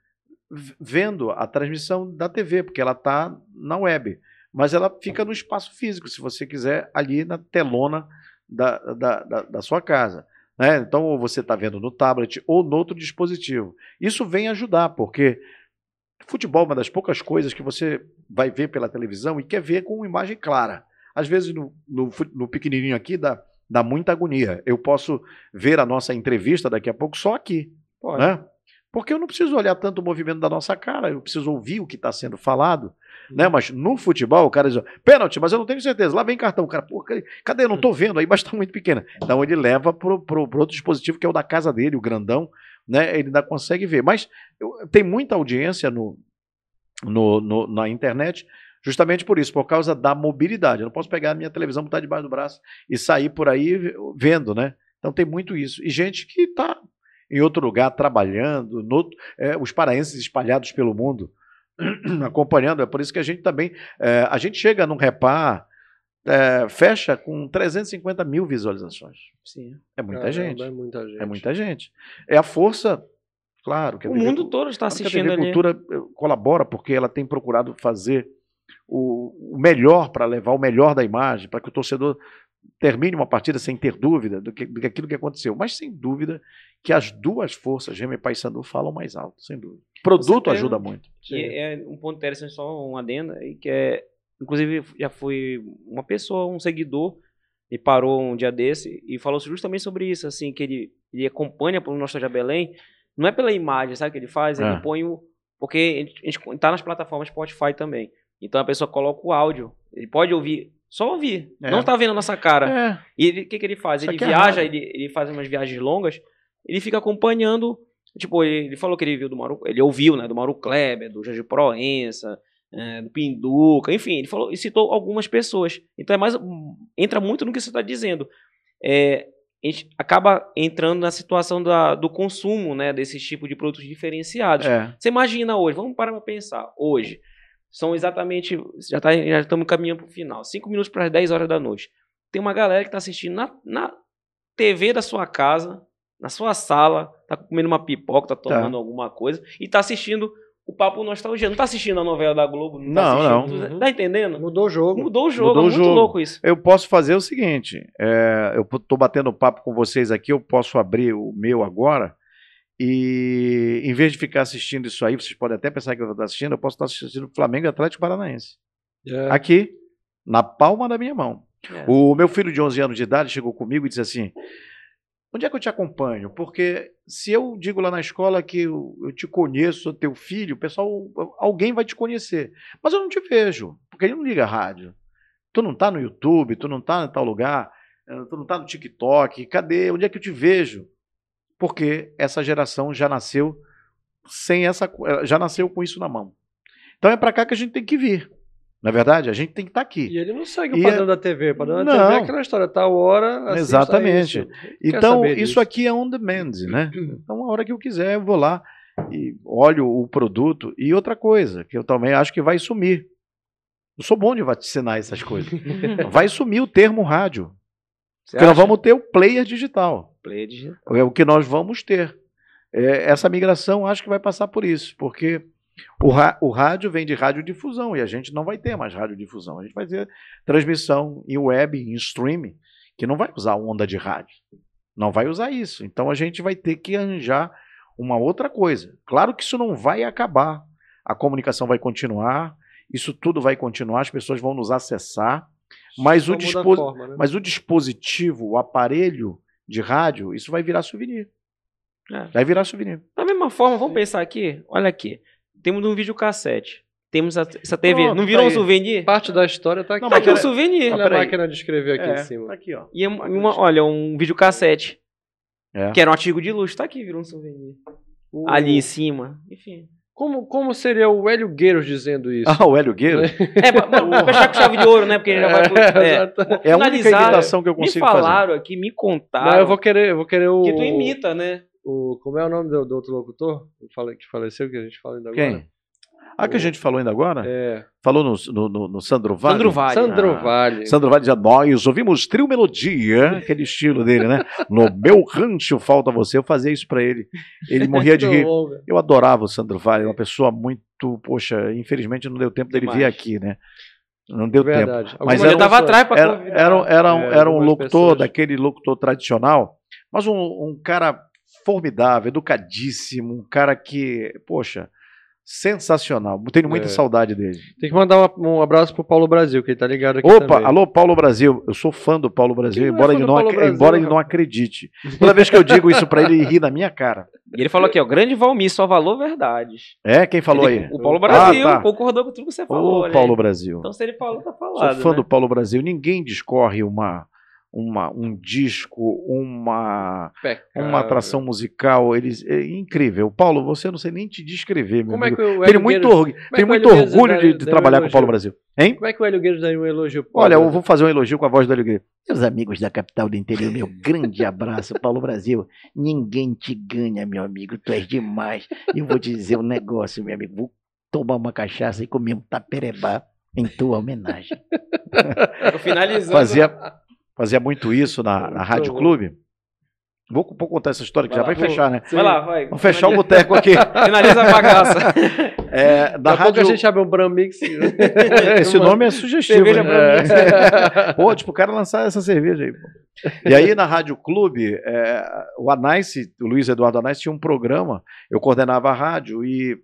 vendo a transmissão da TV, porque ela está na web. Mas ela fica no espaço físico, se você quiser, ali na telona da, da, da, da sua casa. Né? Então, ou você está vendo no tablet ou no outro dispositivo. Isso vem ajudar, porque futebol é uma das poucas coisas que você vai ver pela televisão e quer ver com uma imagem clara. Às vezes, no, no, no pequenininho aqui, dá, dá muita agonia. Eu posso ver a nossa entrevista daqui a pouco só aqui. Pode. Né? Porque eu não preciso olhar tanto o movimento da nossa cara, eu preciso ouvir o que está sendo falado. Né? Mas no futebol, o cara diz, pênalti, mas eu não tenho certeza. Lá vem cartão. O cara, pô, cadê? Eu não estou vendo, aí mas está muito pequena. Então ele leva para o outro dispositivo que é o da casa dele, o grandão, né? Ele ainda consegue ver. Mas eu, tem muita audiência no, no, no, na internet justamente por isso, por causa da mobilidade. Eu não posso pegar a minha televisão, botar debaixo do braço e sair por aí vendo, né? Então tem muito isso. E gente que está em outro lugar trabalhando, no, é, os paraenses espalhados pelo mundo acompanhando. É por isso que a gente também. É, a gente chega num repar, é, fecha com 350 mil visualizações. Sim. É muita gente. É muita gente. É muita gente. É a força. Claro que o mundo todo está assistindo a TV ali. Cultura eh, colabora porque ela tem procurado fazer o, o melhor para levar o melhor da imagem, para que o torcedor termine uma partida sem ter dúvida do que, do que aquilo que aconteceu. Mas sem dúvida que as duas forças, Gêmea e Paysandu, falam mais alto, sem dúvida. Produto ajuda muito. E é um ponto interessante, só um adendo, aí, que é, inclusive, já foi uma pessoa, um seguidor, e parou um dia desse e falou justamente sobre isso, assim, que ele, ele acompanha pelo Nostalgia Belém, não é pela imagem, sabe o que ele faz? Ele É. põe o... Porque a gente tá nas plataformas Spotify também. Então a pessoa coloca o áudio. Ele pode ouvir, só ouvir. É. Não tá vendo a nossa cara. É, E ele- o que, que ele faz? Isso Ele é viaja, ele, ele faz umas viagens longas, ele fica acompanhando. Tipo, ele, ele falou que ele viu do Mauro. Ele ouviu, né? Do Mauro Kleber, do Jorge Proença, é, do Pinduca, enfim, ele falou e citou algumas pessoas. Então é mais. Entra muito no que você está dizendo. É, a gente acaba entrando na situação da, do consumo, né? Desses tipos de produtos diferenciados. é. Você imagina hoje, vamos parar para pensar. Hoje, são exatamente. Já, tá, já estamos caminhando para o final. 5 minutos para as 10 horas da noite. Tem uma galera que está assistindo na, na TV da sua casa, na sua sala, tá comendo uma pipoca, tá tomando alguma coisa, e tá assistindo o Papo Nostalgia. Não tá assistindo a novela da Globo? Não, tá Não, assistindo- não. Tá entendendo? Mudou o jogo. Mudou o jogo, Mudou é o muito jogo. louco isso. Eu posso fazer o seguinte: é, eu estou batendo papo com vocês aqui, eu posso abrir o meu agora. E em vez de ficar assistindo isso aí, vocês podem até pensar que eu vou estar assistindo, eu posso estar assistindo Flamengo e Atlético Paranaense. É. Aqui, na palma da minha mão. É. O meu filho de 11 anos de idade chegou comigo e disse assim: Onde é que eu te acompanho? Porque se eu digo lá na escola que eu, eu te conheço, sou teu filho, pessoal, alguém vai te conhecer. Mas eu não te vejo, porque ele não liga a rádio. Tu não tá no YouTube, tu não tá em tal lugar, eh, tu não tá no TikTok. Cadê? Onde é que eu te vejo? Porque essa geração já nasceu sem essa, eh, já nasceu com isso na mão. Então é para cá que a gente tem que vir. Na é verdade, a gente tem que estar aqui. E ele não segue E o padrão é- da TV. O padrão da Não. TV é aquela história, tal hora. assista Exatamente. isso. Então, isso disso. aqui é on demand, né? Então, a hora que eu quiser, eu vou lá e olho o produto. E outra coisa, que eu também acho que vai sumir. Eu sou bom de vaticinar essas coisas. Vai sumir o termo rádio. Você Porque nós vamos ter o player digital. Play digital. É o que nós vamos ter. É, essa migração acho que vai passar por isso, porque o, o rádio vem de radiodifusão e a gente não vai ter mais radiodifusão. A gente vai ter transmissão em web, em streaming, que não vai usar onda de rádio. Não vai usar isso. Então a gente vai ter que arranjar uma outra coisa. Claro que isso não vai acabar. A comunicação vai continuar, isso tudo vai continuar, as pessoas vão nos acessar, mas o, muda a dispo- forma, né? mas o dispositivo, o aparelho de rádio, isso vai virar souvenir. É. Vai virar souvenir. Da mesma forma, vamos pensar aqui. Olha aqui. Temos um videocassete. Temos a- essa TV. Pronto, não virou tá um souvenir? Parte da história tá aqui. Não, Tá aqui um pera- souvenir. Olha a peraí. máquina de escrever aqui É, em cima. tá aqui, ó. E é uma, olha, um videocassete. É. Que era um artigo de luxo. Tá aqui, virou um souvenir. O- Ali em cima. Enfim. Como, como seria o Hélio Gueiros dizendo isso? Ah, o Hélio Gueiro É, pra, fechar com chave de ouro, né? Porque ele já vai. pro- É, exato. é a única imitação que eu Me consigo fazer. falaram aqui, me contaram. Não, eu vou querer, eu vou querer o. Que tu imita, né? O como é o nome do, do outro locutor? Que faleceu, que a gente fala ainda agora. Quem? Ah, que a gente falou ainda agora? É. Falou no, no, no- no Sandro Vale? Sandro Vale. Sandro Ah. Vale. Sandro Vale dizia, nós ouvimos Trio Melodia, aquele estilo dele, né? No meu rancho falta você. Eu fazia isso pra ele. Ele morria de rir. Eu adorava o Sandro Vale, uma pessoa muito, poxa, infelizmente não deu tempo dele vir Demais. aqui, né? Não deu tempo. Verdade. Mas Algumas era eu tava pessoas- atrás pra Era, convidar. era, um- era, um, É, era um locutor, pessoas. daquele locutor tradicional, mas um, um cara formidável, educadíssimo, um cara que, poxa, sensacional. Tenho muita É. saudade dele. Tem que mandar uma- um abraço pro Paulo Brasil, que ele tá ligado aqui Opa, também. alô Paulo Brasil. Eu sou fã do Paulo Brasil, é embora, fã ele não, Paulo ac- Brasil, embora ele não acredite. Toda vez que eu digo isso pra ele, ele ri na minha cara. E ele falou aqui, ó, grande Valmir, só valor verdades. É, quem falou Ele- aí? O Paulo Brasil Ah, tá. concordou com tudo que você falou. Ô, olha Paulo. Brasil. Então se ele falou, tá Sou falado. fã né? do Paulo Brasil. Ninguém discorre uma, uma, um disco, uma, uma atração musical. Eles, é incrível. Paulo, você eu não sei nem te descrever, meu Como é amigo. que o muito, é que o muito Hélio Guedes orgulho dá- de, de dá um trabalhar com o? Paulo pro Hein? Como é que o Hélio Guedes daria um elogio? pro Olha, Paulo eu vou fazer um elogio com a voz do Hélio Guedes. Meus amigos da capital do interior, meu grande abraço, Paulo Brasil. Ninguém te ganha, meu amigo. Tu és demais. E eu vou te dizer um negócio, meu amigo. Vou tomar uma cachaça e comer um taperebá em tua homenagem. Tô finalizando. Fazia, fazia muito isso na, na Rádio. Clube. Vou, vou contar essa história que já Vai vai lá, fechar, né? Vai lá, vai. Vamos fechar o boteco aqui. Finaliza a bagaça. É, da Daqui rádio... a gente abre um Bramix. Esse nome é sugestivo. Cerveja né? Pô, tipo, o cara lançar essa cerveja aí. pô. E aí, na Rádio Clube, é, o Anais, o Luiz Eduardo Anais, tinha um programa, eu coordenava a rádio e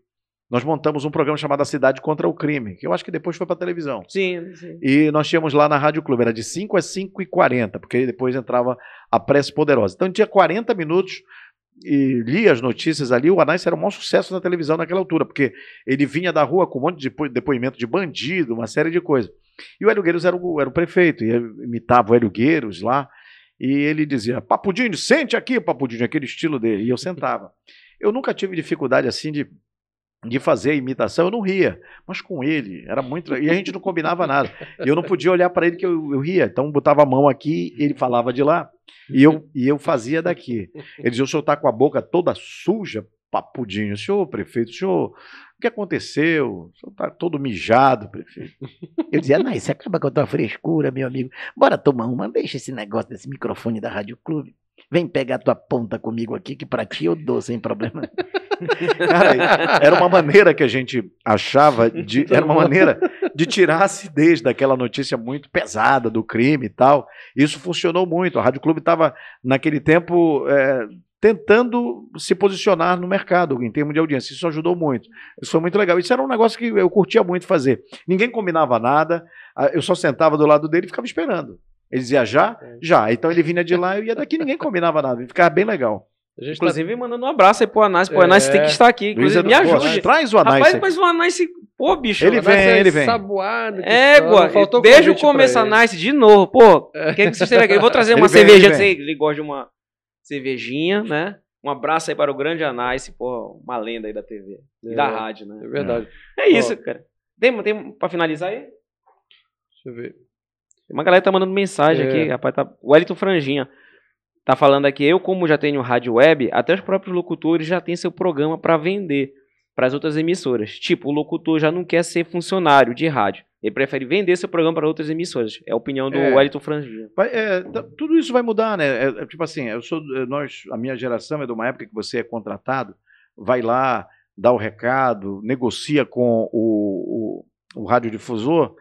nós montamos um programa chamado A Cidade contra o Crime, que eu acho que depois foi para televisão. Sim, sim. E nós tínhamos lá na Rádio Clube, era de 5 às 5 e 40, porque depois entrava a Prece Poderosa. Então tinha 40 minutos e lia as notícias ali. O Anais era um maior sucesso na televisão naquela altura, porque ele vinha da rua com um monte de depo- depoimento de bandido, uma série de coisas. E o Hélio Gueiros era o, era o prefeito, e imitava o Hélio Gueiros lá, e ele dizia: Papudinho, sente aqui, Papudinho, aquele estilo dele. E eu sentava. Eu nunca tive dificuldade assim de de fazer a imitação, eu não ria, mas com ele era muito. E a gente não combinava nada. Eu não podia olhar para ele que eu, eu ria. Então botava a mão aqui, ele falava de lá, e eu, e eu fazia daqui. Ele dizia: o senhor está com a boca toda suja, papudinho. Senhor prefeito, senhor, o que aconteceu? O senhor está todo mijado, prefeito. Eu dizia, não, isso acaba com a tua frescura, meu amigo. Bora tomar uma, deixa esse negócio desse microfone da Rádio Clube. Vem pegar tua ponta comigo aqui, que pra ti eu dou sem problema. Cara, era uma maneira que a gente achava de. Era uma maneira de tirar a acidez daquela notícia muito pesada do crime e tal. Isso funcionou muito. A Rádio Clube estava, naquele tempo, é, tentando se posicionar no mercado em termos de audiência. Isso ajudou muito. Isso foi muito legal. Isso era um negócio que eu curtia muito fazer. Ninguém combinava nada, eu só sentava do lado dele e ficava esperando. Ele dizia já? Já. Então ele vinha de lá e eu ia daqui, ninguém combinava nada. Ficava bem legal. A gente Inclusive, mandando um abraço aí pro Anás. Pô, o É. Anás tem que estar aqui. Luiz Inclusive, me ajude. Traz o Anais. Rapaz, aqui. mas o Anás, pô, bicho. Ele tá vem, ele vem. Sabuado, É, Gua, faltou pra começar ele. Nice de novo. Pô, quer que você esteja aqui? Eu vou trazer uma Ele vem, cerveja. ele Ele, vem. ele gosta de uma cervejinha, né? Um abraço aí para o grande Anais, pô, uma lenda aí da TV e É. da rádio, né? É verdade. É isso, cara. Tem, tem pra finalizar aí? Deixa eu ver. Tem uma galera que tá mandando mensagem É. aqui, rapaz. Tá... O Wellington Franjinha tá falando aqui, eu como já tenho rádio web, até os próprios locutores já têm seu programa para vender para as outras emissoras. Tipo, o locutor já não quer ser funcionário de rádio. Ele prefere vender seu programa para outras emissoras. É a opinião do É. Wellington Franjinha. É, tá- tudo isso vai mudar, né? É, é tipo assim, eu sou, é, nós, a minha geração é de uma época que você é contratado, vai lá, dá o recado, negocia com o, o, o radiodifusor,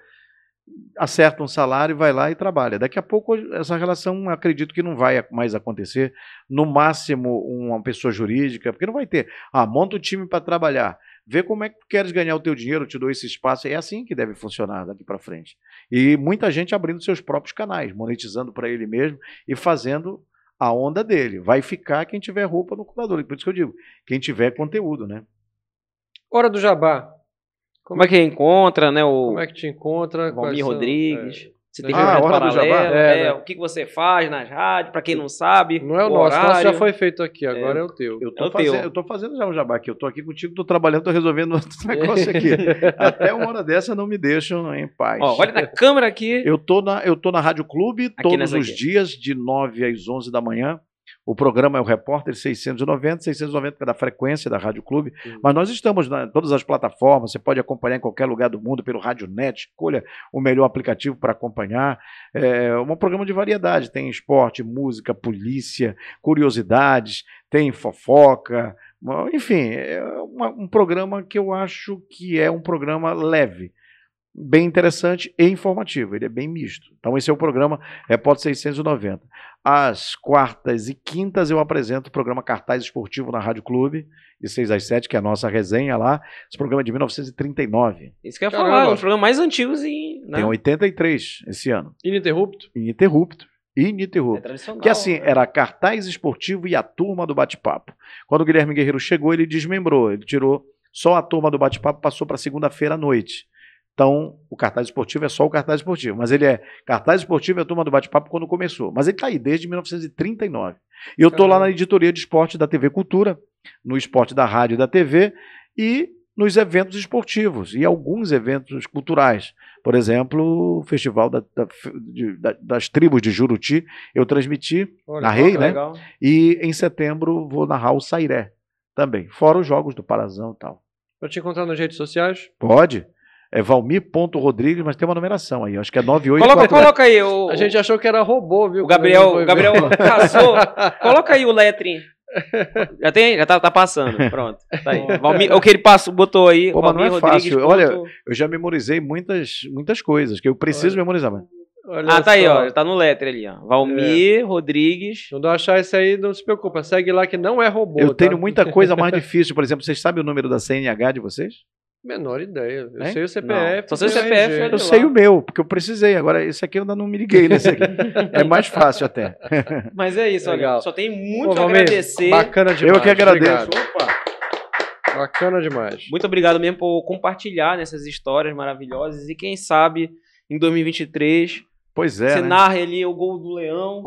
acerta um salário e vai lá e trabalha. Daqui a pouco essa relação acredito que não vai mais acontecer. No máximo uma pessoa jurídica, porque não vai ter. Ah, monta o time para trabalhar. Vê como é que tu queres ganhar o teu dinheiro, eu te dou esse espaço. É assim que deve funcionar daqui para frente. E muita gente abrindo seus próprios canais, monetizando para ele mesmo e fazendo a onda dele. Vai ficar quem tiver roupa no computador. Por isso que eu digo, quem tiver conteúdo, né? Hora do Jabá. Como é que encontra, né? O Como é que te encontra? Valmir são- Rodrigues. Você tem Ah, Hora do paralelo, Jabá? é, É, né? o que que você faz nas rádios, pra quem não sabe. Não é o o nosso, o nosso já horário. foi feito aqui, agora é, o teu. Eu É tô, o fazendo, teu. eu tô fazendo já o jabá aqui. Eu tô aqui contigo, tô trabalhando, tô resolvendo outro negócio aqui. Até uma hora dessa não me deixam em paz. Ó, olha na câmera aqui. Eu tô na, eu tô na Rádio Clube todos nessa os aqui. dias, de 9 às 11 da manhã. O programa é o Repórter 690, 690 é da frequência da Rádio Clube. Mas nós estamos em todas as plataformas, você pode acompanhar em qualquer lugar do mundo pelo Rádio Net, escolha o melhor aplicativo para acompanhar. É um programa de variedade, tem esporte, música, polícia, curiosidades, tem fofoca, enfim, é uma- um programa que eu acho que é um programa leve. Bem interessante e informativo. Ele é bem misto. Então, esse é o programa Repórter 690. Às quartas e quintas eu apresento o programa Cartaz Esportivo na Rádio Clube, de 6 às 7, que é a nossa resenha lá. Esse programa é de 1939. Isso que eu ia falar, é um dos programas mais antigos e. Né? Tem 83 esse ano. Ininterrupto? Ininterrupto. Ininterrupto. É tradicional. Que assim, né? era cartaz esportivo e a turma do bate-papo. Quando o Guilherme Guerreiro chegou, ele desmembrou, ele tirou só a turma do bate-papo, passou para segunda-feira à noite. Então, o cartaz esportivo é só o cartaz esportivo, mas ele é cartaz esportivo e a turma do bate-papo quando começou. Mas ele está aí desde 1939. E eu estou lá na editoria de esporte da TV Cultura, no esporte da rádio e da TV, e nos eventos esportivos e alguns eventos culturais. Por exemplo, o Festival da- da- de- da- das Tribos de Juruti, eu transmiti, Olha, narrei, né? legal. E em setembro vou narrar o Sairé também, fora os jogos do Parazão e tal. Pra te encontrar nas redes sociais. Pode? É Valmir.rodrigues, mas tem uma numeração aí, acho que é 98. Coloca, coloca aí o. A gente achou que era robô, viu? O Gabriel, o Gabriel caçou. Coloca aí o letrin. Já tem? Já tá, tá passando. Pronto. Tá aí. Valmir, o que ele passou, botou aí. Pô, mas não é Valmir fácil. Rodrigues Olha, ponto- Eu já memorizei muitas, muitas coisas que eu preciso memorizar. Mas... Olha Ah, tá aí, só. ó. Tá no letre ali, ó. Valmir Rodrigues. Quando eu achar isso aí, não se preocupa. Segue lá que não é robô. Eu tá? tenho muita coisa mais difícil. Por exemplo, vocês sabem o número da CNH de vocês? Menor ideia. Eu Hein? sei o CPF. Só sei o sei CPF, RG. Eu lá. sei o meu, porque eu precisei. Agora, esse aqui eu ainda não me liguei nesse aqui. É mais fácil até. Mas é isso. Legal. Só tem Pô, muito a Valmir, agradecer. Bacana demais. Eu que agradeço. Obrigado. Bacana demais. Muito obrigado mesmo por compartilhar nessas histórias maravilhosas. E quem sabe em 2023 Pois é. você né? narre ali o gol do Leão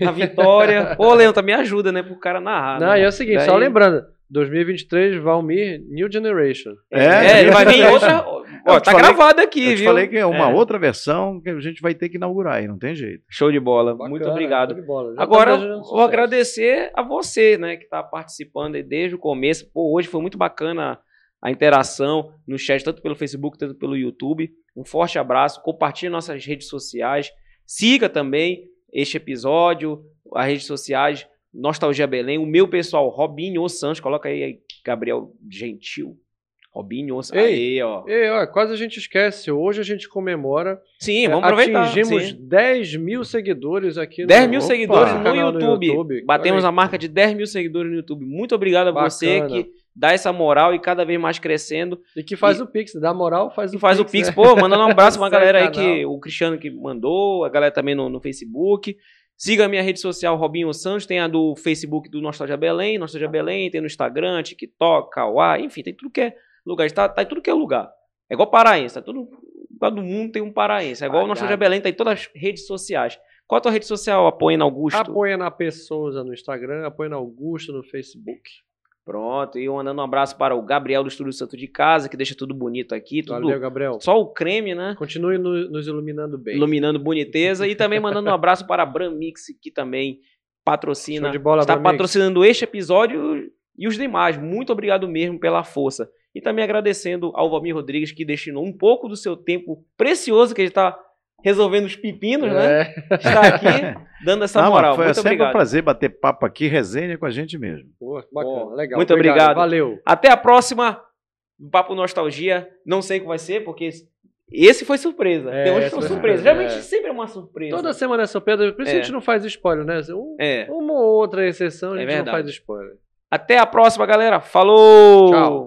na vitória. Ô, Leão, também ajuda, né? Pro cara narrar. Não, né? e é o seguinte, Daí- só lembrando. 2023, Valmir, New Generation. É, É, ele vai vir outra. Ó, Eu tá falei- gravado aqui, Eu te viu? falei que é uma É. outra versão que a gente vai ter que inaugurar aí, não tem jeito. Show de bola. Bacana, Muito obrigado. show de bola. Agora, tá vou sucesso. agradecer a você, né, que está participando aí desde o começo. Pô, hoje foi muito bacana a interação no chat, tanto pelo Facebook, tanto pelo YouTube. Um forte abraço. Compartilhe nossas redes sociais. Siga também este episódio, as redes sociais Nostalgia Belém. O meu pessoal, Robinho Santos. Coloca aí, Gabriel Gentil. Robinho Santos. Ei, Aí, ó. Ei, ó, quase a gente esquece. Hoje a gente comemora. Sim, é, vamos aproveitar. Atingimos sim. 10 mil seguidores aqui 10 mil Opa, seguidores no canal YouTube. Batemos a marca de 10 mil seguidores no YouTube. Muito obrigado a você Bacana. que dá essa moral e cada vez mais crescendo. E que faz E- o Pix, dá moral, faz o faz Pix. o Pix. né? Pô, mandando um abraço pra uma galera aí o que o Cristiano que mandou, a galera também no, no Facebook. Siga a minha rede social, Robinho Santos. Tem a do Facebook do Nostalgia Belém, Nostalgia Belém. Tem no Instagram, TikTok, Kawaii. Enfim, tem tudo que é lugar. Tá, tá em tudo que é lugar. É igual paraense. Tá tudo. Todo mundo tem um paraense. É igual o Nostalgia Belém, tá em todas as redes sociais. Qual a tua rede social, apoiando Augusto? Apoia na Pessoa no Instagram, apoia na Augusto no Facebook. Pronto, e eu mandando um abraço para o Gabriel do Estúdio Santo de Casa, que deixa tudo bonito aqui, tudo Valeu, Gabriel. só o creme, né? Continue no- nos iluminando bem. Iluminando boniteza e também mandando um abraço para a Bramix, que também patrocina, Show de bola, está Bramix. patrocinando este episódio e os demais. Muito obrigado mesmo pela força. E também agradecendo ao Valmir Rodrigues, que destinou um pouco do seu tempo precioso, que ele está resolvendo os pepinos, né? É. Está aqui dando essa Não, moral. foi Muito sempre um obrigado. prazer bater papo aqui, resenha com a gente mesmo. Pô, bacana, Pô, legal. muito obrigado. Valeu. Até a próxima. Papo Nostalgia. Não sei o que vai ser, porque esse foi surpresa. É, Até hoje foi surpresa. Geralmente é. sempre é uma surpresa. Toda semana é surpresa, por isso É. a gente não faz spoiler, né? Um- É. Uma ou outra exceção a É gente não faz spoiler. Até a próxima, galera. Falou! Tchau.